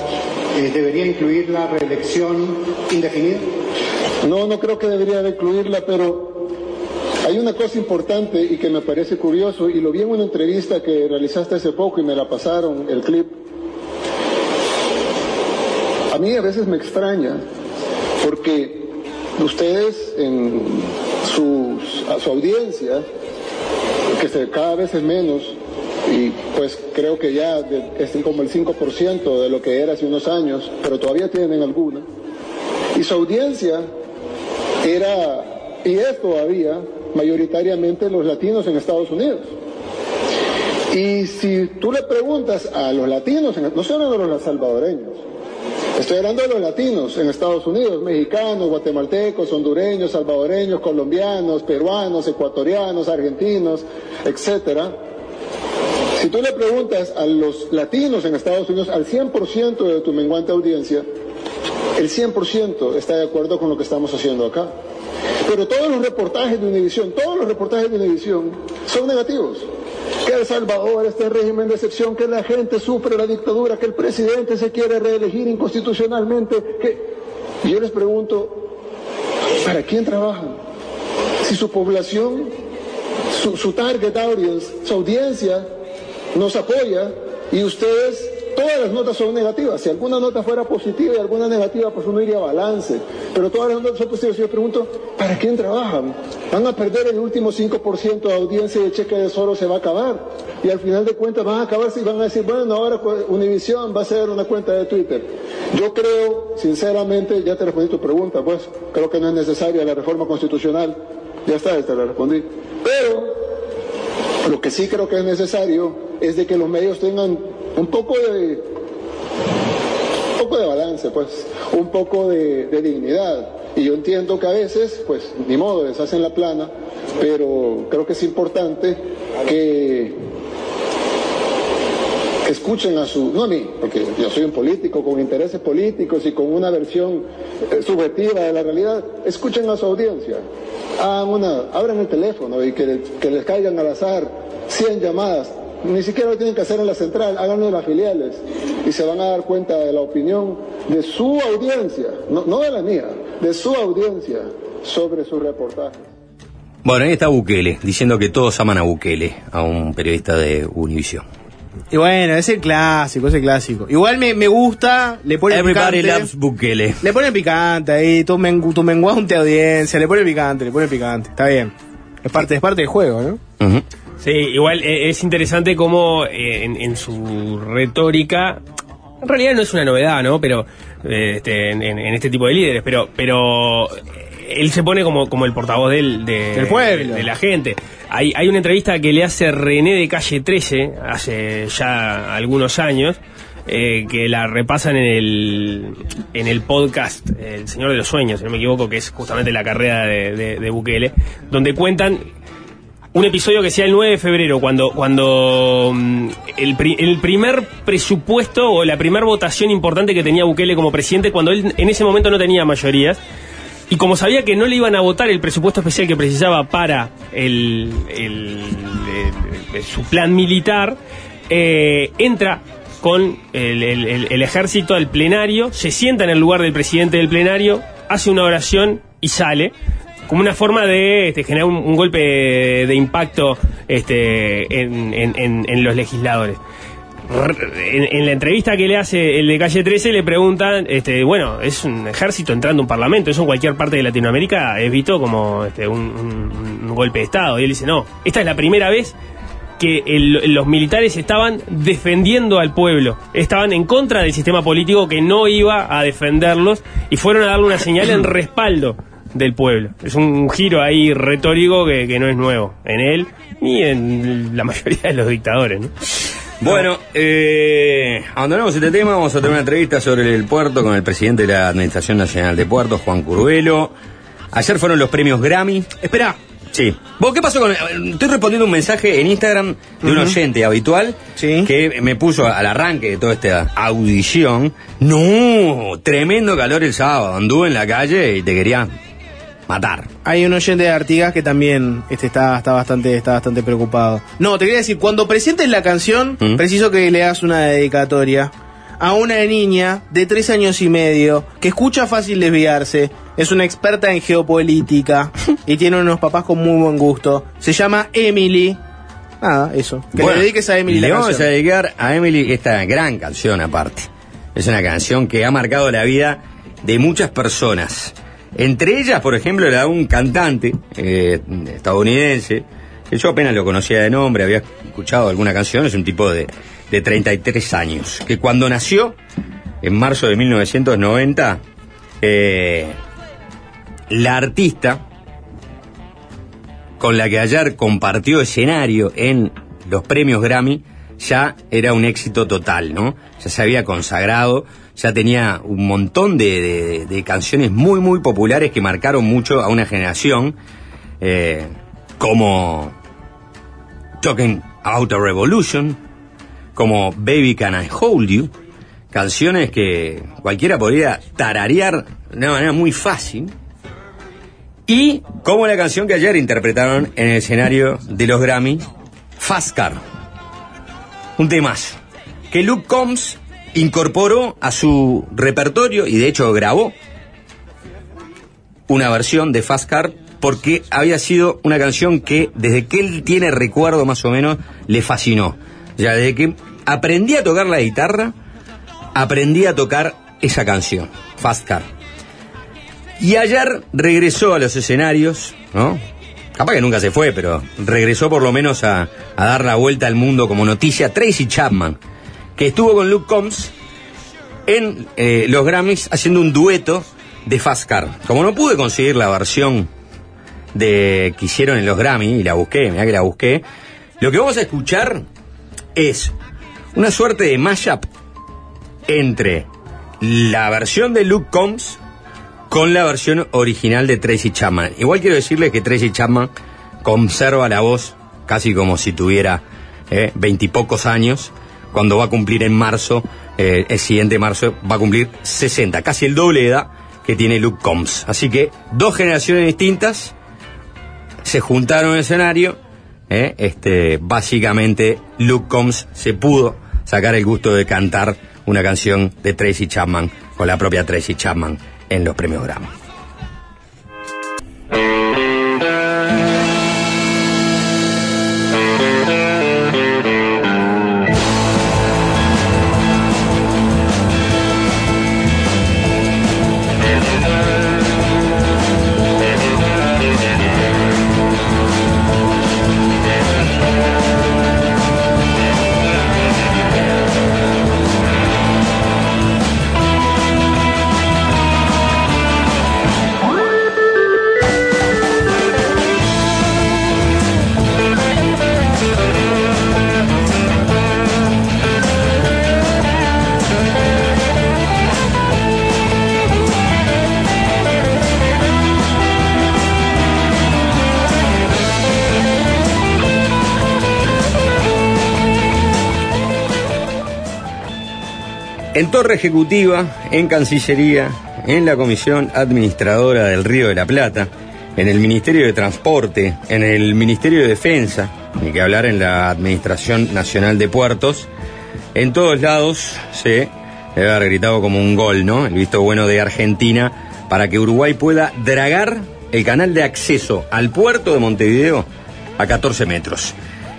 eh, debería incluir la reelección indefinida. No, no creo que debería de incluirla, pero hay una cosa importante y que me parece curioso, y lo vi en una entrevista que realizaste hace poco y me la pasaron, el clip. A mí a veces me extraña, porque ustedes en sus, a su audiencia, que se, cada vez es menos, y pues creo que ya es como el 5% de lo que era hace unos años, pero todavía tienen alguna. Y su audiencia era, y es todavía, mayoritariamente los latinos en Estados Unidos. Y si tú le preguntas a los latinos, no solo de los salvadoreños, estoy hablando de los latinos en Estados Unidos, mexicanos, guatemaltecos, hondureños, salvadoreños, colombianos, peruanos, ecuatorianos, argentinos, etcétera. Si tú le preguntas a los latinos en Estados Unidos, al 100% de tu menguante audiencia, el 100% está de acuerdo con lo que estamos haciendo acá. Pero todos los reportajes de Univisión, todos los reportajes de Univisión son negativos. El Salvador está en régimen de excepción, que la gente sufre la dictadura, que el presidente se quiere reelegir inconstitucionalmente. Que... Yo les pregunto, ¿para quién trabajan? Si su población, su, su target audience, su audiencia nos apoya y ustedes, todas las notas son negativas. Si alguna nota fuera positiva y alguna negativa, pues uno iría a balance. Pero todas las notas son positivas. Yo pregunto, ¿para quién trabajan? Van a perder el último 5% de audiencia y el cheque de Soro se va a acabar. Y al final de cuentas van a acabarse y van a decir, bueno, ahora Univision va a ser una cuenta de Twitter. Yo creo, sinceramente, ya te respondí tu pregunta, pues, creo que no es necesaria la reforma constitucional. Ya está, te la respondí. Pero lo que sí creo que es necesario es de que los medios tengan un poco de un poco de balance, pues, un poco de, dignidad. Y yo entiendo que a veces, pues, ni modo, les hacen la plana, pero creo que es importante que, que escuchen a su, no a mí, porque yo soy un político con intereses políticos y con una versión eh, subjetiva de la realidad, escuchen a su audiencia, hagan una, abran el teléfono y que, que les caigan al azar 100 llamadas, ni siquiera lo tienen que hacer en la central, háganlo en las filiales y se van a dar cuenta de la opinión de su audiencia, no, no de la mía, de su audiencia sobre su reportaje. Bueno, ahí está Bukele, diciendo que todos aman a Bukele, a un periodista de Univision. Y bueno, es el clásico, es el clásico. Igual me, me gusta, le pone Everybody picante. loves Bukele. Le pone picante ahí, tu, mengu, tu menguante audiencia, le pone picante, le pone picante. Está bien. Es parte, es parte del juego, ¿no? Sí, igual eh, es interesante cómo eh, en, en su retórica, en realidad no es una novedad, ¿no? Pero eh, este, en, en- en este tipo de líderes, pero pero él se pone como, como el portavoz del, de, Del pueblo. de la gente. Hay, hay una entrevista que le hace René de Calle 13 hace ya algunos años. eh, que la repasan en el, en el podcast El Señor de los Sueños, si no me equivoco, que es justamente la carrera de, de- de Bukele, donde cuentan un episodio que sea el 9 de febrero, cuando, cuando mm, el, pri- el primer presupuesto o la primera votación importante que tenía Bukele como presidente, cuando él en ese momento no tenía mayorías, y como sabía que no le iban a votar el presupuesto especial que precisaba para el, el- el- su plan militar, eh, entra con el ejército al plenario, se sienta en el lugar del presidente del plenario, hace una oración y sale como una forma de este, generar un, un golpe de, impacto este, en, en- en- en los legisladores. En, en la entrevista que le hace el de calle 13 le preguntan, este, bueno, es un ejército entrando a un parlamento, eso en cualquier parte de Latinoamérica es visto como este, un, un- un golpe de Estado. Y él dice, no, esta es la primera vez que el- los militares estaban defendiendo al pueblo, estaban en contra del sistema político que no iba a defenderlos y fueron a darle una señal en respaldo del pueblo. Es un giro ahí retórico que, que no es nuevo en él ni en la mayoría de los dictadores. ¿no? Bueno, eh, abandonamos este tema, vamos a tener una entrevista sobre el puerto con el presidente de la Administración Nacional de Puertos, Juan Curvelo. Ayer fueron los premios Grammy. Espera, Sí. ¿Vos qué pasó con.? Estoy respondiendo un mensaje en Instagram de un Ujú. oyente habitual que me puso al arranque de toda esta audición. No, tremendo calor el sábado. Anduve en la calle y te quería matar. Hay un oyente de Artigas que también este, está, está, bastante, está bastante preocupado. No, te quería decir, cuando presentes la canción, ¿Mm? preciso que le hagas una dedicatoria a una niña de tres años y medio que escucha fácil desviarse, es una experta en geopolítica y tiene unos papás con muy buen gusto. Se llama Emily. Nada, eso. Que Bueno, le dediques a Emily Le la vamos canción. a dedicar a Emily esta gran canción aparte. Es una canción que ha marcado la vida de muchas personas. Entre ellas, por ejemplo, de un cantante eh, estadounidense, que yo apenas lo conocía de nombre, había escuchado alguna canción, es un tipo de, de 33 años, que cuando nació, en marzo de 1990, eh, la artista con la que ayer compartió escenario en los premios Grammy, ya era un éxito total, ¿no? Ya se había consagrado, ya tenía un montón de, de- canciones muy, muy populares que marcaron mucho a una generación, eh, como Talking About a Revolution, como Baby Can I Hold You, canciones que cualquiera podría tararear de una manera muy fácil. Y como la canción que ayer interpretaron en el escenario de los Grammy, Fast Car. Un temazo. Que Luke Combs incorporó a su repertorio y de hecho grabó una versión de Fast Car porque había sido una canción que desde que él tiene recuerdo más o menos le fascinó. Ya desde que aprendí a tocar la guitarra, aprendí a tocar esa canción, Fast Car. Y ayer regresó a los escenarios, ¿no? Capaz que nunca se fue, pero regresó por lo menos a, a dar la vuelta al mundo como noticia Tracy Chapman, que estuvo con Luke Combs en eh, los Grammys haciendo un dueto de Fast Car. Como no pude conseguir la versión de que hicieron en los Grammy, y la busqué, mira que la busqué, lo que vamos a escuchar es una suerte de mashup entre la versión de Luke Combs con la versión original de Tracy Chapman. Igual quiero decirles que Tracy Chapman conserva la voz casi como si tuviera eh, veintipocos años. Cuando va a cumplir en marzo, eh, el siguiente marzo, va a cumplir 60, casi el doble edad que tiene Luke Combs. Así que dos generaciones distintas se juntaron en el escenario. eh, este, básicamente, Luke Combs se pudo sacar el gusto de cantar una canción de Tracy Chapman con la propia Tracy Chapman en los premios Grammy. En Torre Ejecutiva, en Cancillería, en la Comisión Administradora del Río de la Plata, en el Ministerio de Transporte, en el Ministerio de Defensa, ni que hablar en la Administración Nacional de Puertos, en todos lados se debe haber gritado como un gol, ¿no? El visto bueno de Argentina para que Uruguay pueda dragar el canal de acceso al puerto de Montevideo a 14 metros.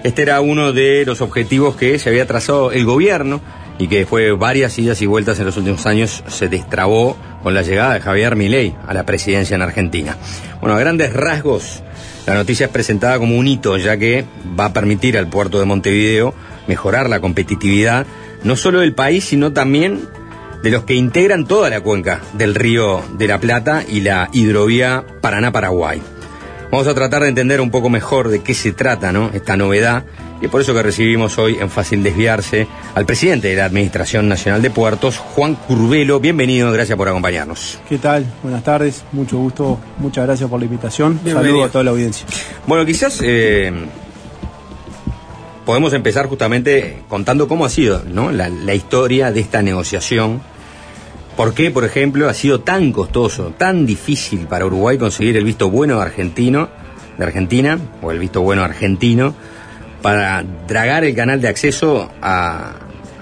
Este era uno de los objetivos que se había trazado el gobierno y que después de varias idas y vueltas en los últimos años se destrabó con la llegada de Javier Milei a la presidencia en Argentina. Bueno, a grandes rasgos, la noticia es presentada como un hito, ya que va a permitir al puerto de Montevideo mejorar la competitividad, no solo del país, sino también de los que integran toda la cuenca del río de la Plata y la hidrovía Paraná-Paraguay. Vamos a tratar de entender un poco mejor de qué se trata, ¿no? Esta novedad Y es por eso que recibimos hoy en Fácil Desviarse al presidente de la Administración Nacional de Puertos, Juan Curvelo. Bienvenido, gracias por acompañarnos. ¿Qué tal? Buenas tardes, mucho gusto, muchas gracias por la invitación. Saludos a toda la audiencia. Bueno, quizás eh, podemos empezar justamente contando cómo ha sido ¿no? la, la historia de esta negociación. ¿Por qué, por ejemplo, ha sido tan costoso, tan difícil para Uruguay conseguir el visto bueno argentino, de Argentina, o el visto bueno argentino, para dragar el canal de acceso a,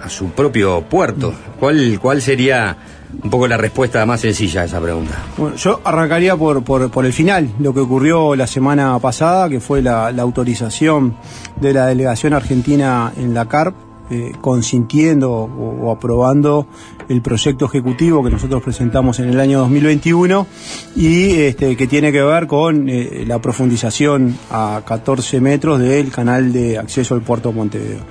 su propio puerto? ¿Cuál, ¿Cuál sería un poco la respuesta más sencilla a esa pregunta? Bueno, yo arrancaría por, por, por el final, lo que ocurrió la semana pasada, que fue la, la autorización de la delegación argentina en la CARP, eh, consintiendo o, aprobando el proyecto ejecutivo que nosotros presentamos en el año 2021 y este, que tiene que ver con eh, la profundización a 14 metros del canal de acceso al puerto de Montevideo.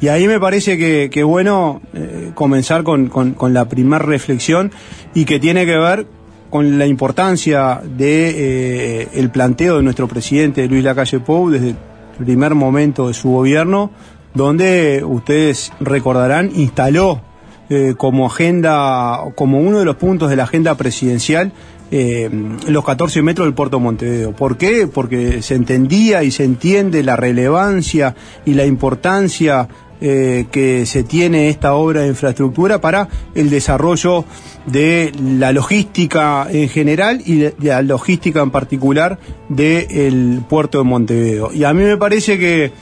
Y ahí me parece que, bueno eh, comenzar con, con, la primera reflexión y que tiene que ver con la importancia de el planteo de nuestro presidente Luis Lacalle Pou desde el primer momento de su gobierno, donde ustedes recordarán instaló eh, como agenda, como uno de los puntos de la agenda presidencial eh, los 14 metros del puerto de Montevideo. ¿Por qué? Porque se entendía y se entiende la relevancia y la importancia eh, que se tiene esta obra de infraestructura para el desarrollo de la logística en general y de la logística en particular del puerto de Montevideo. Y a mí me parece que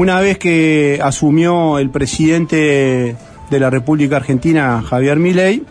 una vez que asumió el presidente de la República Argentina, Javier Milei,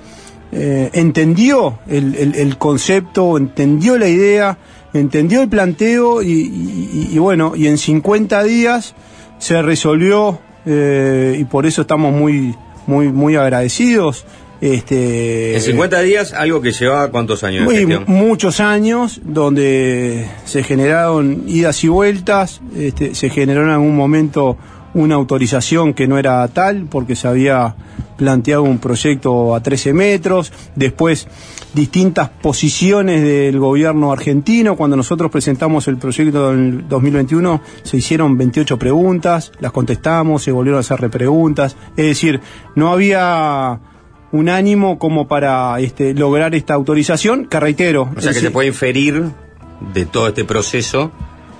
eh, entendió el, concepto, entendió la idea, entendió el planteo y bueno, y en 50 días se resolvió eh, y por eso estamos muy, muy, muy agradecidos. Este, en 50 días, algo que llevaba cuántos años muy, Muchos años, donde se generaron idas y vueltas, este, se generó en algún momento una autorización que no era tal porque se había planteado un proyecto a 13 metros, después distintas posiciones del gobierno argentino, cuando nosotros presentamos el proyecto del 2021 se hicieron 28 preguntas, las contestamos, se volvieron a hacer repreguntas, es decir, no había un ánimo como para este, lograr esta autorización, que reitero. O sea que se puede inferir de todo este proceso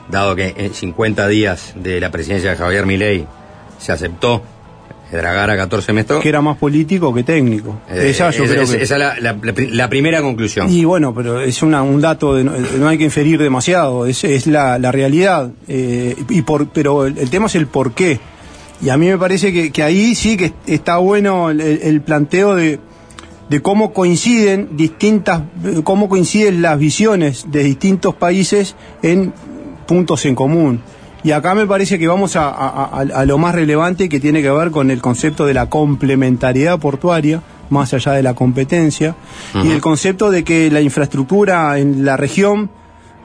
dado que en 50 días de la presidencia de Javier Milei se aceptó dragar a 14 metros. Que era más político que técnico. Eh, esa yo es, creo es, que... esa es la, la, la, primera conclusión. Y bueno, pero es una, un dato, de, no, no, hay que inferir demasiado, es, es la, la, realidad. Eh, y por, pero el, el, tema es el por qué. Y a mí me parece que, que ahí sí que está bueno el, el planteo de, de cómo coinciden distintas, cómo coinciden las visiones de distintos países en puntos en común. Y acá me parece que vamos a, a, a, lo más relevante que tiene que ver con el concepto de la complementariedad portuaria, más allá de la competencia, uh -huh. y el concepto de que la infraestructura en la región,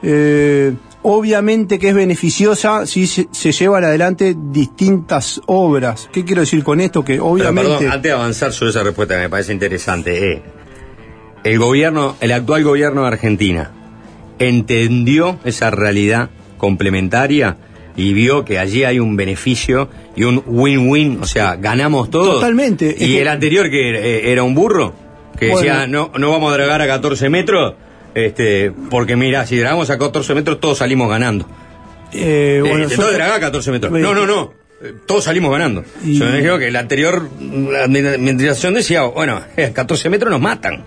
eh, obviamente que es beneficiosa si se, llevan adelante distintas obras. ¿Qué quiero decir con esto? Que obviamente... Pero, perdón, antes de avanzar sobre esa respuesta que me parece interesante, eh, el gobierno, el actual gobierno de Argentina, entendió esa realidad complementaria y vio que allí hay un beneficio y un win-win, o sea, ganamos todos. Totalmente. Y el anterior que era un burro, que bueno. decía, no, no vamos a dragar a 14 metros, este, porque mira, si dragamos a 14 metros todos salimos ganando. Eh, bueno, eh, no dragar a 14 metros. No, no, no. Todos salimos ganando. Y... Yo me que la anterior administración decía, bueno, a 14 metros nos matan.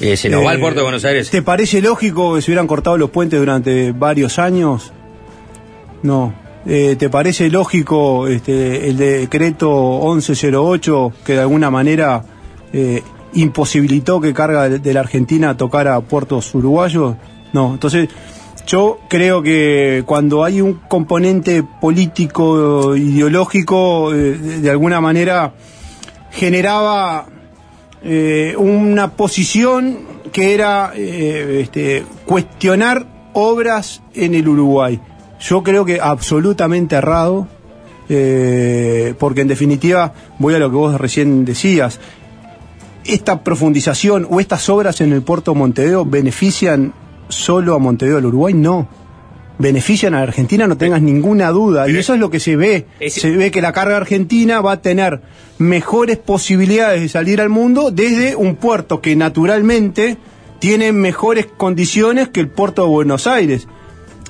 Eh, se nos va al puerto de Buenos Aires. ¿Te parece lógico que se hubieran cortado los puentes durante varios años? No. Eh, ¿Te parece lógico este, el decreto 1108 que de alguna manera eh, imposibilitó que carga de, la Argentina tocara puertos uruguayos? No. Entonces, yo creo que cuando hay un componente político, ideológico, eh, de, alguna manera generaba eh, una posición que era eh, este, cuestionar obras en el Uruguay yo creo que absolutamente errado, porque en definitiva, voy a lo que vos recién decías, esta profundización o estas obras en el puerto Montevideo benefician solo a Montevideo, al Uruguay, no. benefician a la Argentina, no tengas ninguna duda. Y eso es lo que se ve. Se ve que la carga argentina va a tener mejores posibilidades de salir al mundo desde un puerto que naturalmente tiene mejores condiciones que el puerto de Buenos Aires.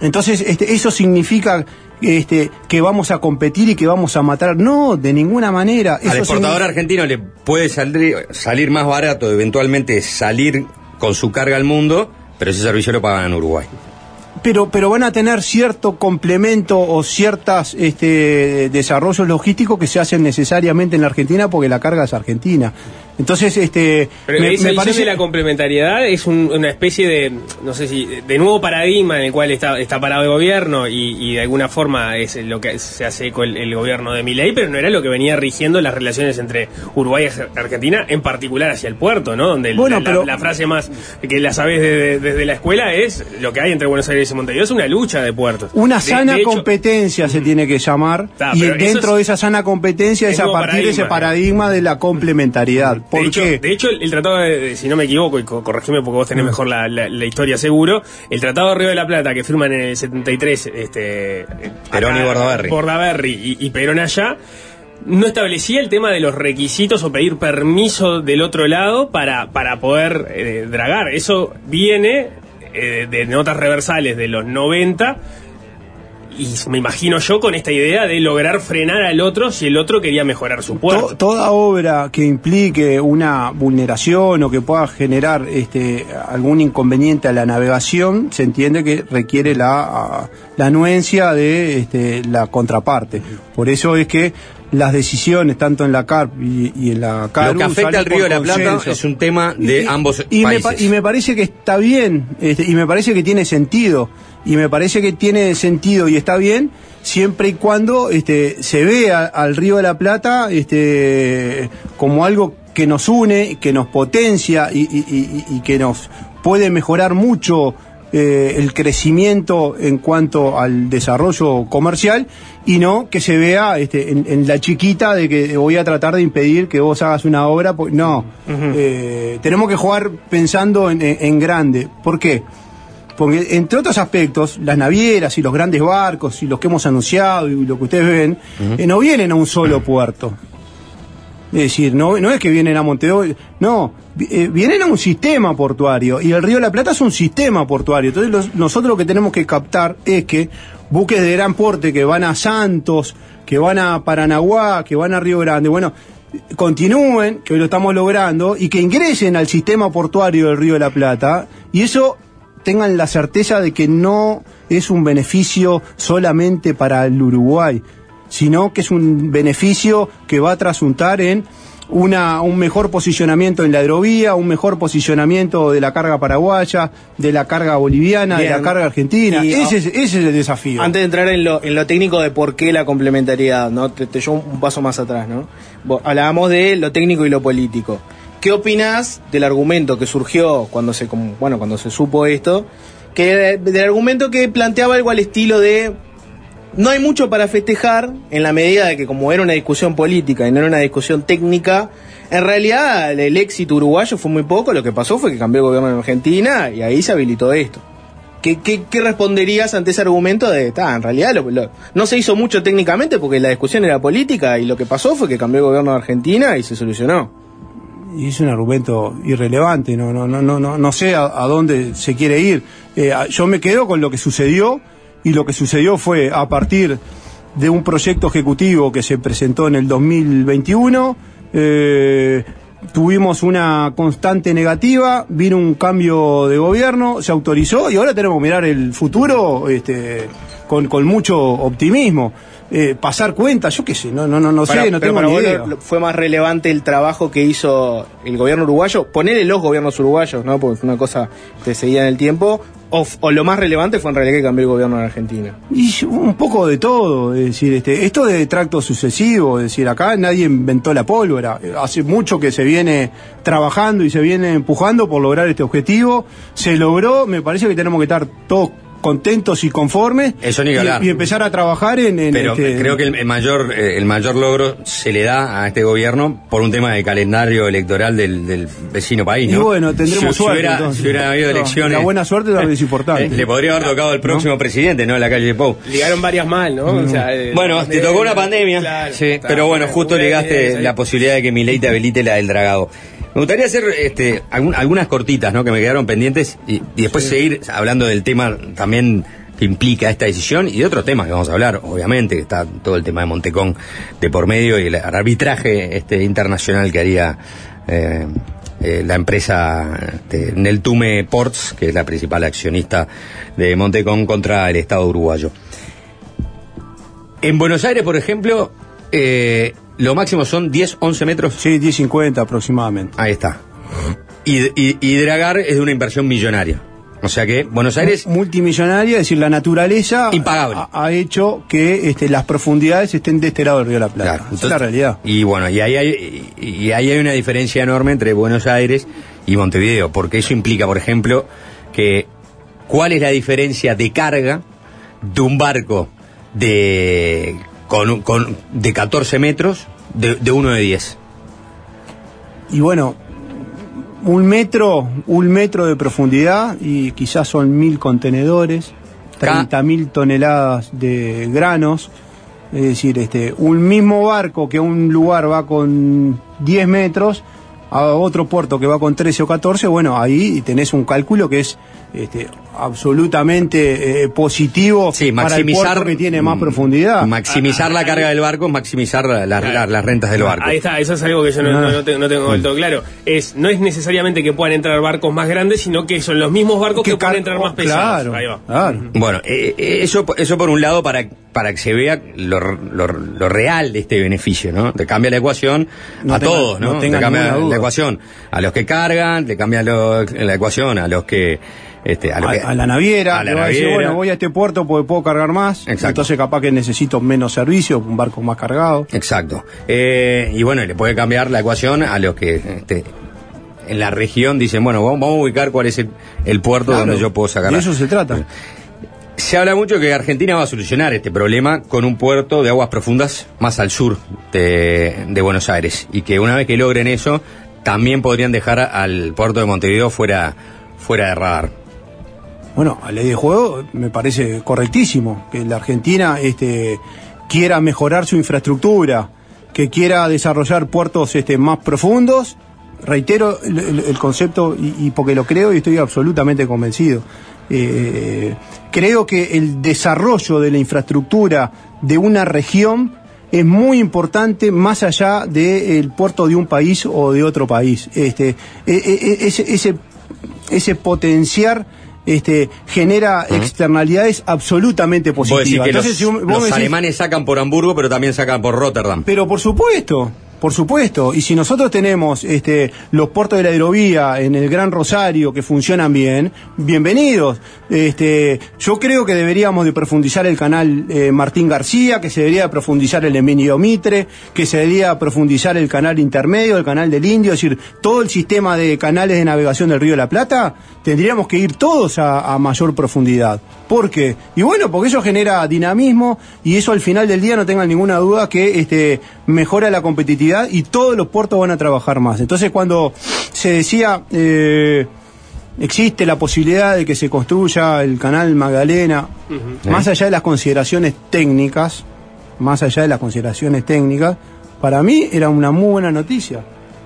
Entonces, este, eso significa este, que vamos a competir y que vamos a matar. No, de ninguna manera. Al Eso exportador significa- argentino le puede salir, salir más barato eventualmente salir con su carga al mundo, pero ese servicio lo pagan en Uruguay. pero, pero van a tener cierto complemento o ciertos este, desarrollos logísticos que se hacen necesariamente en la Argentina porque la carga es argentina. Entonces, este, Pero me, esa me visión parece de la complementariedad es un- una especie de, no sé si, de nuevo paradigma en el cual está, está parado el gobierno y, y de alguna forma es lo que se hace eco el, el gobierno de Milei, pero no era lo que venía rigiendo las relaciones entre Uruguay y Argentina, en particular hacia el puerto, ¿no? Donde el- Bueno, la, pero- la frase más que la sabes desde, desde la escuela es lo que hay entre Buenos Aires y Montevideo es una lucha de puertos. Una De- sana de hecho- competencia se tiene que llamar y dentro es- de esa sana competencia es, a partir de ese paradigma de la complementariedad. ¿Por de hecho, qué? de hecho, el, el tratado de, si no me equivoco, y co- corregime porque vos tenés Mm. mejor la, la- la historia seguro, el tratado de Río de la Plata que firman en el 73, este, Perón y Bordaberry. Bordaberry y, y Perón allá, no establecía el tema de los requisitos o pedir permiso del otro lado para, para poder eh, dragar. Eso viene eh, de notas reversales de los 90 y me imagino yo con esta idea de lograr frenar al otro si el otro quería mejorar su puerto. To- toda obra que implique una vulneración o que pueda generar este, algún inconveniente a la navegación, se entiende que requiere la, a- la anuencia de este, la contraparte. Por eso es que las decisiones, tanto en la CARP y, y en la CARU... Lo que afecta al Río de la Plata es un tema de Y- ambos y me, pa- países. y me parece que está bien, este, y me parece que tiene sentido, y me parece que tiene sentido y está bien siempre y cuando este, se vea al Río de la Plata este, como algo que nos une, que nos potencia y, y- y- y que nos puede mejorar mucho eh, el crecimiento en cuanto al desarrollo comercial y no que se vea este, en, en la chiquita de que voy a tratar de impedir que vos hagas una obra. po- No, Eh, tenemos que jugar pensando en, en- en grande. ¿Por qué? Porque entre otros aspectos, las navieras y los grandes barcos y los que hemos anunciado y lo que ustedes ven, eh, no vienen a un solo puerto. Es decir, no, no es que vienen a Montevideo, no, eh, vienen a un sistema portuario y el Río de la Plata es un sistema portuario. Entonces los- nosotros lo que tenemos que captar es que buques de gran porte que van a Santos, que van a Paranaguá, que van a Río Grande, bueno, continúen, que hoy lo estamos logrando, y que ingresen al sistema portuario del Río de la Plata, y eso tengan la certeza de que no es un beneficio solamente para el Uruguay, sino que es un beneficio que va a trasuntar en una, un mejor posicionamiento en la hidrovía, un mejor posicionamiento de la carga paraguaya, de la carga boliviana, de la carga argentina. Y, ese, es, ese es el desafío. Antes de entrar en lo, en lo técnico de por qué la complementariedad, ¿no? Te, te llevo un paso más atrás, ¿no? Hablábamos de lo técnico y lo político. ¿Qué opinás del argumento que surgió cuando se, bueno, cuando se supo esto? Que del argumento que planteaba algo al estilo de no hay mucho para festejar en la medida de que como era una discusión política y no era una discusión técnica, en realidad el, éxito uruguayo fue muy poco, lo que pasó fue que cambió el gobierno en Argentina y ahí se habilitó esto. ¿Qué, responderías ante ese argumento de, "Ta, en realidad lo- no se hizo mucho técnicamente porque la discusión era política y lo que pasó fue que cambió el gobierno de Argentina y se solucionó? Y es un argumento irrelevante, no, no, no, no, no, no sé a, a dónde se quiere ir. Eh, yo me quedo con lo que sucedió, y lo que sucedió fue a partir de un proyecto ejecutivo que se presentó en el 2021, eh, tuvimos una constante negativa, vino un cambio de gobierno, se autorizó y ahora tenemos que mirar el futuro este, con mucho optimismo. Eh, pasar cuentas, yo qué sé, no, no, no, no sé, no tengo ni idea. fue más relevante el trabajo que hizo el gobierno uruguayo, ponerle los gobiernos uruguayos, ¿no? Porque fue una cosa que seguía en el tiempo, o, lo más relevante fue en realidad que cambió el gobierno de Argentina. Y un poco de todo, es decir, este, esto de tracto sucesivo, es decir, acá nadie inventó la pólvora, hace mucho que se viene trabajando y se viene empujando por lograr este objetivo, se logró, me parece que tenemos que estar todos contentos y conformes Eso ni que y, empezar a trabajar en, en Pero este- creo que el, mayor eh, el mayor logro se le da a este gobierno por un tema de calendario electoral del, del vecino país, y ¿no? bueno, tendremos Si- si suerte. hubiera- entonces. si hubiera habido No, elecciones. La buena suerte también es importante. eh, le podría haber tocado el próximo presidente, ¿no? En la calle de Pou. Ligaron varias mal, ¿no? O sea, eh, Bueno, te tocó una pandemia, claro, sí, está, pero bueno, justo ahí. la posibilidad de que Milei te habilite la del dragado. Me gustaría hacer este, algún- algunas cortitas, ¿no? Que me quedaron pendientes y, y después seguir hablando del tema también que implica esta decisión y de otros temas que vamos a hablar, obviamente, que está todo el tema de Montecón de por medio y el arbitraje este internacional que haría eh, eh, la empresa este, Neltume Ports, que es la principal accionista de Montecón contra el Estado uruguayo. En Buenos Aires, por ejemplo, eh, lo máximo son 10, 11 metros. Sí, 10.50 aproximadamente. Ahí está. Y, y, y dragar es de una inversión millonaria. O sea que Buenos Aires... Multimillonaria, es decir, la naturaleza Impagable. Ha, ha hecho que este, las profundidades estén de este lado del río de la Plata. Claro, Esa es la realidad. Y bueno, y ahí, hay, y ahí hay una diferencia enorme entre Buenos Aires y Montevideo, porque eso implica, por ejemplo, que cuál es la diferencia de carga de un barco de con, con- de 14 metros de, de uno de 10. Y bueno, un metro, un metro de profundidad y quizás son mil contenedores, 30 mil toneladas de granos. Es decir, este, un mismo barco que a un lugar va con 10 metros, a otro puerto que va con 13 o 14, bueno, ahí tenés un cálculo que es este, absolutamente eh, positivo Sí, para el puerto que tiene más mm, profundidad. Maximizar la carga del barco, maximizar la- la- la- las rentas del barco. Ahí está, eso es algo que yo no, Ah. no- no tengo, no tengo del todo claro. Es, no es necesariamente que puedan entrar barcos más grandes, sino que son los mismos barcos que, pueden entrar más pesados. Claro, Ahí va. claro. Bueno, eh, eh, eso, eso por un lado para, para que se vea lo, lo- lo real de este beneficio, ¿no? Te cambia la ecuación No a tenga- todos, ¿no? Te cambia la ecuación a los que cargan, te cambia lo- la ecuación a los que... Este, a, a, los que- a la naviera, a la le va a decir, naviera. bueno, voy a este puerto porque puedo cargar más, Exacto. entonces capaz que necesito menos servicio, un barco más cargado. Exacto. Eh, y bueno, le puede cambiar la ecuación a los que este, en la región dicen, bueno, vamos, vamos a ubicar cuál es el, el puerto Claro, donde yo puedo sacar. De eso se trata. Se habla mucho que Argentina va a solucionar este problema con un puerto de aguas profundas más al sur de, de Buenos Aires y que una vez que logren eso, también podrían dejar al puerto de Montevideo fuera, fuera de radar. Bueno, a ley de juego me parece correctísimo que la Argentina este, quiera mejorar su infraestructura, que quiera desarrollar puertos este, más profundos. Reitero el, concepto y, y porque lo creo y estoy absolutamente convencido. Eh, creo que el desarrollo de la infraestructura de una región es muy importante más allá del puerto de un país o de otro país. Este, e- e- e- ese, ese, ese potenciar este, genera externalidades absolutamente Vos decís positivas. que Entonces, los, si vos me los decís- alemanes sacan por Hamburgo, pero también sacan por Rotterdam. pero por supuesto, por supuesto. Y si nosotros tenemos este, los puertos de la hidrovía en el Gran Rosario que funcionan bien, bienvenidos. Este, yo creo que deberíamos de profundizar el canal eh, Martín García, que se debería de profundizar el Emilio Mitre, que se debería profundizar el canal intermedio, el canal del Indio, es decir, todo el sistema de canales de navegación del Río de la Plata, tendríamos que ir todos a, a mayor profundidad. ¿Por qué? Y bueno, porque eso genera dinamismo y eso al final del día no tengan ninguna duda que este, mejora la competitividad y todos los puertos van a trabajar más. Entonces cuando se decía eh, existe la posibilidad de que se construya el canal Magdalena, más allá de las consideraciones técnicas, más allá de las consideraciones técnicas, para mí era una muy buena noticia.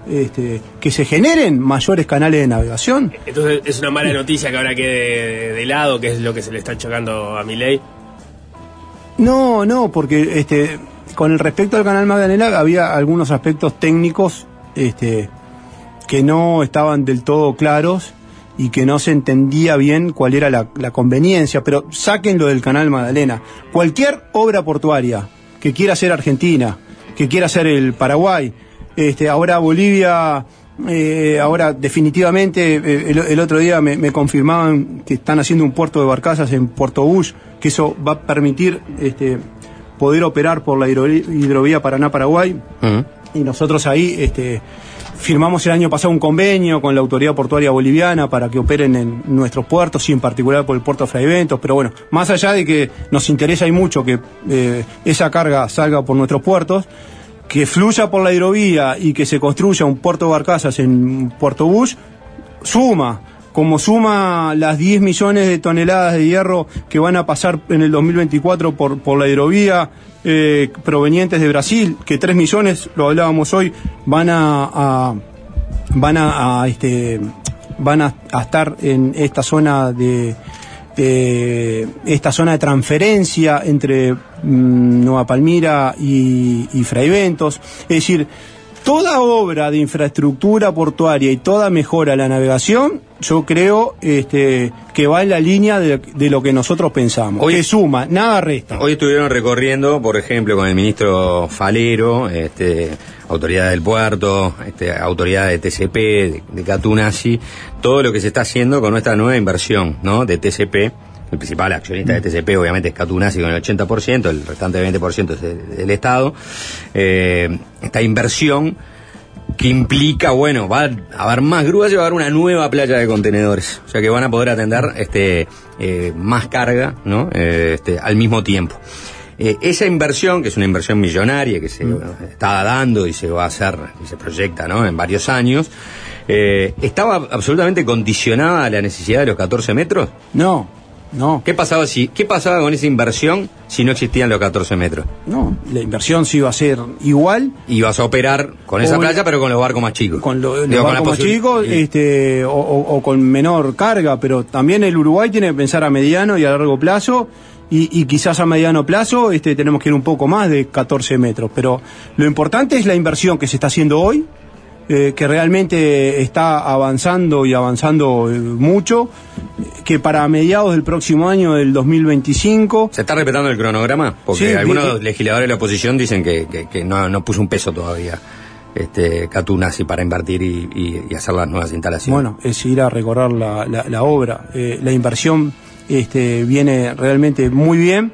Este, que se generen mayores canales de navegación. Entonces es una mala noticia que ahora quede de, de lado, que es lo que se le está chocando a Milei. No, no, porque este, con el respecto al canal Magdalena había algunos aspectos técnicos este, que no estaban del todo claros y que no se entendía bien cuál era la, conveniencia, pero sáquenlo del canal Magdalena. Cualquier obra portuaria que quiera hacer Argentina, que quiera hacer el Paraguay, este, ahora Bolivia, eh, ahora definitivamente, eh, el, otro día me, me confirmaban que están haciendo un puerto de barcazas en Puerto Bush, que eso va a permitir este, poder operar por la hidro- hidrovía Paraná-Paraguay. Y nosotros ahí este, Firmamos el año pasado un convenio con la Autoridad Portuaria Boliviana para que operen en nuestros puertos, y en particular por el puerto de Fraiventos, pero bueno, más allá de que nos interesa y mucho que eh, esa carga salga por nuestros puertos, que fluya por la hidrovía y que se construya un puerto de barcazas en Puerto Bush, suma, como suma las 10 millones de toneladas de hierro que van a pasar en el 2024 por, por la hidrovía eh, provenientes de Brasil, que 3 millones, lo hablábamos hoy, van a, van a, este van a, estar en esta zona de esta zona de transferencia entre mm, Nueva Palmira y, y. Es decir, toda obra de infraestructura portuaria y toda mejora a la navegación, yo creo este, que va en la línea de, de lo que nosotros pensamos. que suma, nada resta. Hoy estuvieron recorriendo, por ejemplo, con el ministro Falero, este, autoridad del puerto, este, autoridad de TCP, de, de Catunasi, todo lo que se está haciendo con nuestra nueva inversión, ¿no? De TCP. El principal accionista de TCP obviamente es Catunasi con el 80%, el restante 20% es del, del Estado. Eh, esta inversión que implica, bueno, va a haber más grúas y va a haber una nueva playa de contenedores. O sea que van a poder atender este eh, más carga, ¿no? Eh, este, al mismo tiempo. Eh, esa inversión, que es una inversión millonaria que se bueno, está dando y se va a hacer, y se proyecta, ¿no? En varios años, eh, ¿estaba absolutamente condicionada a la necesidad de los 14 metros? No, no. ¿Qué pasaba si, qué pasaba con esa inversión si no existían los 14 metros? No, la inversión sí iba a ser igual. Ibas a operar con esa playa, pero con los barcos más chicos. Con lo- los con barcos más chicos este, o, o- o con menor carga, pero también el Uruguay tiene que pensar a mediano y a largo plazo. Y, y quizás a mediano plazo este, tenemos que ir un poco más de 14 metros. Pero lo importante es la inversión que se está haciendo hoy, eh, que realmente está avanzando y avanzando eh, mucho, que para mediados del próximo año, del 2025, ¿Se está respetando el cronograma? Porque Sí, algunos legisladores de la oposición dicen que, que- que no, no puso un peso todavía este Catunasi para invertir y, y- y hacer las nuevas instalaciones. Bueno, es ir a recorrer la, la- la obra. Eh, la inversión este, viene realmente muy bien.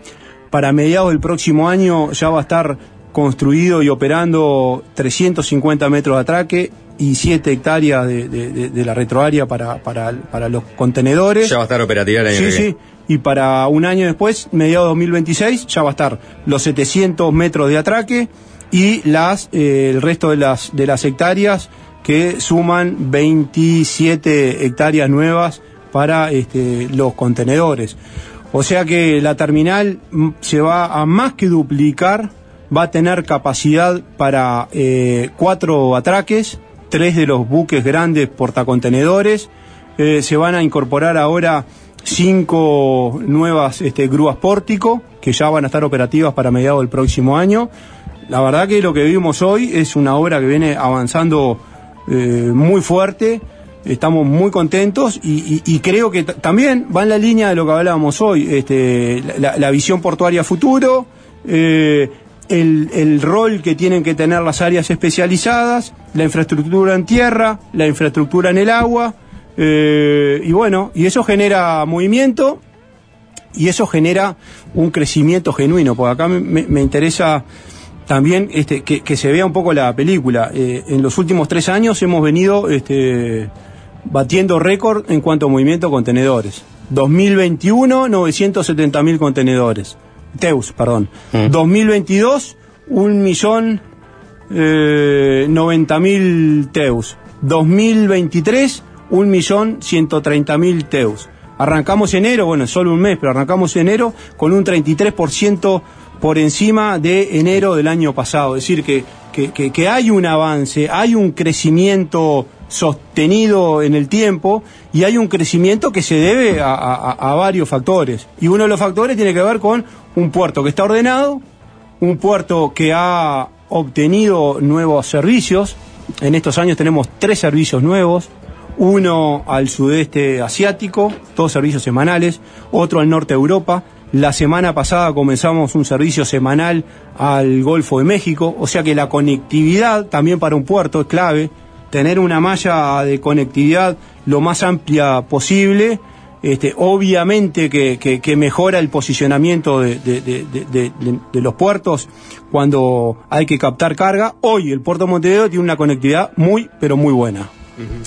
Para mediados del próximo año ya va a estar construido y operando 350 metros de atraque y 7 hectáreas de, de- de- la retroárea para, para, para los contenedores. ya va a estar operativa el año Sí, que viene. sí. Y para un año después, mediados de 2026, ya va a estar los 700 metros de atraque y las eh, el resto de las de las hectáreas que suman 27 hectáreas nuevas para este, los contenedores. O sea que la terminal mm, se va a más que duplicar, va a tener capacidad para eh, cuatro atraques, tres de los buques grandes portacontenedores, eh, se van a incorporar ahora cinco nuevas este, grúas pórtico que ya van a estar operativas para mediados del próximo año. La verdad que lo que vimos hoy es una obra que viene avanzando eh, muy fuerte. Estamos muy contentos y, creo que también va en la línea de lo que hablábamos hoy, este, la, visión portuaria futuro, el, el rol que tienen que tener las áreas especializadas, la infraestructura en tierra, la infraestructura en el agua, eh, y bueno, y eso genera movimiento y eso genera un crecimiento genuino, porque acá me, me- interesa también este, que, que se vea un poco la película. Eh, en los últimos tres años hemos venido este, batiendo récord en cuanto a movimiento de contenedores. 2021, 970 mil contenedores. Teus, perdón. 2022, un millón eh, 90 mil Teus. 2023, un millón 130 mil Teus. Arrancamos enero, bueno, solo un mes, pero arrancamos enero con un 33% por encima de enero del año pasado. Es decir, que, que, que- que hay un avance, hay un crecimiento sostenido en el tiempo y hay un crecimiento que se debe a, varios factores. Y uno de los factores tiene que ver con un puerto que está ordenado, un puerto que ha obtenido nuevos servicios. En estos años tenemos tres servicios nuevos, uno al sudeste asiático, dos servicios semanales, otro al norte de Europa. La semana pasada comenzamos un servicio semanal al Golfo de México, o sea que la conectividad también para un puerto es clave, tener una malla de conectividad lo más amplia posible este, obviamente que, mejora el posicionamiento de, los puertos cuando hay que captar carga. Hoy el puerto de Montevideo tiene una conectividad muy, pero muy buena.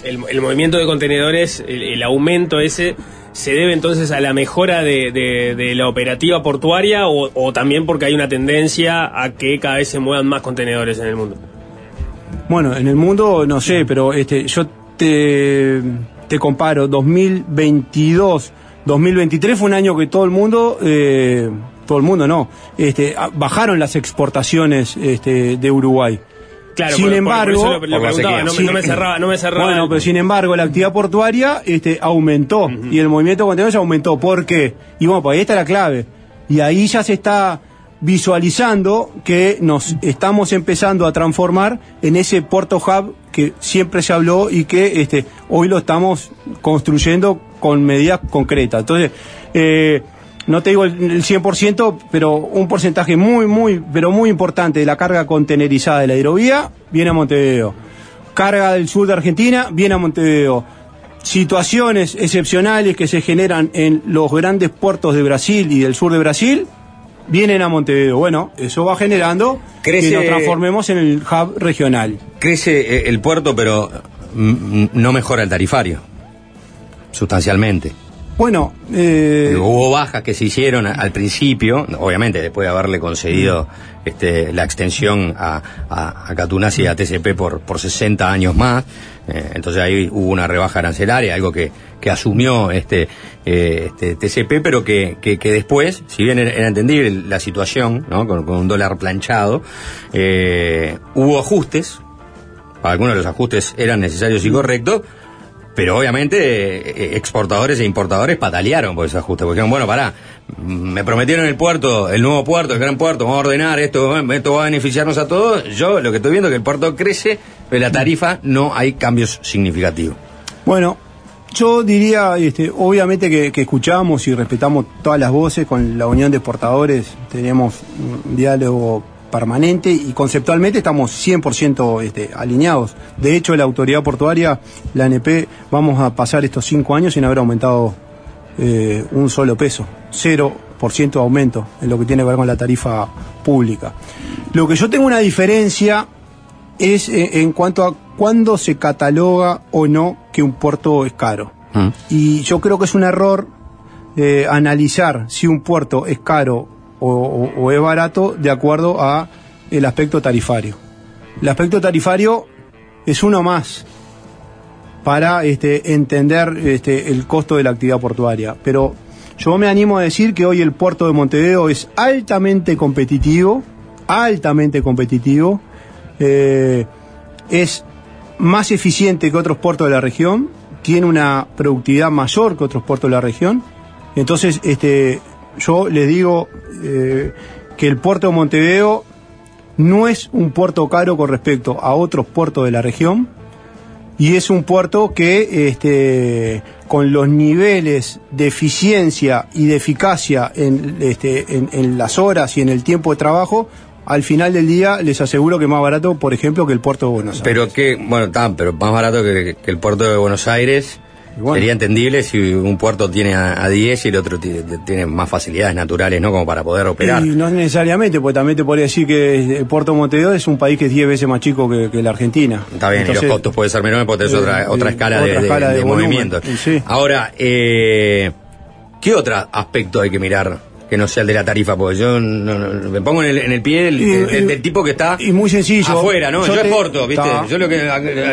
El, movimiento de contenedores, el, aumento ese, ¿se debe entonces a la mejora de, la operativa portuaria o también porque hay una tendencia a que cada vez se muevan más contenedores en el mundo? Bueno, en el mundo no sé, pero este, yo te, te comparo 2022, 2023 fue un año que todo el mundo, eh, todo el mundo no, este, bajaron las exportaciones este, de Uruguay. Claro, sin por- embargo, por eso lo- lo preguntaba, no me- no me cerraba- no me cerraba Bueno, el- pero sin embargo, la actividad portuaria este, aumentó y el movimiento de contenedores aumentó. ¿Por qué? Y bueno, pues ahí está la clave. Y ahí ya se está visualizando que nos estamos empezando a transformar en ese puerto hub que siempre se habló y que este, hoy lo estamos construyendo con medidas concretas. Entonces, eh, no te digo el, el 100%, pero un porcentaje muy, muy, pero muy importante de la carga contenerizada de la hidrovía viene a Montevideo. Carga del sur de Argentina viene a Montevideo. Situaciones excepcionales que se generan en los grandes puertos de Brasil y del sur de Brasil vienen a Montevideo. Bueno, eso va generando Crece- que nos transformemos en el hub regional. Crece eh, el puerto, pero mm, mm, no mejora el tarifario, sustancialmente. Bueno, eh, Hubo bajas que se hicieron al principio, obviamente después de haberle concedido este, la extensión a, a, a Catunasi y a TCP por, por 60 años más. Eh, entonces ahí hubo una rebaja arancelaria, algo que, que asumió este, eh, este TCP, pero que, que, después, si bien era, era entendible la situación, ¿no? con, con un dólar planchado, eh, hubo ajustes, algunos de los ajustes eran necesarios y correctos, pero obviamente eh, exportadores e importadores patalearon por ese ajuste, porque dijeron, bueno, pará, mm, me prometieron el puerto, el nuevo puerto, el gran puerto, vamos a ordenar esto, esto va a beneficiarnos a todos. Yo lo que estoy viendo es que el puerto crece, pero la tarifa no hay cambios significativos. Bueno, yo diría, este, obviamente que, que escuchamos y respetamos todas las voces con la Unión de Exportadores, tenemos un diálogo permanente y conceptualmente estamos 100% este, alineados. De hecho, la autoridad portuaria, la ANP, vamos a pasar estos cinco años sin haber aumentado eh, un solo peso, 0% de aumento en lo que tiene que ver con la tarifa pública. Lo que yo tengo una diferencia es eh, en cuanto a cuándo se cataloga o no que un puerto es caro. Y yo creo que es un error eh, analizar si un puerto es caro o, es barato de acuerdo a el aspecto tarifario. El aspecto tarifario es uno más para este, entender este, el costo de la actividad portuaria. Pero yo me animo a decir que hoy el puerto de Montevideo es altamente competitivo, altamente competitivo, eh, es más eficiente que otros puertos de la región, tiene una productividad mayor que otros puertos de la región. Entonces, este, yo les digo eh, que el puerto de Montevideo no es un puerto caro con respecto a otros puertos de la región y es un puerto que este, con los niveles de eficiencia y de eficacia en, este, en, en las horas y en el tiempo de trabajo, al final del día les aseguro que es más barato, por ejemplo, que el puerto de Buenos Aires. Pero que, bueno, está, pero más barato que, que el puerto de Buenos Aires. Sería entendible si un puerto tiene a, a 10 y el otro tiene, tiene más facilidades naturales, ¿no? Como para poder operar. Y no necesariamente, porque también te podría decir que el Puerto Montevideo es un país que es 10 veces más chico que, que la Argentina. Está bien, y los costos pueden ser menores porque tenés eh, otra, otra eh, escala otra de, escala de de volumen. movimiento. Sí. Ahora, eh, ¿qué otro aspecto hay que mirar que no sea el de la tarifa? Porque yo no- no- me pongo en el, en el pie del, Y- del tipo que está y muy sencillo. afuera, ¿no? Yo, Yo te- exporto, ¿viste? Yo, lo que,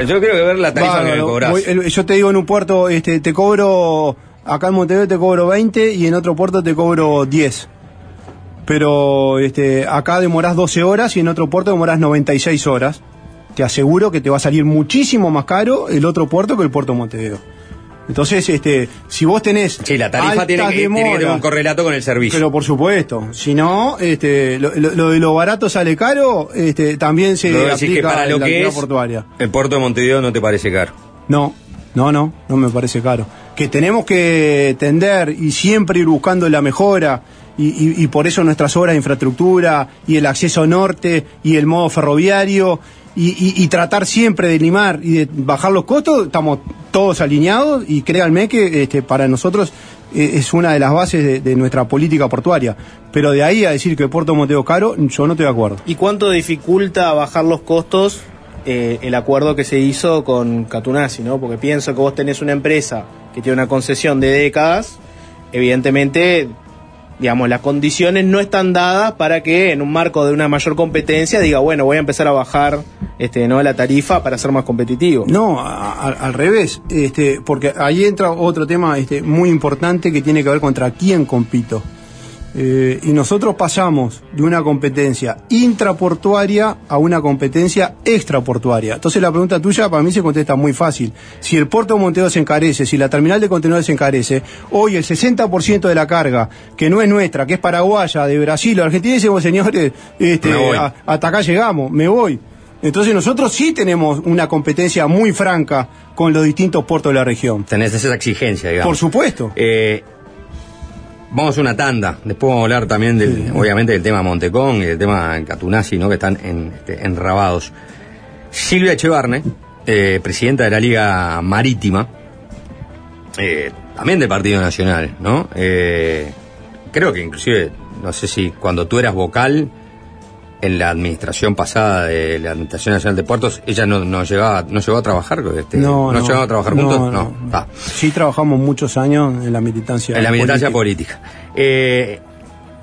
yo quiero ver la tarifa que me. Voy- el- yo te digo en un puerto, este, te cobro, acá en Montevideo te cobro 20 y en otro puerto te cobro 10. Pero este, acá demorás 12 horas y en otro puerto demorás 96 horas. Te aseguro que te va a salir muchísimo más caro el otro puerto que el puerto de Montevideo. Entonces, este, si vos tenés. Sí, la tarifa tiene que, tiene que tener demoras, un correlato con el servicio. Pero por supuesto, si no, este, lo, lo- lo de lo barato sale caro, este, también se decís aplica que para en lo la que es, portuaria. el puerto de Montevideo no te parece caro. No, no, no, no me parece caro. Que tenemos que tender y siempre ir buscando la mejora y, y- y por eso nuestras obras de infraestructura y el acceso norte y el modo ferroviario y, y- y tratar siempre de limar y de bajar los costos, estamos todos alineados y créanme que este, para nosotros eh, es una de las bases de, nuestra política portuaria. Pero de ahí a decir que puerto Monteo caro, yo no estoy de acuerdo. ¿Y cuánto dificulta bajar los costos eh, el acuerdo que se hizo con Catunasi, ¿no? Porque pienso que vos tenés una empresa que tiene una concesión de décadas, evidentemente, digamos, las condiciones no están dadas para que en un marco de una mayor competencia diga, bueno, voy a empezar a bajar este, ¿no? la tarifa para ser más competitivo. No, a- al revés, este, porque ahí entra otro tema este, muy importante que tiene que ver contra quién compito. Eh, y nosotros pasamos de una competencia intraportuaria a una competencia extraportuaria. Entonces la pregunta tuya para mí se contesta muy fácil. Si el puerto de Montevideo se encarece, si la terminal de contenedores se encarece, hoy el 60% de la carga, que no es nuestra, que es paraguaya, de Brasil o Argentina, decimos, señores, este, a- hasta acá llegamos, me voy. Entonces nosotros sí tenemos una competencia muy franca con los distintos puertos de la región. Tenés esa exigencia, digamos. Por supuesto. Eh, vamos a una tanda. Después vamos a hablar también, del, obviamente, del tema Montecón y del tema Catunasi, ¿no? Que están en, este, enrabados. Silvia Echevarne, eh, presidenta de la Liga Marítima, eh, también del Partido Nacional, ¿no? Eh, creo que inclusive, no sé si cuando tú eras vocal en la administración pasada de la Administración Nacional de Puertos, ella no, no llegaba, no llegó a trabajar, este, No, no. llegaba a trabajar No, juntos, no, no. Ah. Sí trabajamos muchos años en la militancia. En la militancia política. Eh,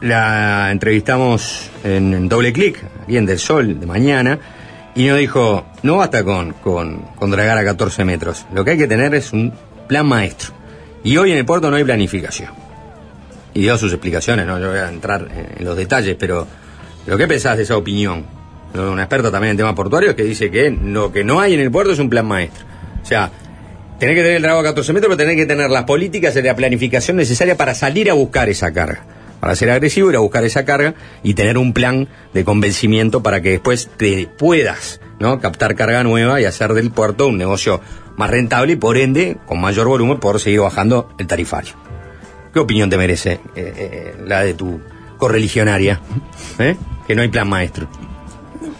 la entrevistamos en, en doble clic, aquí en Del Sol, de mañana, y nos dijo, no basta con, con, con dragar a 14 metros, lo que hay que tener es un plan maestro. Y hoy en el puerto no hay planificación. Y dio sus explicaciones, no yo voy a entrar en, en los detalles, pero lo que pensás de esa opinión, una experta también en temas portuarios que dice que lo que no hay en el puerto es un plan maestro. O sea, Tenés que tener el dragado a 14 metros, pero tenés que tener las políticas y la planificación necesaria para salir a buscar esa carga. Para ser agresivo, ir a buscar esa carga y tener un plan de convencimiento para que después te puedas ¿no? captar carga nueva y hacer del puerto un negocio más rentable y por ende, con mayor volumen, poder seguir bajando el tarifario. ¿Qué opinión te merece eh, eh, la de tu correligionaria? ¿Eh? Que no hay plan maestro.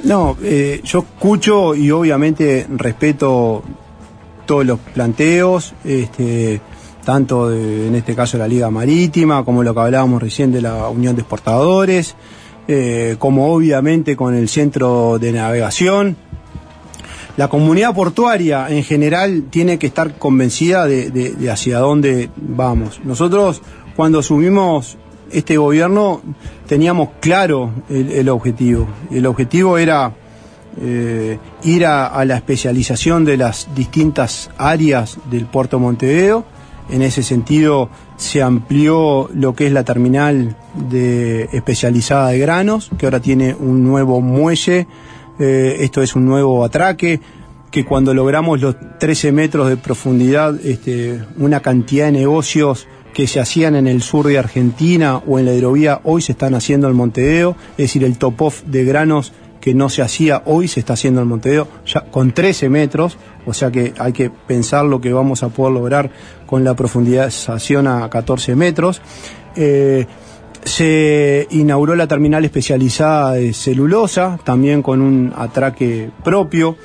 No, eh, yo escucho y obviamente respeto todos los planteos, este, tanto de, en este caso de la Liga Marítima, como lo que hablábamos recién de la Unión de Exportadores, eh, como obviamente con el Centro de Navegación. La comunidad portuaria en general tiene que estar convencida de, hacia dónde vamos. Nosotros cuando asumimos este gobierno teníamos claro el, objetivo. El objetivo era eh, ir a, la especialización de las distintas áreas del puerto Montevideo. En ese sentido se amplió lo que es la terminal especializada de granos, que ahora tiene un nuevo muelle. Eh, esto es un nuevo atraque que cuando logramos los 13 metros de profundidad, este, una cantidad de negocios que se hacían en el sur de Argentina o en la hidrovía hoy se están haciendo en Montevideo, es decir, el top-off de granos que no se hacía hoy se está haciendo en Montevideo ya con 13 metros, o sea que hay que pensar lo que vamos a poder lograr con la profundización a 14 metros. Eh, se inauguró la terminal especializada de celulosa, también con un atraque propio.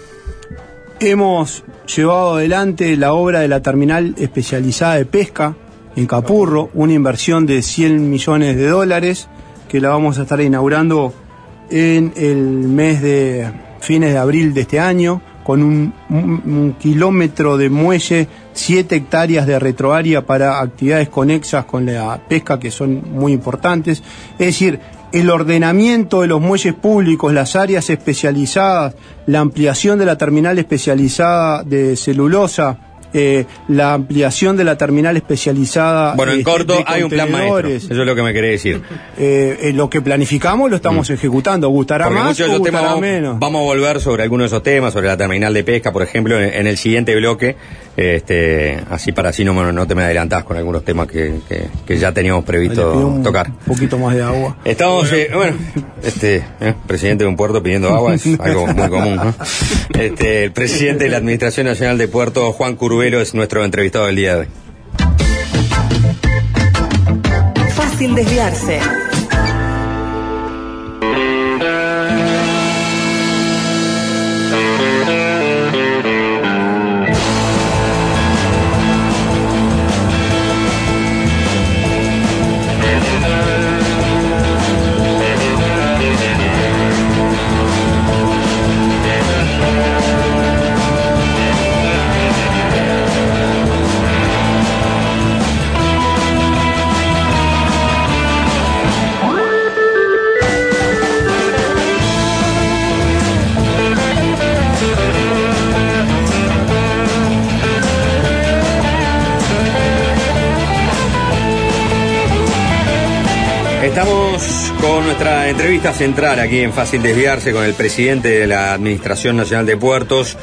Hemos llevado adelante la obra de la terminal especializada de pesca en Capurro, una inversión de 100 millones de dólares que la vamos a estar inaugurando en el mes de fines de abril de este año, con un, kilómetro de muelle, 7 hectáreas de retroárea para actividades conexas con la pesca que son muy importantes. Es decir, el ordenamiento de los muelles públicos, las áreas especializadas, la ampliación de la terminal especializada de celulosa, eh, la ampliación de la terminal especializada Bueno, en este, corto hay un plan maestro. Eso es lo que me querés decir. Eh, eh, lo que planificamos lo estamos ejecutando. ¿Gustará Porque más o gustará vamos, menos? vamos a volver sobre algunos de esos temas, sobre la terminal de pesca, por ejemplo, en, en el siguiente bloque. Este, así para así no, no te me adelantás con algunos temas que, que- que ya teníamos previsto un tocar. poquito más de agua. Estamos, eh, bueno, este, eh, presidente de un puerto pidiendo agua es algo muy común, ¿no? Este, el presidente de la Administración Nacional de Puertos, Juan Curvelo, es nuestro entrevistado del día de hoy. Fácil desviarse. Estamos con nuestra entrevista central aquí en Fácil Desviarse con el presidente de la Administración Nacional de Puertos,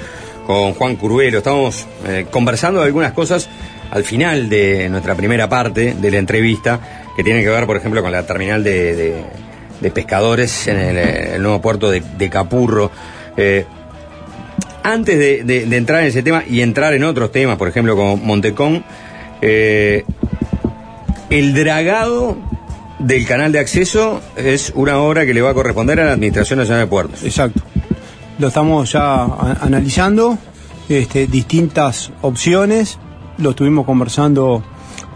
con Juan Curvelo. Estamos eh, conversando de algunas cosas al final de nuestra primera parte de la entrevista, que tiene que ver, por ejemplo, con la terminal de, pescadores en el, eh, el nuevo puerto de, Capurro. Eh, antes de, entrar en ese tema y entrar en otros temas, por ejemplo, como Montecón, el dragado del canal de acceso es una obra que le va a corresponder a la Administración Nacional de Puertos. Exacto. Lo estamos ya analizando, este, distintas opciones. Lo estuvimos conversando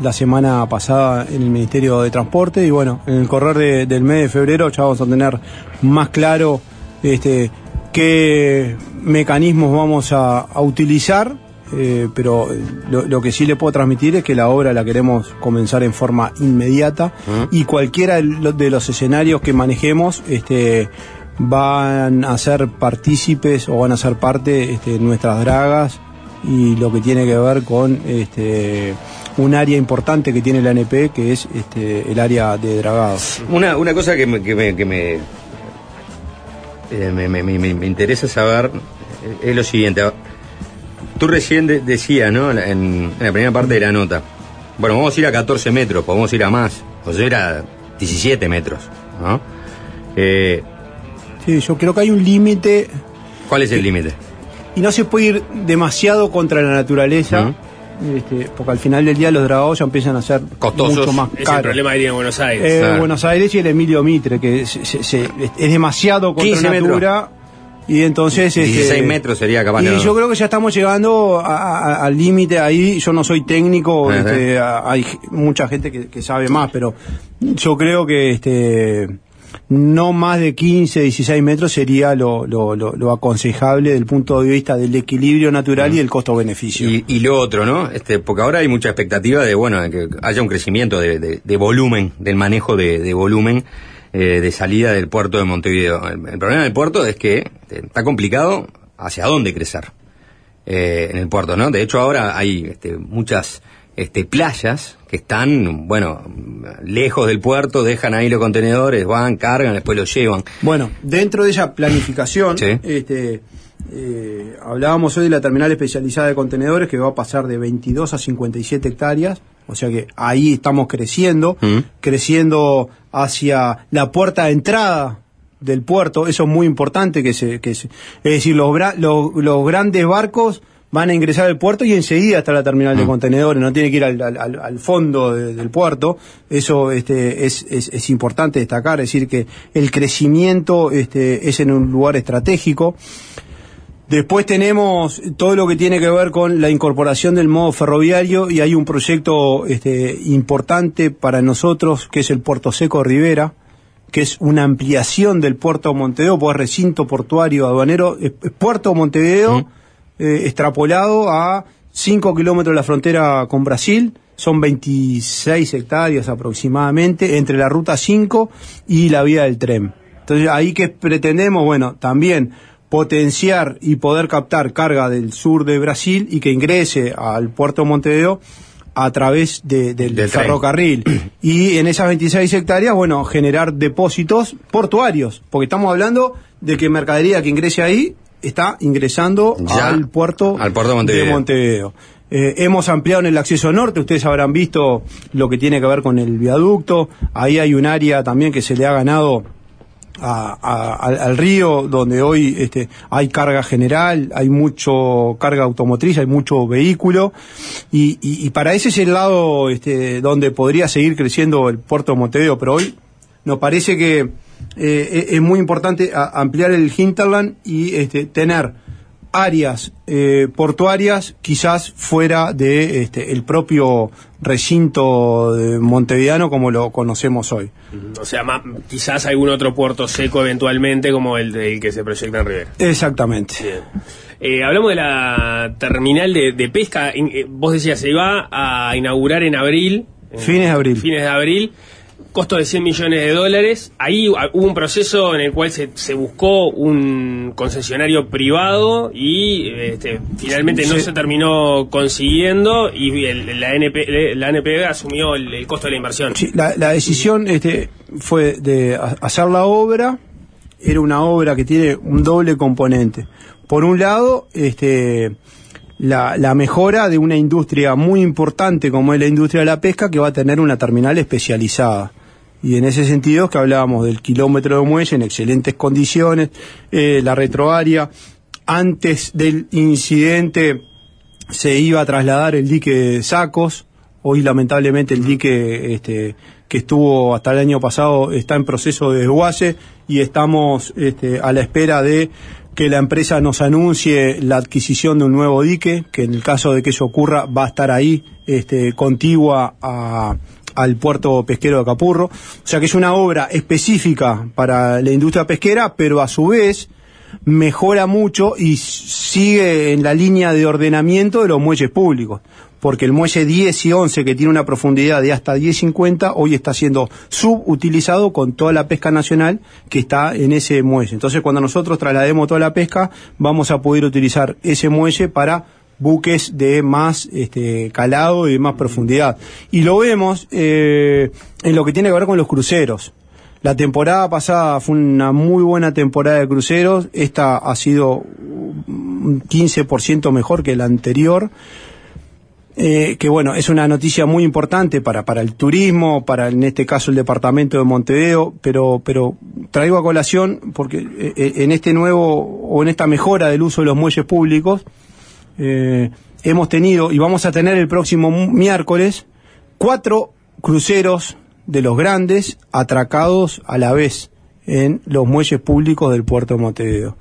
la semana pasada en el Ministerio de Transporte y bueno, en el correr de- del mes de febrero ya vamos a tener más claro este, qué mecanismos vamos a, a utilizar, eh, pero eh, lo, lo que sí le puedo transmitir es que la obra la queremos comenzar en forma inmediata y cualquiera de lo- de los escenarios que manejemos este, van a ser partícipes o van a ser parte este, nuestras dragas y lo que tiene que ver con este, un área importante que tiene la ANP que es este, el área de dragado. Una, una cosa que me, que me, que me, eh, me- me- me- me interesa saber eh, es lo siguiente. Tú recién de- decías, ¿no? En, en la primera parte de la nota. Bueno, vamos a ir a 14 metros, podemos ir a más. Podemos ir a 17 metros, ¿no? Eh, Sí, yo creo que hay un límite ¿Cuál es el límite? y no se puede ir demasiado contra la naturaleza. este, porque al final del día los dragados ya empiezan a ser Costosos. mucho más Es el caros. problema que tiene Buenos Aires. Eh, Claro. Buenos Aires y el Emilio Mitre, que se- se- se- es demasiado contra 15 metros. natura. Y entonces. 16 este, metros sería capaz Y no. yo creo que ya estamos llegando a- a- al límite ahí. Yo no soy técnico, este, a- hay mucha gente que, que sabe más, pero yo creo que este no más de 15, 16 metros sería lo, lo, lo- lo aconsejable desde el punto de vista del equilibrio natural y el costo-beneficio. Y, y lo otro, ¿no? Este, porque ahora hay mucha expectativa de, bueno, de que haya un crecimiento de, de- de volumen, del manejo de, de volumen eh, de salida del puerto de Montevideo. El, el problema del puerto es que este, está complicado hacia dónde crecer eh, en el puerto, ¿no? De hecho, ahora hay este, muchas este, playas que están, bueno, lejos del puerto, dejan ahí los contenedores, van, cargan, después los llevan. Bueno, dentro de esa planificación, este, eh, hablábamos hoy de la terminal especializada de contenedores que va a pasar de 22 a 57 hectáreas, o sea que ahí estamos creciendo, creciendo hacia la puerta de entrada del puerto, eso es muy importante que se, que se- es decir, los, los, los grandes barcos van a ingresar al puerto y enseguida está la terminal de contenedores, no tiene que ir al, al- al- al fondo de- del puerto, eso este, es, es, es importante destacar, es decir, que el crecimiento este, es en un lugar estratégico. Después tenemos todo lo que tiene que ver con la incorporación del modo ferroviario y hay un proyecto este, importante para nosotros que es el Puerto Seco Rivera, que es una ampliación del puerto de Montevideo, pues recinto portuario aduanero, es- es puerto de Montevideo eh, extrapolado a 5 kilómetros de la frontera con Brasil, son 26 hectáreas aproximadamente entre la ruta 5 y la vía del tren. Entonces ahí que pretendemos, bueno, también potenciar y poder captar carga del sur de Brasil y que ingrese al puerto de Montevideo a través de- del, Del tren. ferrocarril. Y en esas 26 hectáreas, bueno, generar depósitos portuarios, porque estamos hablando de que mercadería que ingrese ahí está ingresando Ya, al puerto, al puerto de Montevideo. Montevideo. Eh, hemos ampliado en el acceso norte, ustedes habrán visto lo que tiene que ver con el viaducto, ahí hay un área también que se le ha ganado a- a- al, al río, donde hoy este, hay carga general, hay mucho carga automotriz, hay mucho vehículo, y, y- para ese es el lado este, donde podría seguir creciendo el puerto de Montevideo, pero hoy nos parece que eh, es- es muy importante ampliar el hinterland y este, tener áreas eh, portuarias quizás fuera de este, el propio recinto de montevideano como lo conocemos hoy. O sea, ma- quizás algún otro puerto seco eventualmente como el, del que se proyecta en Rivera. Exactamente. Eh, hablamos de la terminal de, de pesca. In- eh, vos decías, se iba a inaugurar en abril. en Fines de abril. Fines de abril. Costo de 100 millones de dólares. Ahí ah, hubo un proceso en el cual se, se buscó un concesionario privado y este, finalmente no Sí. se terminó consiguiendo y el- la, NP, la NPD asumió el, el costo de la inversión. Sí, la, la decisión este, fue de ha- hacer la obra, era una obra que tiene un doble componente. Por un lado, este, la, la mejora de una industria muy importante como es la industria de la pesca, que va a tener una terminal especializada. Y en ese sentido es que hablábamos del kilómetro de muelle en excelentes condiciones, eh, la retroárea. Antes del incidente se iba a trasladar el dique de Sacos. Hoy lamentablemente el dique este, que estuvo hasta el año pasado está en proceso de desguace y estamos este, a la espera de que la empresa nos anuncie la adquisición de un nuevo dique, que en el caso de que eso ocurra va a estar ahí, este, contigua a- al puerto pesquero de Capurro. O sea que es una obra específica para la industria pesquera, pero a su vez mejora mucho y sigue en la línea de ordenamiento de los muelles públicos. Porque el muelle 10 y 11, que tiene una profundidad de hasta 10.50, hoy está siendo subutilizado con toda la pesca nacional que está en ese muelle. Entonces, cuando nosotros traslademos toda la pesca, vamos a poder utilizar ese muelle para buques de más este, calado y de más profundidad. Y lo vemos eh, en lo que tiene que ver con los cruceros. La temporada pasada fue una muy buena temporada de cruceros. Esta ha sido un 15% mejor que la anterior. Eh, que bueno, es una noticia muy importante para, para el turismo, para en este caso el departamento de Montevideo, pero, pero traigo a colación porque eh, eh, en este nuevo o en esta mejora del uso de los muelles públicos, eh, hemos tenido y vamos a tener el próximo miércoles cuatro cruceros de los grandes atracados a la vez en los muelles públicos del puerto de Montevideo.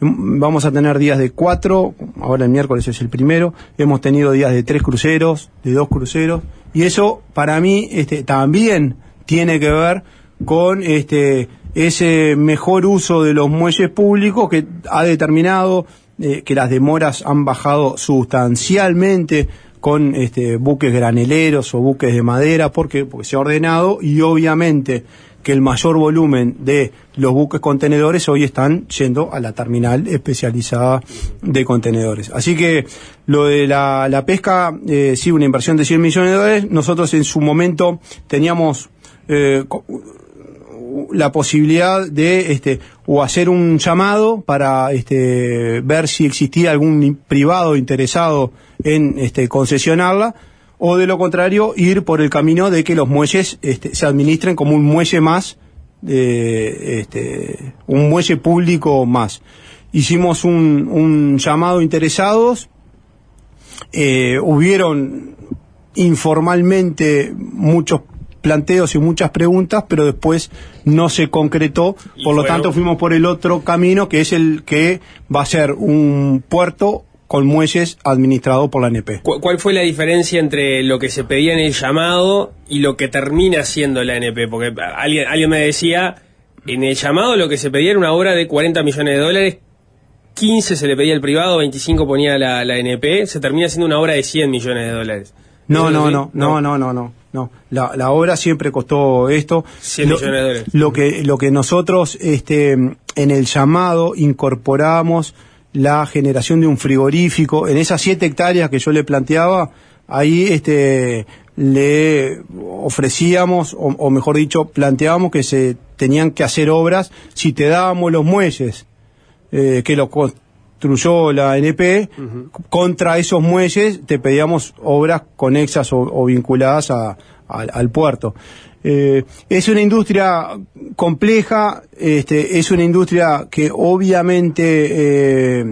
Mm, Vamos a tener días de cuatro, ahora el miércoles es el primero, hemos tenido días de tres cruceros, de dos cruceros, y eso para mí este, también tiene que ver con este, ese mejor uso de los muelles públicos que ha determinado eh, que las demoras han bajado sustancialmente con este, buques graneleros o buques de madera, porque, porque se ha ordenado y obviamente que el mayor volumen de los buques contenedores hoy están yendo a la terminal especializada de contenedores. Así que lo de la, la pesca, eh, sí, una inversión de 100 millones de dólares. Nosotros en su momento teníamos eh, la posibilidad de este o hacer un llamado para este ver si existía algún privado interesado en este concesionarla o de lo contrario ir por el camino de que los muelles este, se administren como un muelle más de este un muelle público más. Hicimos un, un llamado interesados eh, hubieron informalmente muchos planteos y muchas preguntas, pero después no se concretó. Y Por lo tanto, fuimos por el otro camino, que es el que va a ser un puerto con muelles administrado por la. ¿Cu- ¿Cuál fue la diferencia entre lo que se pedía en el llamado y lo que termina siendo la NP? Porque alguien, alguien me decía, en el llamado lo que se pedía era una obra de 40 millones de dólares, 15 se le pedía al privado, 25 ponía la, la NP, se termina siendo una obra de 100 millones de dólares. No, ¿Eso es no, no, no, no, no, no, no. La, la obra siempre costó esto. 100 lo, millones de dólares. Lo que, lo que nosotros, este, en el llamado incorporamos la generación de un frigorífico en esas siete hectáreas que yo le planteaba. Ahí, este, le ofrecíamos, o, o mejor dicho, planteábamos que se tenían que hacer obras si te dábamos los muelles eh, que lo construyó la NP, contra esos muelles te pedíamos obras conexas o, o vinculadas a- al- al puerto. Eh, es una industria compleja, este, es una industria que obviamente eh,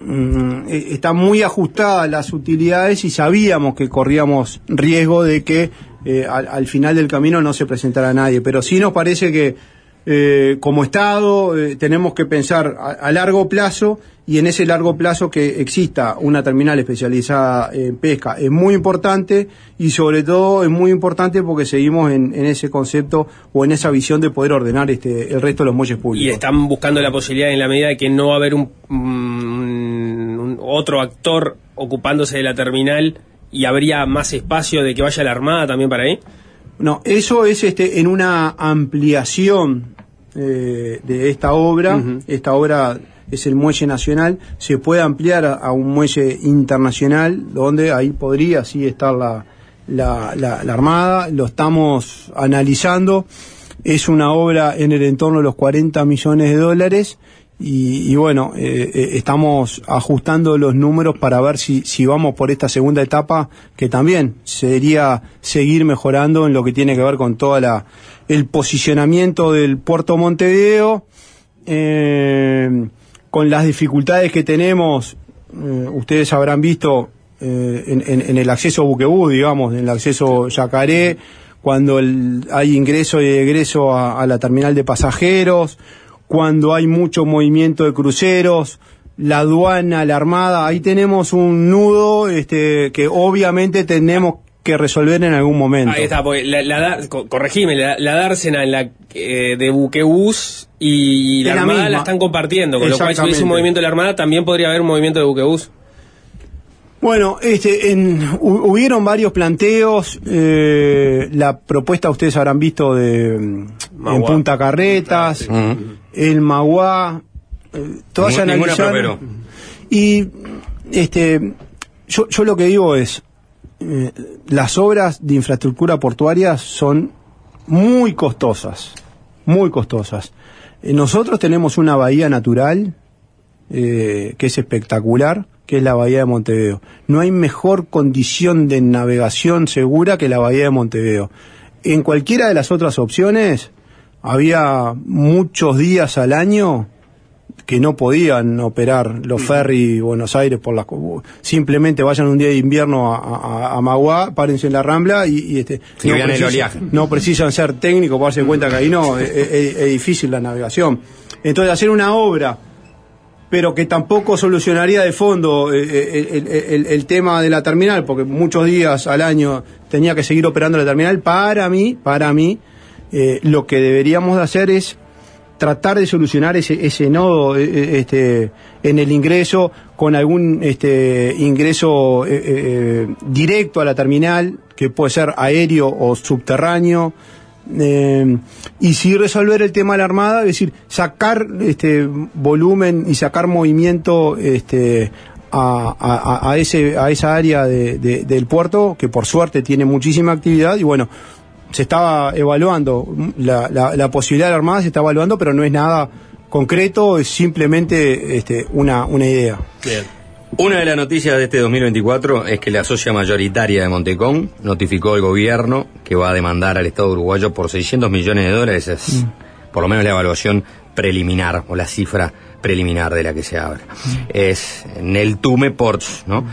mm, eh, está muy ajustada a las utilidades y sabíamos que corríamos riesgo de que eh, al, al final del camino no se presentara nadie. Pero sí nos parece que eh, como Estado eh, tenemos que pensar a, a largo plazo y en ese largo plazo que exista una terminal especializada en pesca es muy importante y sobre todo es muy importante porque seguimos en, en ese concepto o en esa visión de poder ordenar este el resto de los muelles Y públicos. están buscando la posibilidad en la medida de que no va a haber un, mm, un otro actor ocupándose de la terminal y habría más espacio de que vaya la Armada también para ahí. No, eso es este en una ampliación eh, de esta obra. Esta obra es el muelle nacional. Se puede ampliar a, a un muelle internacional, donde ahí podría sí estar la, la, la- la Armada. Lo estamos analizando. Es una obra en el entorno de los 40 millones de dólares. Y, y bueno, eh, eh, estamos ajustando los números para ver si, si vamos por esta segunda etapa, que también sería seguir mejorando en lo que tiene que ver con toda la el posicionamiento del puerto Montevideo, eh, con las dificultades que tenemos, eh, ustedes habrán visto eh, en, en- el acceso Buquebú, digamos, en el acceso Yacaré, cuando hay ingreso y egreso a, a la terminal de pasajeros, cuando hay mucho movimiento de cruceros, la aduana, la armada, ahí tenemos un nudo este, que obviamente tenemos que resolver en algún momento. Ahí está, porque la, corregime, la, la dársena la, eh, de buquebús y la, Armada misma. la están compartiendo, con lo cual si hubiese un movimiento de la Armada también podría haber un movimiento de buquebús. Bueno, este, en, hu- hubieron varios planteos. eh, la propuesta ustedes habrán visto de mm, en Magua. Punta Carretas, el Maguá, eh, todas se Ninguna analizaron. Y este, yo, yo lo que digo es, eh, las obras de infraestructura portuaria son muy costosas, muy costosas. Eh, nosotros tenemos una bahía natural eh, que es espectacular, que es la bahía de Montevideo. No hay mejor condición de navegación segura que la bahía de Montevideo. En cualquiera de las otras opciones había muchos días al año que no podían operar los ferries Buenos Aires por las simplemente vayan un día de invierno a, a, a Maguá, párense en la Rambla y, y, este el precisan- no precisan ser técnicos para darse cuenta que ahí no es, es- es difícil la navegación. Entonces hacer una obra pero que tampoco solucionaría de fondo eh, eh, el, el- el tema de la terminal, porque muchos días al año tenía que seguir operando la terminal. Para mí, para mí, eh, lo que deberíamos de hacer es tratar de solucionar ese, ese nodo eh, eh, este, en el ingreso con algún este, ingreso eh, directo a la terminal, que puede ser aéreo o subterráneo. Eh, y sí resolver el tema de la armada, es decir, sacar este volumen y sacar movimiento este a, a- a ese a esa área de- del puerto que por suerte tiene muchísima actividad y bueno se estaba evaluando la, la- la posibilidad de la armada se está evaluando pero no es nada concreto es simplemente este una una idea Una de las noticias de este 2024 es que la socia mayoritaria de Montecón notificó al gobierno que va a demandar al Estado uruguayo por 600 millones de dólares. Es por lo menos la evaluación preliminar o la cifra preliminar de la que se habla. Es Neltume Ports, ¿no?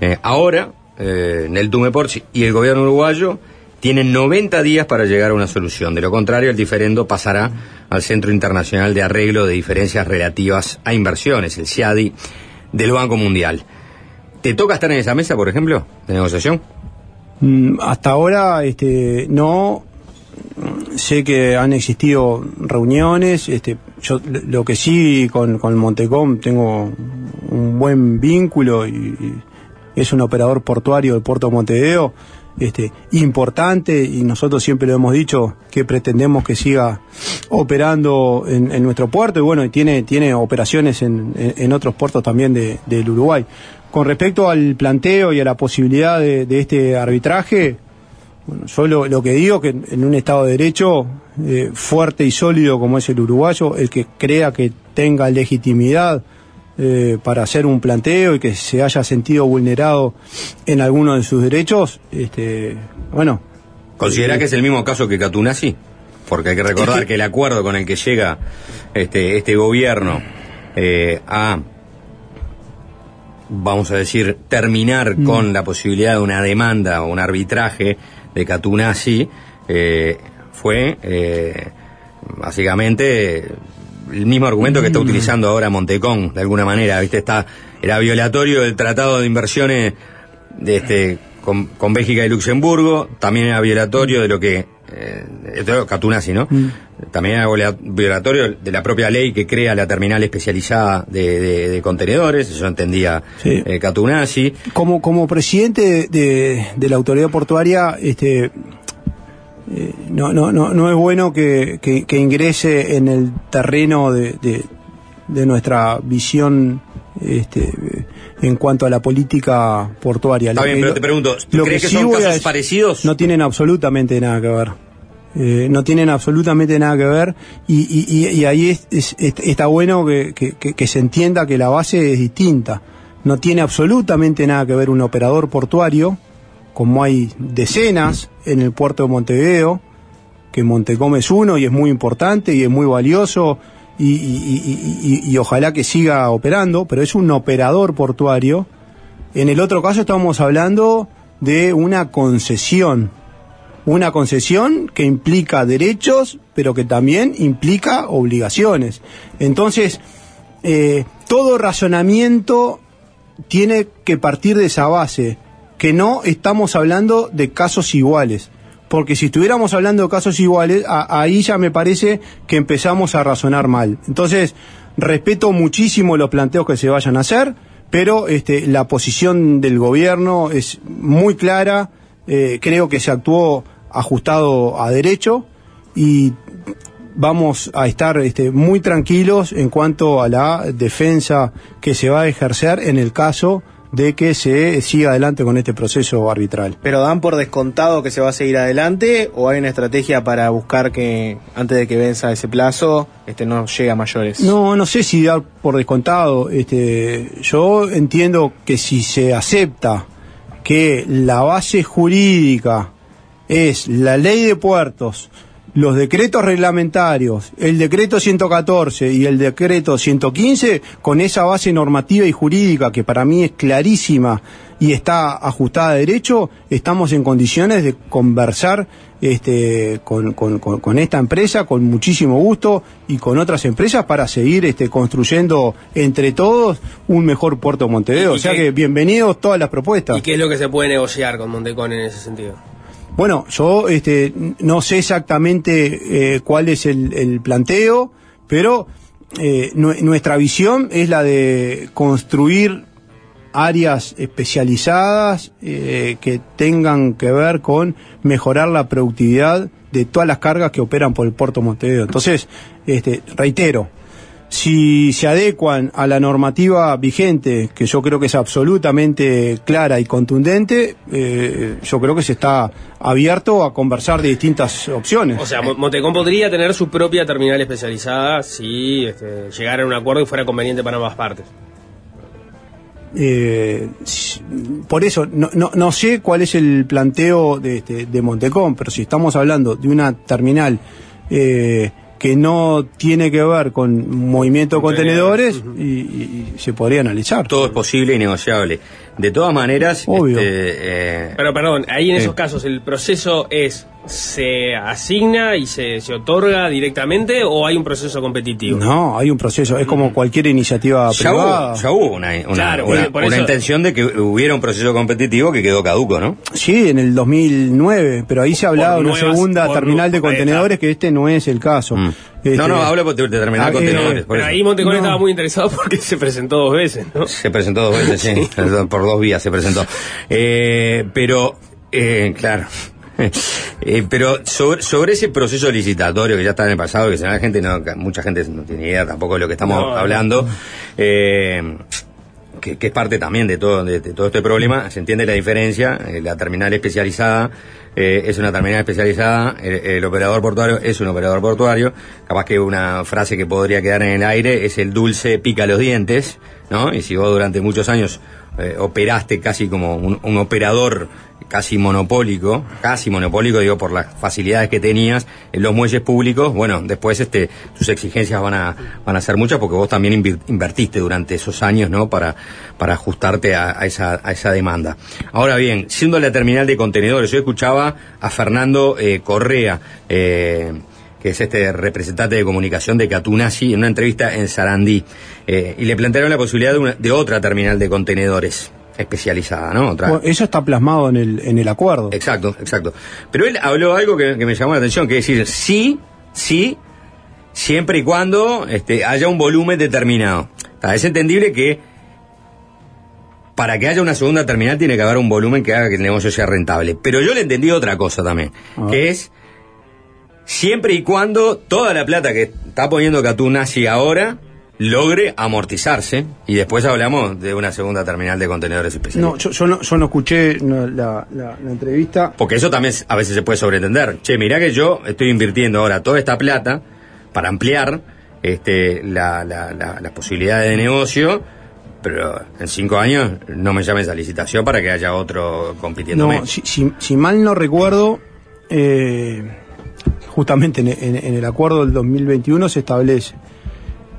Eh, ahora, eh, Neltume Ports y el gobierno uruguayo tienen 90 días para llegar a una solución. De lo contrario, el diferendo pasará al Centro Internacional de Arreglo de Diferencias Relativas a Inversiones, el CIADI, del Banco Mundial. ¿Te toca estar en esa mesa, por ejemplo, de negociación? Mm, Hasta ahora, este, no. Sé que han existido reuniones. Este, yo lo- que sí con, con Montecom tengo un buen vínculo y, y es un operador portuario del puerto de Montevideo, este, importante y nosotros siempre lo hemos dicho que pretendemos que siga operando en, en nuestro puerto y bueno, y tiene, tiene operaciones en, en- otros puertos también de- del Uruguay. Con respecto al planteo y a la posibilidad de, este arbitraje, bueno, yo lo, que digo que en, en un Estado de Derecho eh, fuerte y sólido como es el uruguayo, el que crea que tenga legitimidad eh, para hacer un planteo y que se haya sentido vulnerado en alguno de sus derechos, este, bueno. ¿Considera eh, que es el mismo caso que Catunasi? Porque hay que recordar que el acuerdo con el que llega este, este gobierno eh, a, vamos a decir, terminar Mm. con la posibilidad de una demanda o un arbitraje de Catunasi fue básicamente el mismo argumento que está Mm. utilizando ahora Montecón, de alguna manera, ¿viste? Está, era violatorio del Tratado de Inversiones de este, con, con Bélgica y Luxemburgo, también era violatorio de lo que, eh, esto Catunasi, ¿no? También era viola- violatorio de la propia ley que crea la terminal especializada de, de- de contenedores, eso entendía Sí. eh, Catunasi. como, como presidente de, de la autoridad portuaria, este, eh, no, no, no, no es bueno que, que- que ingrese en el terreno de, de- de nuestra visión este, en cuanto a la política portuaria. Está Lo bien, que- pero te pregunto, ¿tú lo crees que sí son a casos decir- parecidos? No tienen absolutamente nada que ver. Eh, no tienen absolutamente nada que ver y, y- y- y ahí es- es- es- está bueno que, que- que- que se entienda que la base es distinta. No tiene absolutamente nada que ver un operador portuario, como hay decenas en el puerto de Montevideo, que Montecom es uno y es muy importante y es muy valioso y, ojalá que siga operando, pero es un operador portuario. En el otro caso estamos hablando de una concesión, una concesión que implica derechos, pero que también implica obligaciones. Entonces, eh, todo razonamiento tiene que partir de esa base, que no estamos hablando de casos iguales. Porque si estuviéramos hablando de casos iguales, ahí ya me parece que empezamos a razonar mal. Entonces, respeto muchísimo los planteos que se vayan a hacer, pero este, la posición del gobierno es muy clara, eh, creo que se actuó ajustado a derecho y vamos a estar este, muy tranquilos en cuanto a la defensa que se va a ejercer en el caso de que se siga adelante con este proceso arbitral. ¿Pero dan por descontado que se va a seguir adelante o hay una estrategia para buscar que antes de que venza ese plazo este no llegue a mayores? No, no sé si dar por descontado. Este, yo entiendo que si se acepta que la base jurídica es la ley de puertos, los decretos reglamentarios, el decreto 114 y el decreto 115, con esa base normativa y jurídica que para mí es clarísima y está ajustada a derecho, estamos en condiciones de conversar este, con, con- con- con esta empresa con muchísimo gusto y con otras empresas para seguir este, construyendo entre todos un mejor puerto de Montevideo. ¿Y O sea qué- que bienvenidos todas las propuestas. ¿Y qué es lo que se puede negociar con Montecón en ese sentido? Bueno, yo este, no sé exactamente eh, cuál es el, planteo, pero eh, nue- nuestra visión es la de construir áreas especializadas eh, que tengan que ver con mejorar la productividad de todas las cargas que operan por el puerto Montevideo. Entonces, este, reitero, si se adecuan a la normativa vigente, que yo creo que es absolutamente clara y contundente, eh, yo creo que se está abierto a conversar de distintas opciones. O sea, Mo- Montecón podría tener su propia terminal especializada si este, llegara a un acuerdo y fuera conveniente para ambas partes. Eh, por eso, no, no, no sé cuál es el planteo de, este, de Montecom, pero si estamos hablando de una terminal eh, que no tiene que ver con movimiento de contenedores, y, y- y se podría analizar. Todo es posible y negociable. De todas maneras, Obvio. este, eh, Pero perdón, ahí en Sí. esos casos el proceso es se asigna y se, se otorga directamente o hay un proceso competitivo. No, hay un proceso, es como cualquier iniciativa ya privada. hubo, ya hubo una, una, Claro, una- por una eso- intención de que hubiera un proceso competitivo que quedó caduco, ¿no? Sí, en el 2009, pero ahí se hablaba de una nuevas- segunda terminal de contenedores que este no es el caso. Este, No, no, hablo de, de terminal Ah, contenedores. eh, por Pero eso. ahí Montecón No. estaba muy interesado porque se presentó dos veces, ¿no? Se presentó dos veces, sí, por dos vías se presentó. Eh, pero, eh, claro. Eh, pero sobre, sobre ese proceso licitatorio que ya está en el pasado, que se- la gente no, mucha gente no tiene idea tampoco de lo que estamos No, no. hablando, eh, que, que es parte también de todo, de, de todo este problema, se entiende la diferencia, eh, la terminal especializada eh, es una terminal especializada, el, el operador portuario es un operador portuario, capaz que una frase que podría quedar en el aire es el dulce pica los dientes, ¿no? Y si vos durante muchos años eh, operaste casi como un, un operador casi monopólico, casi monopólico, digo, por las facilidades que tenías en los muelles públicos, bueno, después este, tus exigencias van a, van a ser muchas porque vos también invertiste durante esos años, ¿no? Para, para ajustarte a, a esa, a esa demanda. Ahora bien, siendo la terminal de contenedores, yo escuchaba a Fernando eh, Correa, eh, que es este representante de comunicación de Catunasi, en una entrevista en Sarandí, eh, y le plantearon la posibilidad de, una- de otra terminal de contenedores especializada, ¿no? Otra, Bueno, eso está plasmado en el, en el acuerdo. Exacto, exacto. Pero él habló algo que, que me llamó la atención, que es decir, sí, sí, siempre y cuando este, haya un volumen determinado. Es entendible que para que haya una segunda terminal tiene que haber un volumen que haga que el negocio sea rentable. Pero yo le entendí otra cosa también, que es siempre y cuando toda la plata que está poniendo Catunasi ahora logre amortizarse y después hablamos de una segunda terminal de contenedores especiales. No, yo, yo no, yo no escuché la, la- la entrevista. Porque eso también a veces se puede sobreentender. Che, mirá que yo estoy invirtiendo ahora toda esta plata para ampliar este, la, la, posibilidades de negocio, pero en cinco años no me llames a licitación para que haya otro compitiéndome. No, si, si- si mal no recuerdo, eh, justamente en, en- en el acuerdo del 2021 se establece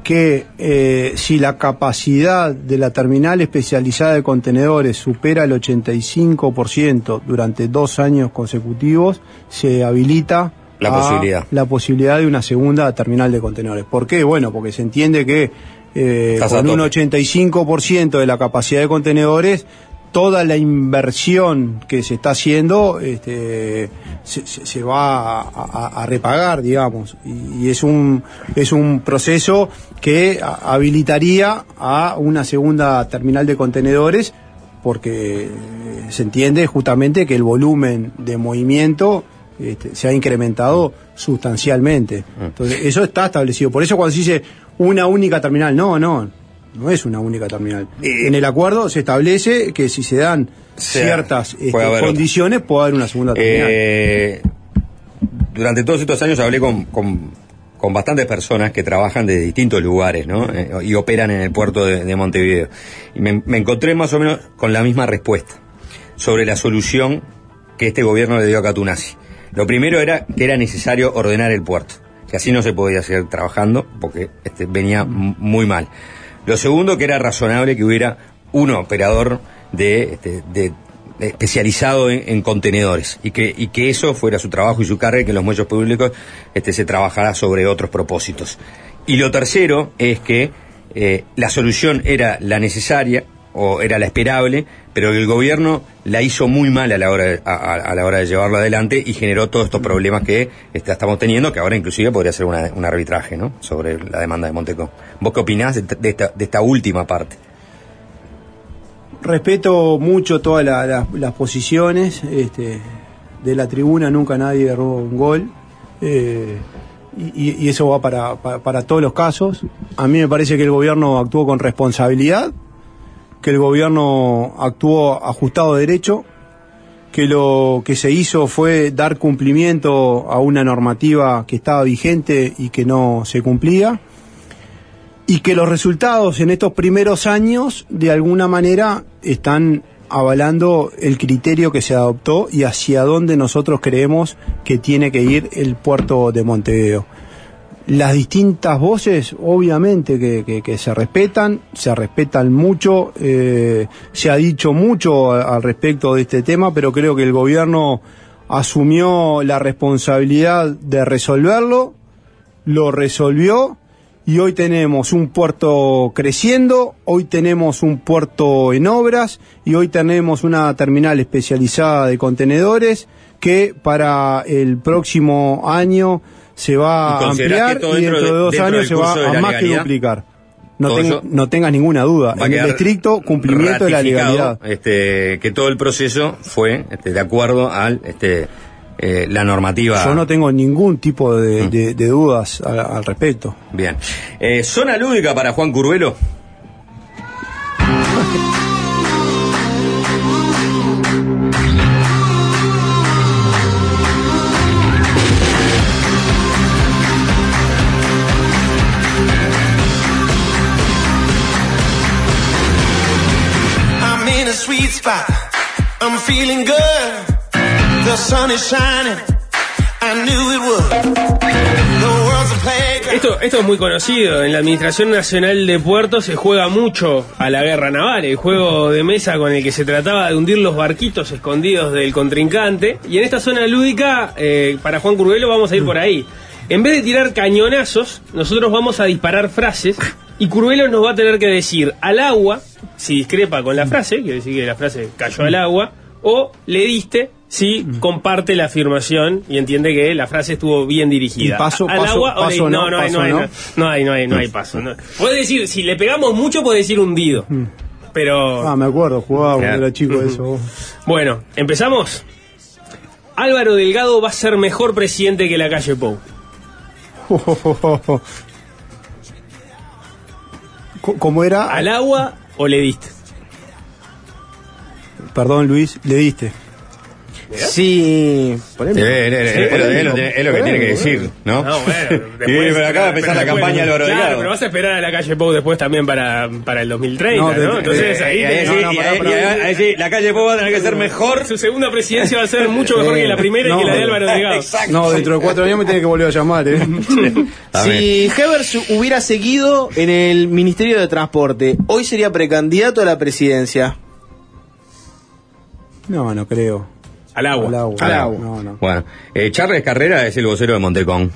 que eh, si la capacidad de la terminal especializada de contenedores supera el 85% durante dos años consecutivos, se habilita La a posibilidad. la posibilidad de una segunda terminal de contenedores. ¿Por qué? Bueno, porque se entiende que eh, con un tope. 85% de la capacidad de contenedores, toda la inversión que se está haciendo este, se, se- va a, a- a repagar, digamos, y, y es un es un proceso que habilitaría a una segunda terminal de contenedores porque eh, se entiende justamente que el volumen de movimiento este, se ha incrementado sustancialmente. Entonces, eso está establecido. Por eso cuando se dice una única terminal, no, no, no es una única terminal. en el acuerdo se establece que si se dan ciertas este, otra. condiciones, puede haber una segunda terminal. Eh, durante todos estos años hablé con, con, con bastantes personas que trabajan de distintos lugares ¿no? Eh, y operan en el puerto de, de Montevideo. Y me, me encontré más o menos con la misma respuesta sobre la solución que este gobierno le dio a Catunasi. Lo primero era que era necesario ordenar el puerto, que así no se podía seguir trabajando porque este, venía muy mal. Lo segundo que era razonable que hubiera un operador de, este, especializado en, en contenedores y que, y que eso fuera su trabajo y su carga y que en los muelles públicos este, se trabajara sobre otros propósitos. Y lo tercero es que eh, la solución era la necesaria o era la esperable, pero el gobierno la hizo muy mal a la hora de, a, la hora de llevarlo adelante y generó todos estos problemas que este, estamos teniendo, que ahora inclusive podría ser una- un arbitraje ¿no? sobre la demanda de Monteco. ¿Vos qué opinás de, esta, de esta última parte? Respeto mucho todas la- la- las posiciones. Este, de la tribuna nunca nadie roba un gol. eh, y, eso va para, para todos los casos. A mí me parece que el gobierno actuó con responsabilidad, que el gobierno actuó ajustado a derecho, que lo que se hizo fue dar cumplimiento a una normativa que estaba vigente y que no se cumplía y que los resultados en estos primeros años de alguna manera están avalando el criterio que se adoptó y hacia dónde nosotros creemos que tiene que ir el puerto de Montevideo. Las distintas voces, obviamente, que, que- se respetan, se respetan mucho, eh, se ha dicho mucho al respecto de este tema, pero creo que el gobierno asumió la responsabilidad de resolverlo, lo resolvió y hoy tenemos un puerto creciendo, hoy tenemos un puerto en obras y hoy tenemos una terminal especializada de contenedores que para el próximo año se va ¿Y a ampliar que todo y dentro de de- dos dentro años se va a más que duplicar. No, ten- no tengas ninguna duda, en el estricto cumplimiento de la legalidad. Este, que todo el proceso fue este, de acuerdo al este, eh, la normativa. Yo no tengo ningún tipo de, de- de dudas al- al respecto. Bien. Eh, zona lúdica para Juan Curvelo. Esto, esto es muy conocido. En la Administración Nacional de Puertos se juega mucho a la guerra naval, el juego de mesa con el que se trataba de hundir los barquitos escondidos del contrincante. Y en esta zona lúdica, eh, para Juan Curvelo, vamos a ir por ahí. En vez de tirar cañonazos, nosotros vamos a disparar frases y Curvelo nos va a tener que decir al agua, si discrepa con la frase, quiere decir que la frase cayó al agua, o le diste si comparte la afirmación y entiende que la frase estuvo bien dirigida. Y paso, al paso, agua o le- paso no, no, paso no, hay, no. no, hay, no hay, no hay paso. no. Puede decir, si le pegamos mucho, puede decir hundido. Pero. Ah, me acuerdo, jugaba cuando era chico eso. Bueno, ¿empezamos? Álvaro Delgado va a ser mejor presidente que la calle Pou. ¿Cómo era? ¿Al agua o le diste? Perdón, Luis, le diste. Sí. Es- es lo- que- tiene que decir, ¿no? No, bueno, acaba de empezar la campaña Álvaro Claro, Delgado. pero vas a esperar a la calle Pou después también para, para el 2030, No, ¿no? Entonces Eh, ahí y sí, y y la calle Pou va a tener que ser mejor. Su segunda presidencia va a ser mucho mejor que la primera y No, que la de Álvaro Delgado. Exacto. No, dentro de cuatro años me tiene que volver a llamar, ¿eh? Si Hebers hubiera seguido en el Ministerio de Transporte, hoy sería precandidato a la presidencia. No, no creo. Al agua. Al agua. Al agua. No, no. Bueno, eh, Charles Carrera es el vocero de Montecón.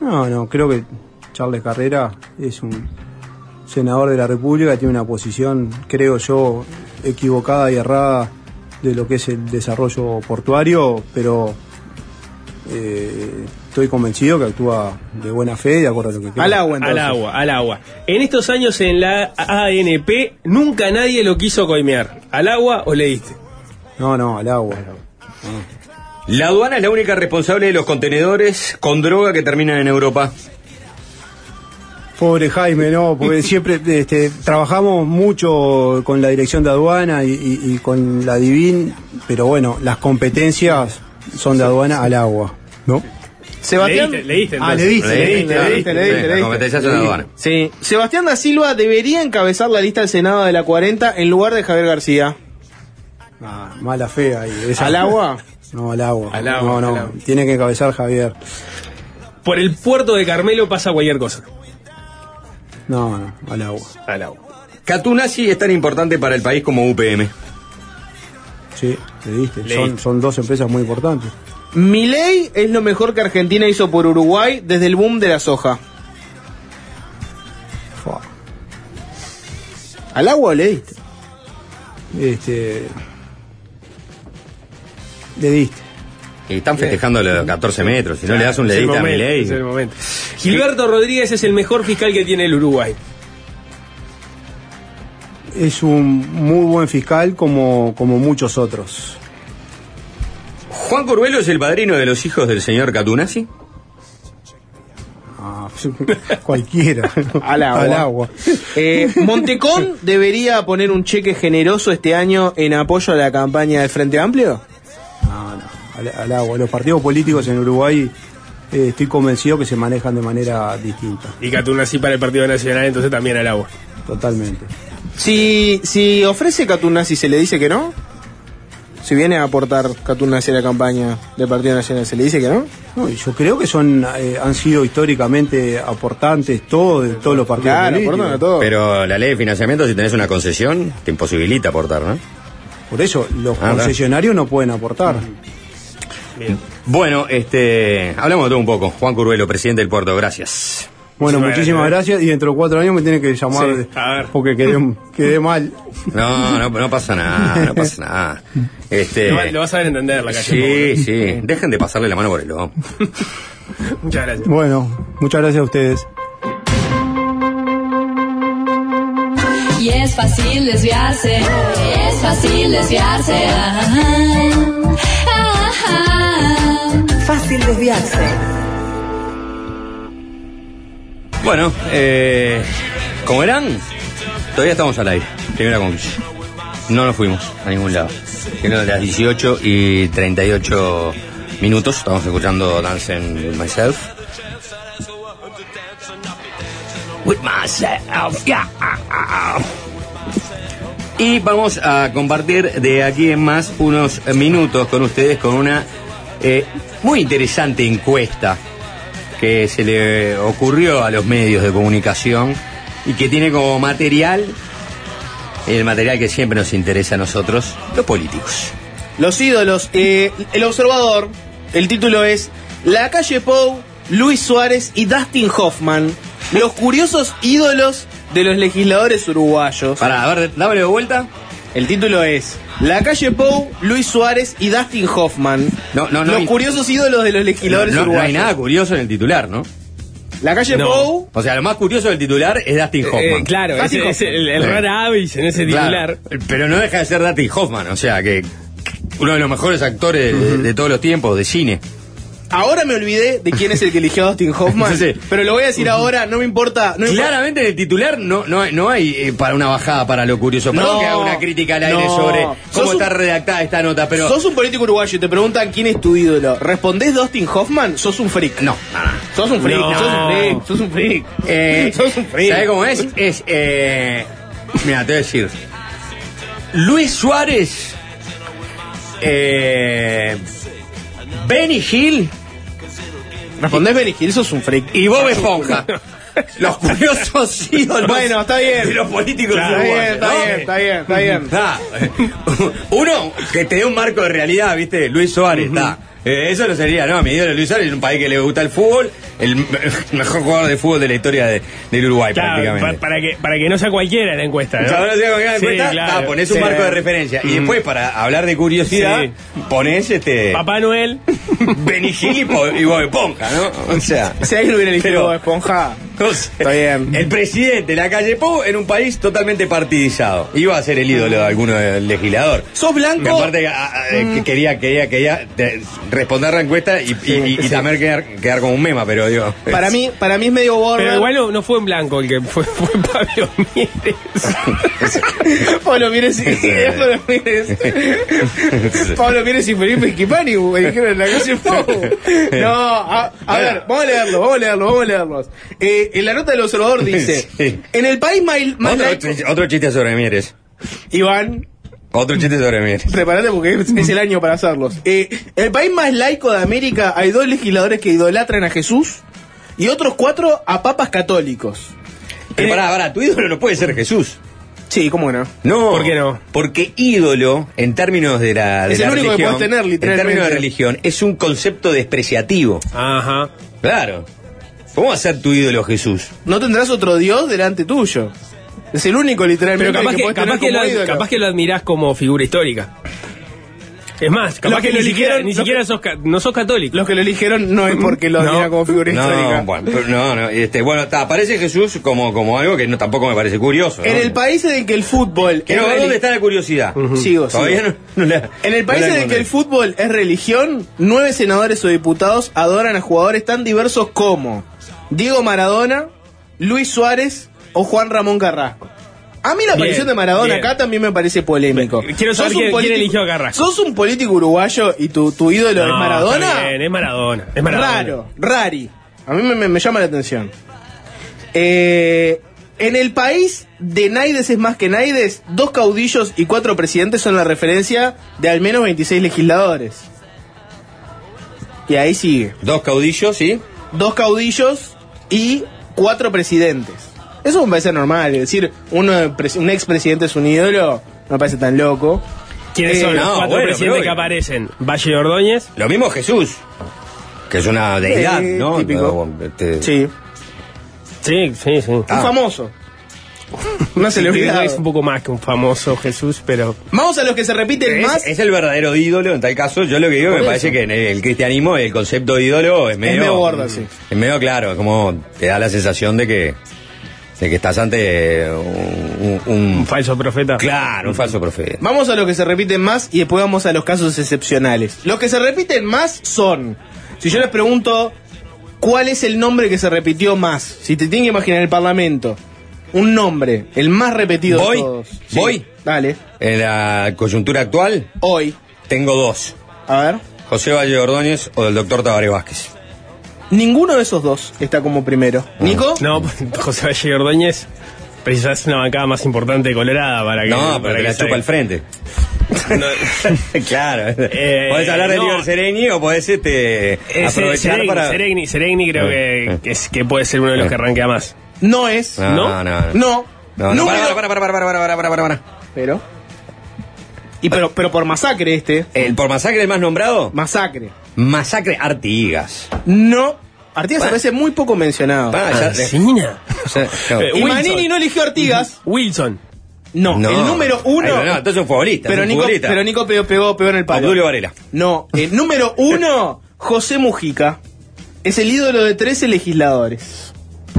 No, no, creo que Charles Carrera es un senador de la República, tiene una posición, creo yo, equivocada y errada de lo que es el desarrollo portuario, pero eh, estoy convencido que actúa de buena fe, de acuerdo a lo que creo. Al agua, entonces. Al agua, al agua. En estos años en la ANP nunca nadie lo quiso coimear. ¿Al agua o le diste? No, no, al agua. La aduana es la única responsable de los contenedores con droga que terminan en Europa. Pobre Jaime, no, porque siempre este, trabajamos mucho con la dirección de aduana y, y- y con la Divin, pero bueno, las competencias son de aduana al agua, ¿no? Sebastián. Le diste, le diste, Ah, le diste, le diste, le diste, le diste, le La diste. competencia son de aduana. Sí. Sebastián da Silva debería encabezar la lista del Senado de la 40 en lugar de Javier García. Ah, mala fe ahí. ¿Al agua? No, al agua. Al agua, No, no, al agua. tiene que encabezar Javier. Por el puerto de Carmelo pasa cualquier cosa. No, no, al agua. Al agua. Catunasi es tan importante para el país como UPM. Sí, le diste. Le Son, diste. son dos empresas muy importantes. Milei es lo mejor que Argentina hizo por Uruguay desde el boom de la soja. Fua. ¿Al agua o le diste? Este. Le diste. Y están festejando los 14 metros. Si no le das un ledito a momento, Milei. es el momento. Gilberto Rodríguez es el mejor fiscal que tiene el Uruguay. Es un muy buen fiscal como, como muchos otros. Juan Corbuelo es el padrino de los hijos del señor Catunasi. Ah, cualquiera. Al agua. Al agua. Eh, Montecón debería poner un cheque generoso este año en apoyo a la campaña del Frente Amplio. Al, al agua. Los partidos políticos en Uruguay eh, estoy convencido que se manejan de manera distinta. Y Catunasi para el Partido Nacional, entonces también al agua. Totalmente. Si, si ofrece Catunasi, ¿se le dice que no? Si viene a aportar Catunasi a la campaña del Partido Nacional, ¿se le dice que no? No, yo creo que son eh, han sido históricamente aportantes todos de todos los partidos Claro, políticos. aportan a todo. Pero la ley de financiamiento, si tenés una concesión, te imposibilita aportar, ¿no? Por eso los Ah, concesionarios no pueden aportar. Bueno, este, hablamos de todo un poco. Juan Curvelo, presidente del puerto, gracias. Bueno, Muchísimas muchísimas gracias. y dentro de cuatro años me tienen que llamar Sí, a ver. porque quedé, quedé mal. No, no, no pasa nada, no pasa nada. Este, Lo, va- lo vas a ver entender la calle. sí, sí, dejen de pasarle la mano por el ojo. Muchas gracias. Bueno, muchas gracias a ustedes. Y es fácil desviarse, es fácil desviarse. Fácil desviarse. Bueno, eh, como verán, todavía estamos al aire. Primera conclusión. No nos fuimos a ningún lado. Siendo las 18 y 38 minutos, estamos escuchando Dancing with Myself. With myself, yeah. Y vamos a compartir de aquí en más unos minutos con ustedes con una eh, muy interesante encuesta que se le ocurrió a los medios de comunicación y que tiene como material el material que siempre nos interesa a nosotros, los políticos. Los ídolos. eh, el observador. El título es La calle Pou, Luis Suárez y Dustin Hoffman. Los curiosos ídolos de los legisladores uruguayos. Para, a ver, dámelo de vuelta. El título es La calle Pou, Luis Suárez y Dustin Hoffman. No, no, no. los hay- curiosos ídolos de los legisladores no, no uruguayos. hay nada curioso en el titular, ¿no? La calle No. Pou. O sea, lo más curioso del titular es Dustin Hoffman. Eh, claro, Dustin ese es el, el Sí. rara avis en ese Claro, titular. pero no deja de ser Dustin Hoffman, o sea que Uno de los mejores actores de, de todos los tiempos, de cine. Ahora me olvidé de quién es el que eligió a Dustin Hoffman, Sí. pero lo voy a decir ahora, no me importa. No me importa. Claramente en el titular no, no, no hay eh, para una bajada para lo curioso. Perdón No, que haga una crítica al aire no. sobre cómo un- está redactada esta nota, pero. Sos un político uruguayo y te preguntan quién es tu ídolo. ¿Respondés Dustin Hoffman? Sos un freak. No, Sos un freak, sos un freak, sos un freak. Eh, sos un freak. ¿Sabes cómo es? Es. Eh, mira, te voy a decir. Luis Suárez. Eh, Benny Hill ¿Respondés Benny Hill? Sos un freak. y Bob Esponja. Los curiosos ídolos. Bueno, está bien. De los políticos Está bien, está bien, está bien, está bien. Uno que te dé un marco de realidad, ¿viste? Luis Suárez, está. Eh, eso no sería, no, mi ídolo Luis Suárez es un país que le gusta el fútbol, el me- mejor jugador de fútbol de la historia de- del Uruguay, Claro, prácticamente. pa- para, que, para que no sea cualquiera la encuesta, ¿no? Ahora se da Sí, cuenta, claro. ah, ponés un Sí. marco de referencia. Y después, para hablar de curiosidad, Sí. ponés este. Papá Noel. Benigil y, y Bob Esponja, ¿no? O sea. Si alguien hubiera elegido Pero- Bob Esponja, o sea, Está bien. El presidente de la calle Pou en un país totalmente partidizado. Iba a ser el ídolo de alguno del legislador. sos Que blanco. aparte a- a- eh, que quería, quería, quería de- responder la encuesta y, y- y- y sí. también quedar, quedar como un mema, pero digo. Para mí, para mí es medio border. Pero igual no, no fue en blanco el que fue, fue Pablo Mieres. Pablo Mieres y Pablo Mieres. Pablo Mieres y Felipe Esquipani me dijeron en la calle Pou. No, a, a ver, vamos a leerlo, vamos a leerlo, vamos a leerlos. Eh, en la nota del observador dice: Sí. En el país más, Otro, otro chiste sobre Mieres. Iván, Otro chiste sobre Mieres. prepárate porque es, el año para hacerlos. Eh, en el país más laico de América hay dos legisladores que idolatran a Jesús y otros cuatro a papas católicos. Pero pará, pará, tu ídolo no puede ser Jesús. Sí, cómo no. No. ¿Por qué no? Porque ídolo, en términos de la, de Es la el único que podés tener, en literalmente. términos de religión, es un concepto despreciativo. Ajá. Claro. ¿Cómo va a ser tu ídolo Jesús? No tendrás otro Dios delante tuyo. Es el único literalmente Pero capaz que, capaz, lo, capaz que lo admirás como figura histórica. Es más, capaz Los que, que lo ni siquiera, ni siquiera que- sos, ca- no sos católico. Los que lo eligieron no es porque lo No. admiran como figura histórica. No, bueno, pero no, no, este, bueno, está, aparece Jesús como, como algo que no, tampoco me parece curioso. ¿no? En el país en el que el fútbol es dónde está la curiosidad. Sigo, Todavía sigo. no, no la- En el país en el que el fútbol es religión, nueve senadores o diputados adoran a jugadores tan diversos como Diego Maradona, Luis Suárez o Juan Ramón Carrasco. A mí la Bien, aparición de Maradona bien. acá también me parece polémico. Quiero saber Sos un quién- eligió a Carrasco. ¿Sos un político uruguayo y tu, tu ídolo es Maradona? está bien, es Maradona. Es Maradona. Raro, rari. A mí me, me- me llama la atención. Eh, en el país de Naides es más que Naides, dos caudillos y cuatro presidentes son la referencia de al menos 26 legisladores. Y ahí sigue. Dos caudillos, ¿sí? Dos caudillos y cuatro presidentes. Eso me parece normal. Es decir, uno, pres- un expresidente es un ídolo, no me parece tan loco. ¿Quiénes Eh, son los no, cuatro bueno, presidentes que aparecen? Valle de Ordóñez. Lo mismo Jesús, que es una deidad, Eh, ¿no? típico. No, este- Sí. Sí, sí, sí. Ah. Un famoso. Una celebridad. Es un poco más que un famoso Jesús, pero. Vamos a los que se repiten Es, más. es el verdadero ídolo, en tal caso, yo lo que digo me eso. parece que en el, el cristianismo el concepto de ídolo es medio... medio gordo, sí. Es medio claro, como te da la sensación de que, de que estás ante un, un- Un falso profeta. Claro, un falso profeta. Vamos a los que se repiten más y después vamos a los casos excepcionales. Los que se repiten más son, si yo les pregunto, ¿cuál es el nombre que se repitió más? Si te tienen que imaginar el Parlamento, un nombre, el más repetido ¿Voy? de todos. Sí, ¿Voy? Dale, En la coyuntura actual, hoy. tengo dos. A ver. José Valle Ordóñez o del doctor Tabaré Vázquez. Ninguno de esos dos está como primero. ¿Nico? No, José Valle Ordóñez precisás una bancada más importante de Colorada para que. No, para que la chupa al frente. claro. Eh, podés hablar de no. Sereni o podés este, Eh, aprovechar Seregni, para... Seregni, Seregni creo Eh, que, eh. que, es, que puede ser uno de los Eh. que arranquea más. No es. No, no, no. No. No, no, para, para, para, para, para, para, para, para, para. Pero. Y pero, pero por masacre este. ¿El por masacre el más nombrado? Masacre. Masacre Artigas. No. Artigas Bueno. aparece muy poco mencionado. Ah, sea, no. Eh, y. Manini no eligió Artigas. Wilson. No, No. el número uno. Ay, no, entonces es un futbolista. pero, un Nico, futbolista. pero Nico pegó, pegó, pegó en el palo. Obdulio Varela. No, el número uno, José Mujica. Es el ídolo de 13 legisladores.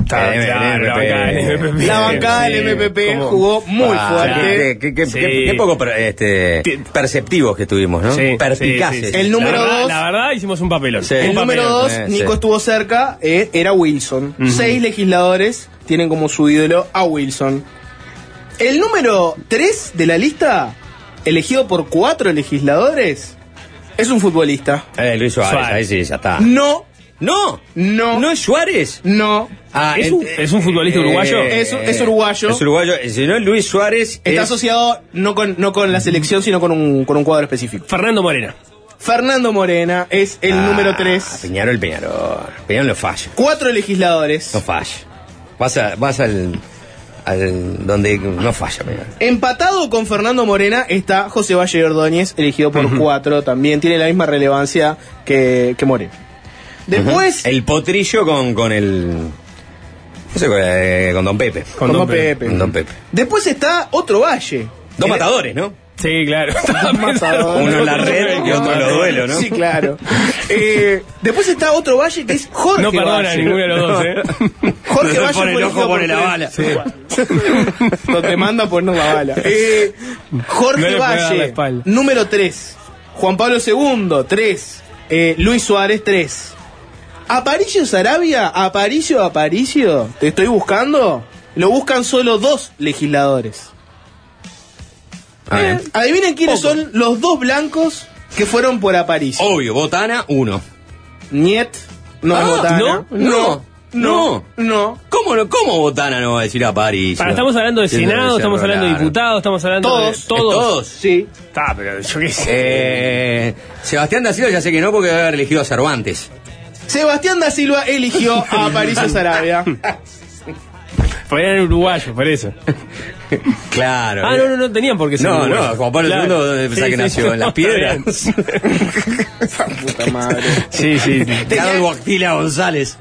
Está, El claro, la bancada del MPP. La bancada Sí, del MPP ¿cómo? jugó muy fuerte. Qué, qué- Sí. qué- qué poco este, perceptivos que tuvimos, ¿no? Sí, Perspicaces. sí. El número La verdad- dos- La verdad, hicimos un papelón. El Un número papelón. dos, eh, Nico estuvo cerca, eh, era Wilson. Seis legisladores tienen como su ídolo a Wilson. El número tres de la lista, elegido por cuatro legisladores, es un futbolista. Eh, Luis Suárez, Suárez. ahí sí, ya está. No, No, no, no es Suárez. no. Ah, ¿Es ent- un- es un futbolista uruguayo? Es- es uruguayo. Es uruguayo. Eh, Si no, Luis Suárez Está es- asociado no con, no con la selección, sino con un, con un cuadro específico. Fernando Morena. Fernando Morena es el Ah, número tres. Peñarol, Peñarol. Peñarol no falla. Cuatro legisladores. No falla. Vas, a- vas al, al. donde no falla, Peñarol. Empatado con Fernando Morena está José Valle Ordóñez, elegido por cuatro. También tiene la misma relevancia que, que Morena. Después, El potrillo con, con el. No sé, eh, con Don Pepe. con Don Pepe. Con Don Pepe. Después está otro Valle. Dos matadores, ¿no? Sí, claro. Uno en la red y otro en los duelos, ¿no? Sí, claro. Eh, después está otro Valle que es Jorge No perdona Valle. ninguno de los dos, ¿eh? Jorge Se Valle pone el ojo, pone la bala. Sí. No te manda a poner la bala. Eh, Jorge No le puede dar la Valle, espalda. número 3. Juan Pablo II, 3. Luis Suárez, 3. Aparicio Sarabia, Aparicio, Aparicio, te estoy buscando. Lo buscan solo dos legisladores. Ah, bien. Adivinen quiénes son los dos blancos que fueron por Aparicio. Obvio, Botana, uno. Niet, no es Ah, Botana. ¿no? no, no, no. ¿Cómo, no- ¿Cómo Botana no va a decir a París? Para, estamos hablando de Senado, estamos hablando de diputados, estamos hablando Todos. de todos. ¿Todos? Sí. Está, pero yo qué sé. Eh, Sebastián da Silva ya sé que no porque debe haber elegido a Cervantes. Sebastián da Silva eligió a Aparicio Sarabia. Porque eran uruguayos, por eso. Claro. Ah, no, no, no tenían por qué ser No, no, uruguayos. Juan Pablo Claro. II, ¿dónde pensás Sí, que sí, nació? sí, ¿En las piedras? bien. Puta madre. Sí, sí. sí. Carlos Guactila González.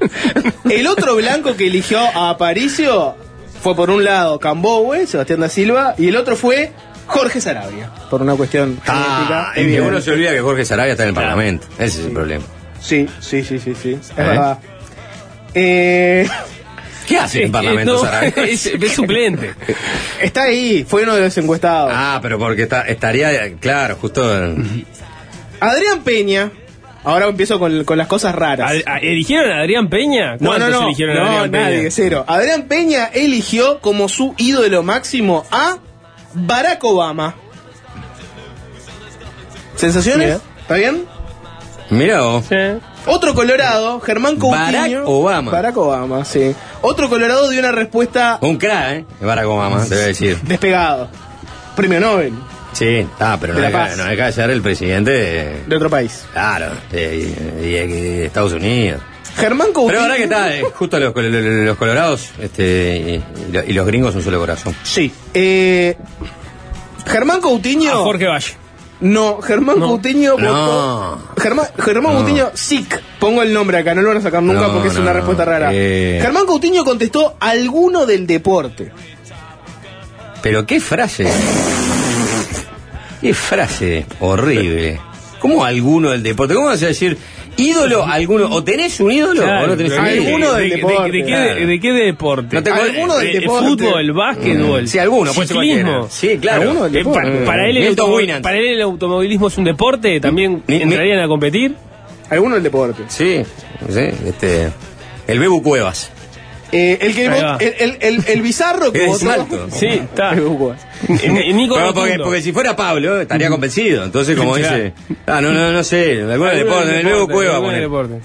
El otro blanco que eligió a Aparicio fue por un lado Cambowe, Sebastián da Silva, y el otro fue Jorge Sarabia. Por una cuestión Ah, genética. uno se olvida que Jorge Sarabia está en el Parlamento. Ese es el problema. Sí, sí, sí, sí, sí. Es ¿Eh? verdad. Eh, ¿Qué hace en el Parlamento no, Sarabia? es, es suplente. está ahí, fue uno de los encuestados. Ah, pero porque está, estaría, claro, justo. en- Adrián Peña. Ahora empiezo con, con las cosas raras. Ad- a- ¿Eligieron a Adrián Peña? No, no, ¿Cuántos no, eligieron a no, Adrián Peña? nadie, cero. Adrián Peña eligió como su ídolo máximo a Barack Obama. ¿Sensaciones? Bien. ¿Está bien? Mira vos. Sí. Otro Colorado, Germán Coutinho. Barack Obama. Barack Obama, sí. Otro Colorado dio una respuesta Un crack, ¿eh? Barack Obama, te voy a decir. despegado. Premio Nobel Sí, ah, pero no deja, paz. no deja de ser el presidente de, de otro país. claro, de, de- de- de Estados Unidos. Germán Coutinho. Pero ahora que está, eh, justo los, los colorados este, y, y los gringos un solo corazón. Sí. Eh, Germán Coutinho. A Jorge Valle. No, Germán No. Coutinho No. votó. Germán, Germán No. Coutinho, SIC. Pongo el nombre acá, no lo van a sacar nunca porque es una respuesta rara. Eh. Germán Coutinho contestó alguno del deporte. Pero qué frase. Qué frase horrible. ¿Cómo alguno del deporte? ¿Cómo vas a decir ídolo alguno? ¿O tenés un ídolo Claro, o no tenés un ¿de- ídolo? Alguno del de, de- deporte. de qué, Claro. de, de qué deporte? No te acuerdas- Alguno del Eh, deporte. Fútbol, básquetbol. Sí, alguno, ciclismo. Sí, claro. Alguno del Eh, pa- para, él el para él el automovilismo es un deporte, también Ni- ni- entrarían a competir. Alguno del deporte. Sí, sí, este. El Bebu Cuevas. Eh, el que va. el, el, el, el bizarro que Es votó. Malto. Sí, está. Nico Pero porque, porque si fuera Pablo, estaría convencido. Entonces, como dice. Ah, no, no, no sé. Alguno deporte, el ponele. del deporte.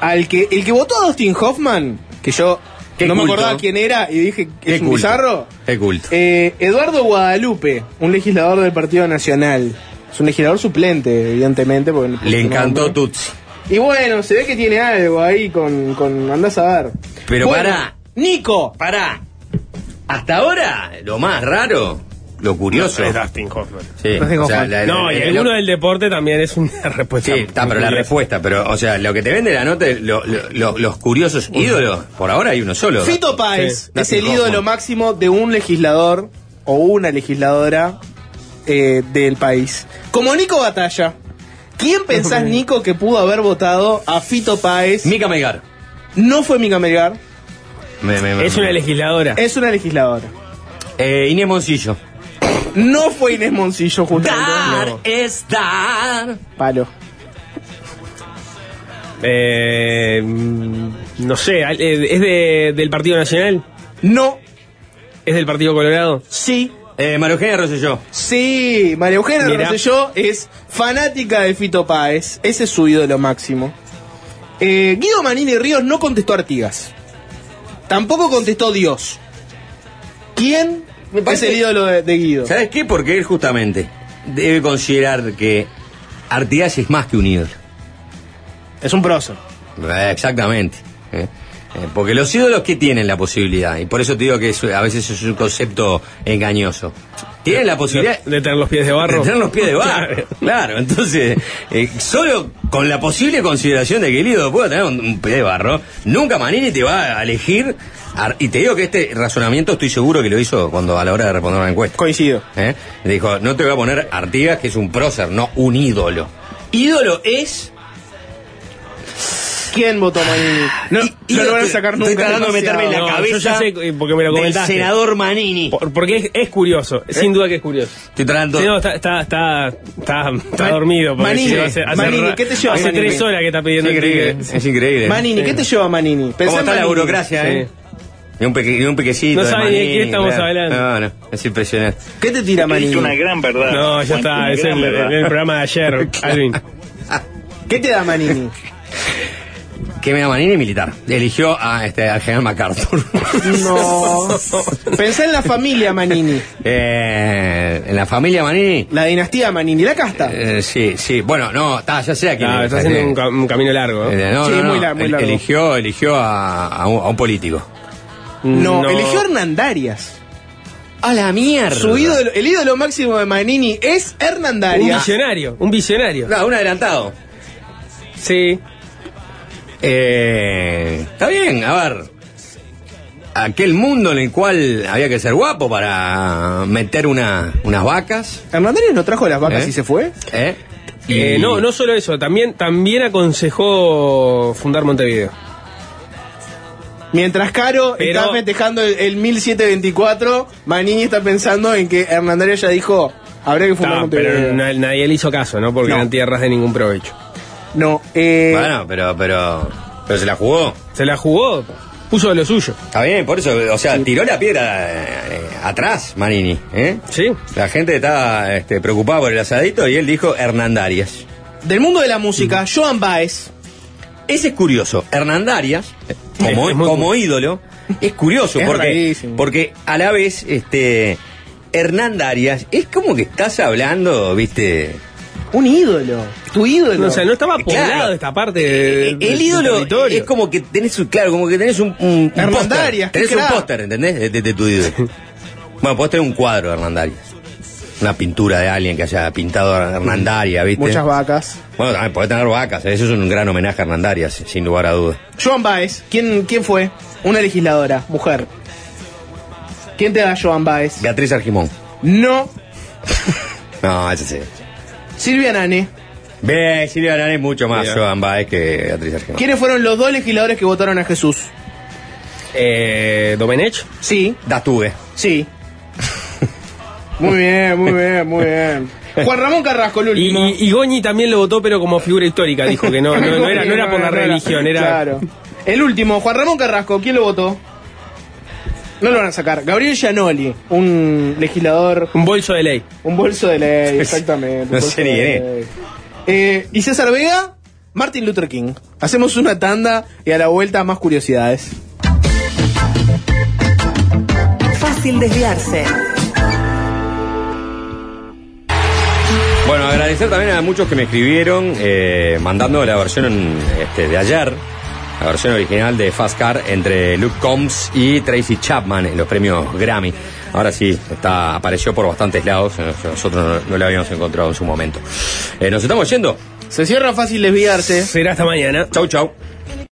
Al que, el que votó a Dustin Hoffman, que yo Qué no me culto. acordaba quién era y dije que es un culto. bizarro. Qué culto. Eh, Eduardo Guadalupe, un legislador del Partido Nacional. Es un legislador suplente, evidentemente. Porque Le encantó nombre. Tutsi. Y bueno, se ve que tiene algo ahí con. con andás a ver. Pero Bueno, pará. Nico. Pará. Hasta ahora, lo más raro, lo curioso. Es Dustin Hoffman. Sí, Dustin o sea, Hoffman. la- No, la- y lo- alguno del deporte también es una respuesta. Sí, está, pero la curiosa. respuesta, pero, o sea, lo que te vende la nota, lo- lo- lo- los curiosos ídolos, por ahora hay uno solo. Fito Páez Sí, es Dustin el ídolo Hoffman. máximo de un legislador o una legisladora eh, del país. Como Nico Batalla. ¿Quién pensás, Nico, que pudo haber votado a Fito Páez? Mica Melgar. No fue Mica Melgar. Me- me- me- Es una legisladora. Es una legisladora. Eh, Inés Moncillo. No fue Inés Moncillo, justamente. Dar No. es dar. Palo. Eh, mm, no sé, eh, ¿es de, del Partido Nacional? No. ¿Es del Partido Colorado? Sí. Eh, María Eugenia Rosselló. Sí, María Eugenia Mira. Rosselló es fanática de Fito Páez. Ese es su ídolo máximo. Eh, Guido Manini Ríos no contestó a Artigas. Tampoco contestó Dios. ¿Quién es parece- el ídolo de, de Guido? ¿Sabes qué? Porque él justamente debe considerar que Artigas es más que un ídolo. Es un prócer. Eh, Exactamente. ¿Eh? Porque los ídolos que tienen la posibilidad, y por eso te digo que es- a veces es un concepto engañoso. Tienen la posibilidad De tener los pies de barro. de tener los pies de barro. claro, entonces, eh, solo con la posible consideración de que el ídolo pueda tener un, un pie de barro, nunca Manini te va a elegir. a- y te digo que este razonamiento estoy seguro que lo hizo cuando a la hora de responder una encuesta. Coincido. ¿Eh? Dijo, no te voy a poner Artigas, que es un prócer, no un ídolo. Ídolo es ¿Quién votó Manini? No, no lo van a sacar nunca. Estoy tratando de meterme en la No, cabeza yo ya sé, eh, porque me lo del comentaste. senador Manini. Por- porque es, es curioso, sin duda que es curioso. Estoy tratando... Sí, no, está, está, está, está, está Man- dormido. Manini, si no, hace, hace Manini, ¿qué te lleva Hace Manini? tres horas que está Es pidiendo el increíble, es increíble. Manini, ¿qué te lleva Manini? Pensá ¿Cómo en está la Manini. burocracia, eh? Y un, peque- y un pequecito No de sabe ni de qué estamos hablando. No, no, es impresionante. ¿Qué te tira Manini? gran verdad. No, ya está, es el, el programa de ayer, Alvin. ¿Qué te da Manini? ¿Qué me da Manini? Militar. Eligió a, este, al general MacArthur. No. Pensá en la familia Manini. Eh, en la familia Manini. La dinastía Manini, la casta. Eh, sí, sí. Bueno, no, ta, ya sé a quién Ah, es. está haciendo un, ca- un camino largo. ¿no? Eh, no, Sí, no, no. muy lar- muy El- largo. Eligió, eligió a, a un, a un político. No, eligió a Hernandarias. A la mierda. Su ídolo, el ídolo máximo de Manini es Un Hernandarias. visionario, un visionario. No, un adelantado. Sí. Eh, está bien, a ver. Aquel mundo en el cual había que ser guapo para meter una, unas vacas. Hernandarias no trajo las vacas ¿Eh? y se fue. ¿eh? Eh, no, no solo eso, también, también aconsejó fundar Montevideo. Mientras Caro Pero- está festejando el, el 1724, Manini está pensando en que Hernandarias ya dijo, habría que fundar Ah, Montevideo. pero na- nadie le hizo caso, ¿no? Porque No. eran tierras de ningún provecho. No, eh, Bueno, pero, pero, pero se la jugó. Se la jugó, puso de lo suyo. Está bien, por eso, o sea, tiró la piedra eh, atrás, Manini, ¿eh? Sí. La gente estaba este, preocupada por el asadito y él dijo Hernandarias. del mundo de la música, Joan Baez. Ese es curioso. Hernandarias, como, Es- es muy como ídolo, es curioso Es porque, rarísimo. porque a la vez, este, Hernandarias es como que estás hablando, viste. Un ídolo, tu ídolo. O sea, no estaba poblado Claro. esta parte de, Eh, el ídolo es como que tenés, un- claro, como que tenés un, un, un Hernandarias, póster. Tenés un póster, ¿entendés? De, de- de tu ídolo. bueno, podés tener un cuadro de Hernandarias. Una pintura de alguien que haya pintado a Hernandarias, ¿viste? Muchas vacas. Bueno, también podés tener vacas. Eso es un gran homenaje a Hernandarias, sin lugar a dudas. Joan Baez, ¿quién, ¿quién fue? Una legisladora, mujer. ¿Quién te da Joan Baez? Beatriz Argimón. No, No, ese sí. Silvia Nane. Ve, Silvia Arana es mucho más. Joan Baez que Beatriz Argimón. ¿Quiénes fueron los dos legisladores que votaron a Jesús? Eh, Domenech. Sí, Dastugue. sí. Muy bien, muy bien, muy bien. Juan Ramón Carrasco, el Y, último. y, y Goñi también lo votó, pero como figura histórica. Dijo que no, no, no era, no era por la religión, era. Claro. El último, Juan Ramón Carrasco, ¿quién lo votó? No lo van a sacar. Gabriel Gianoli, un legislador, Un bolso de ley. un bolso de ley, exactamente. No sé ni de. Eh, y César Vega, Martin Luther King. Hacemos una tanda y a la vuelta más curiosidades. Fácil desviarse. Bueno, agradecer también a muchos que me escribieron eh, mandando la versión este, de ayer, la versión original de Fast Car entre Luke Combs y Tracy Chapman en los premios Grammy. Ahora sí, está, apareció por bastantes lados, eh, nosotros no, no la habíamos encontrado en su momento. Eh, nos estamos yendo. Se cierra fácil desviarse. Será hasta mañana. Chau, chau.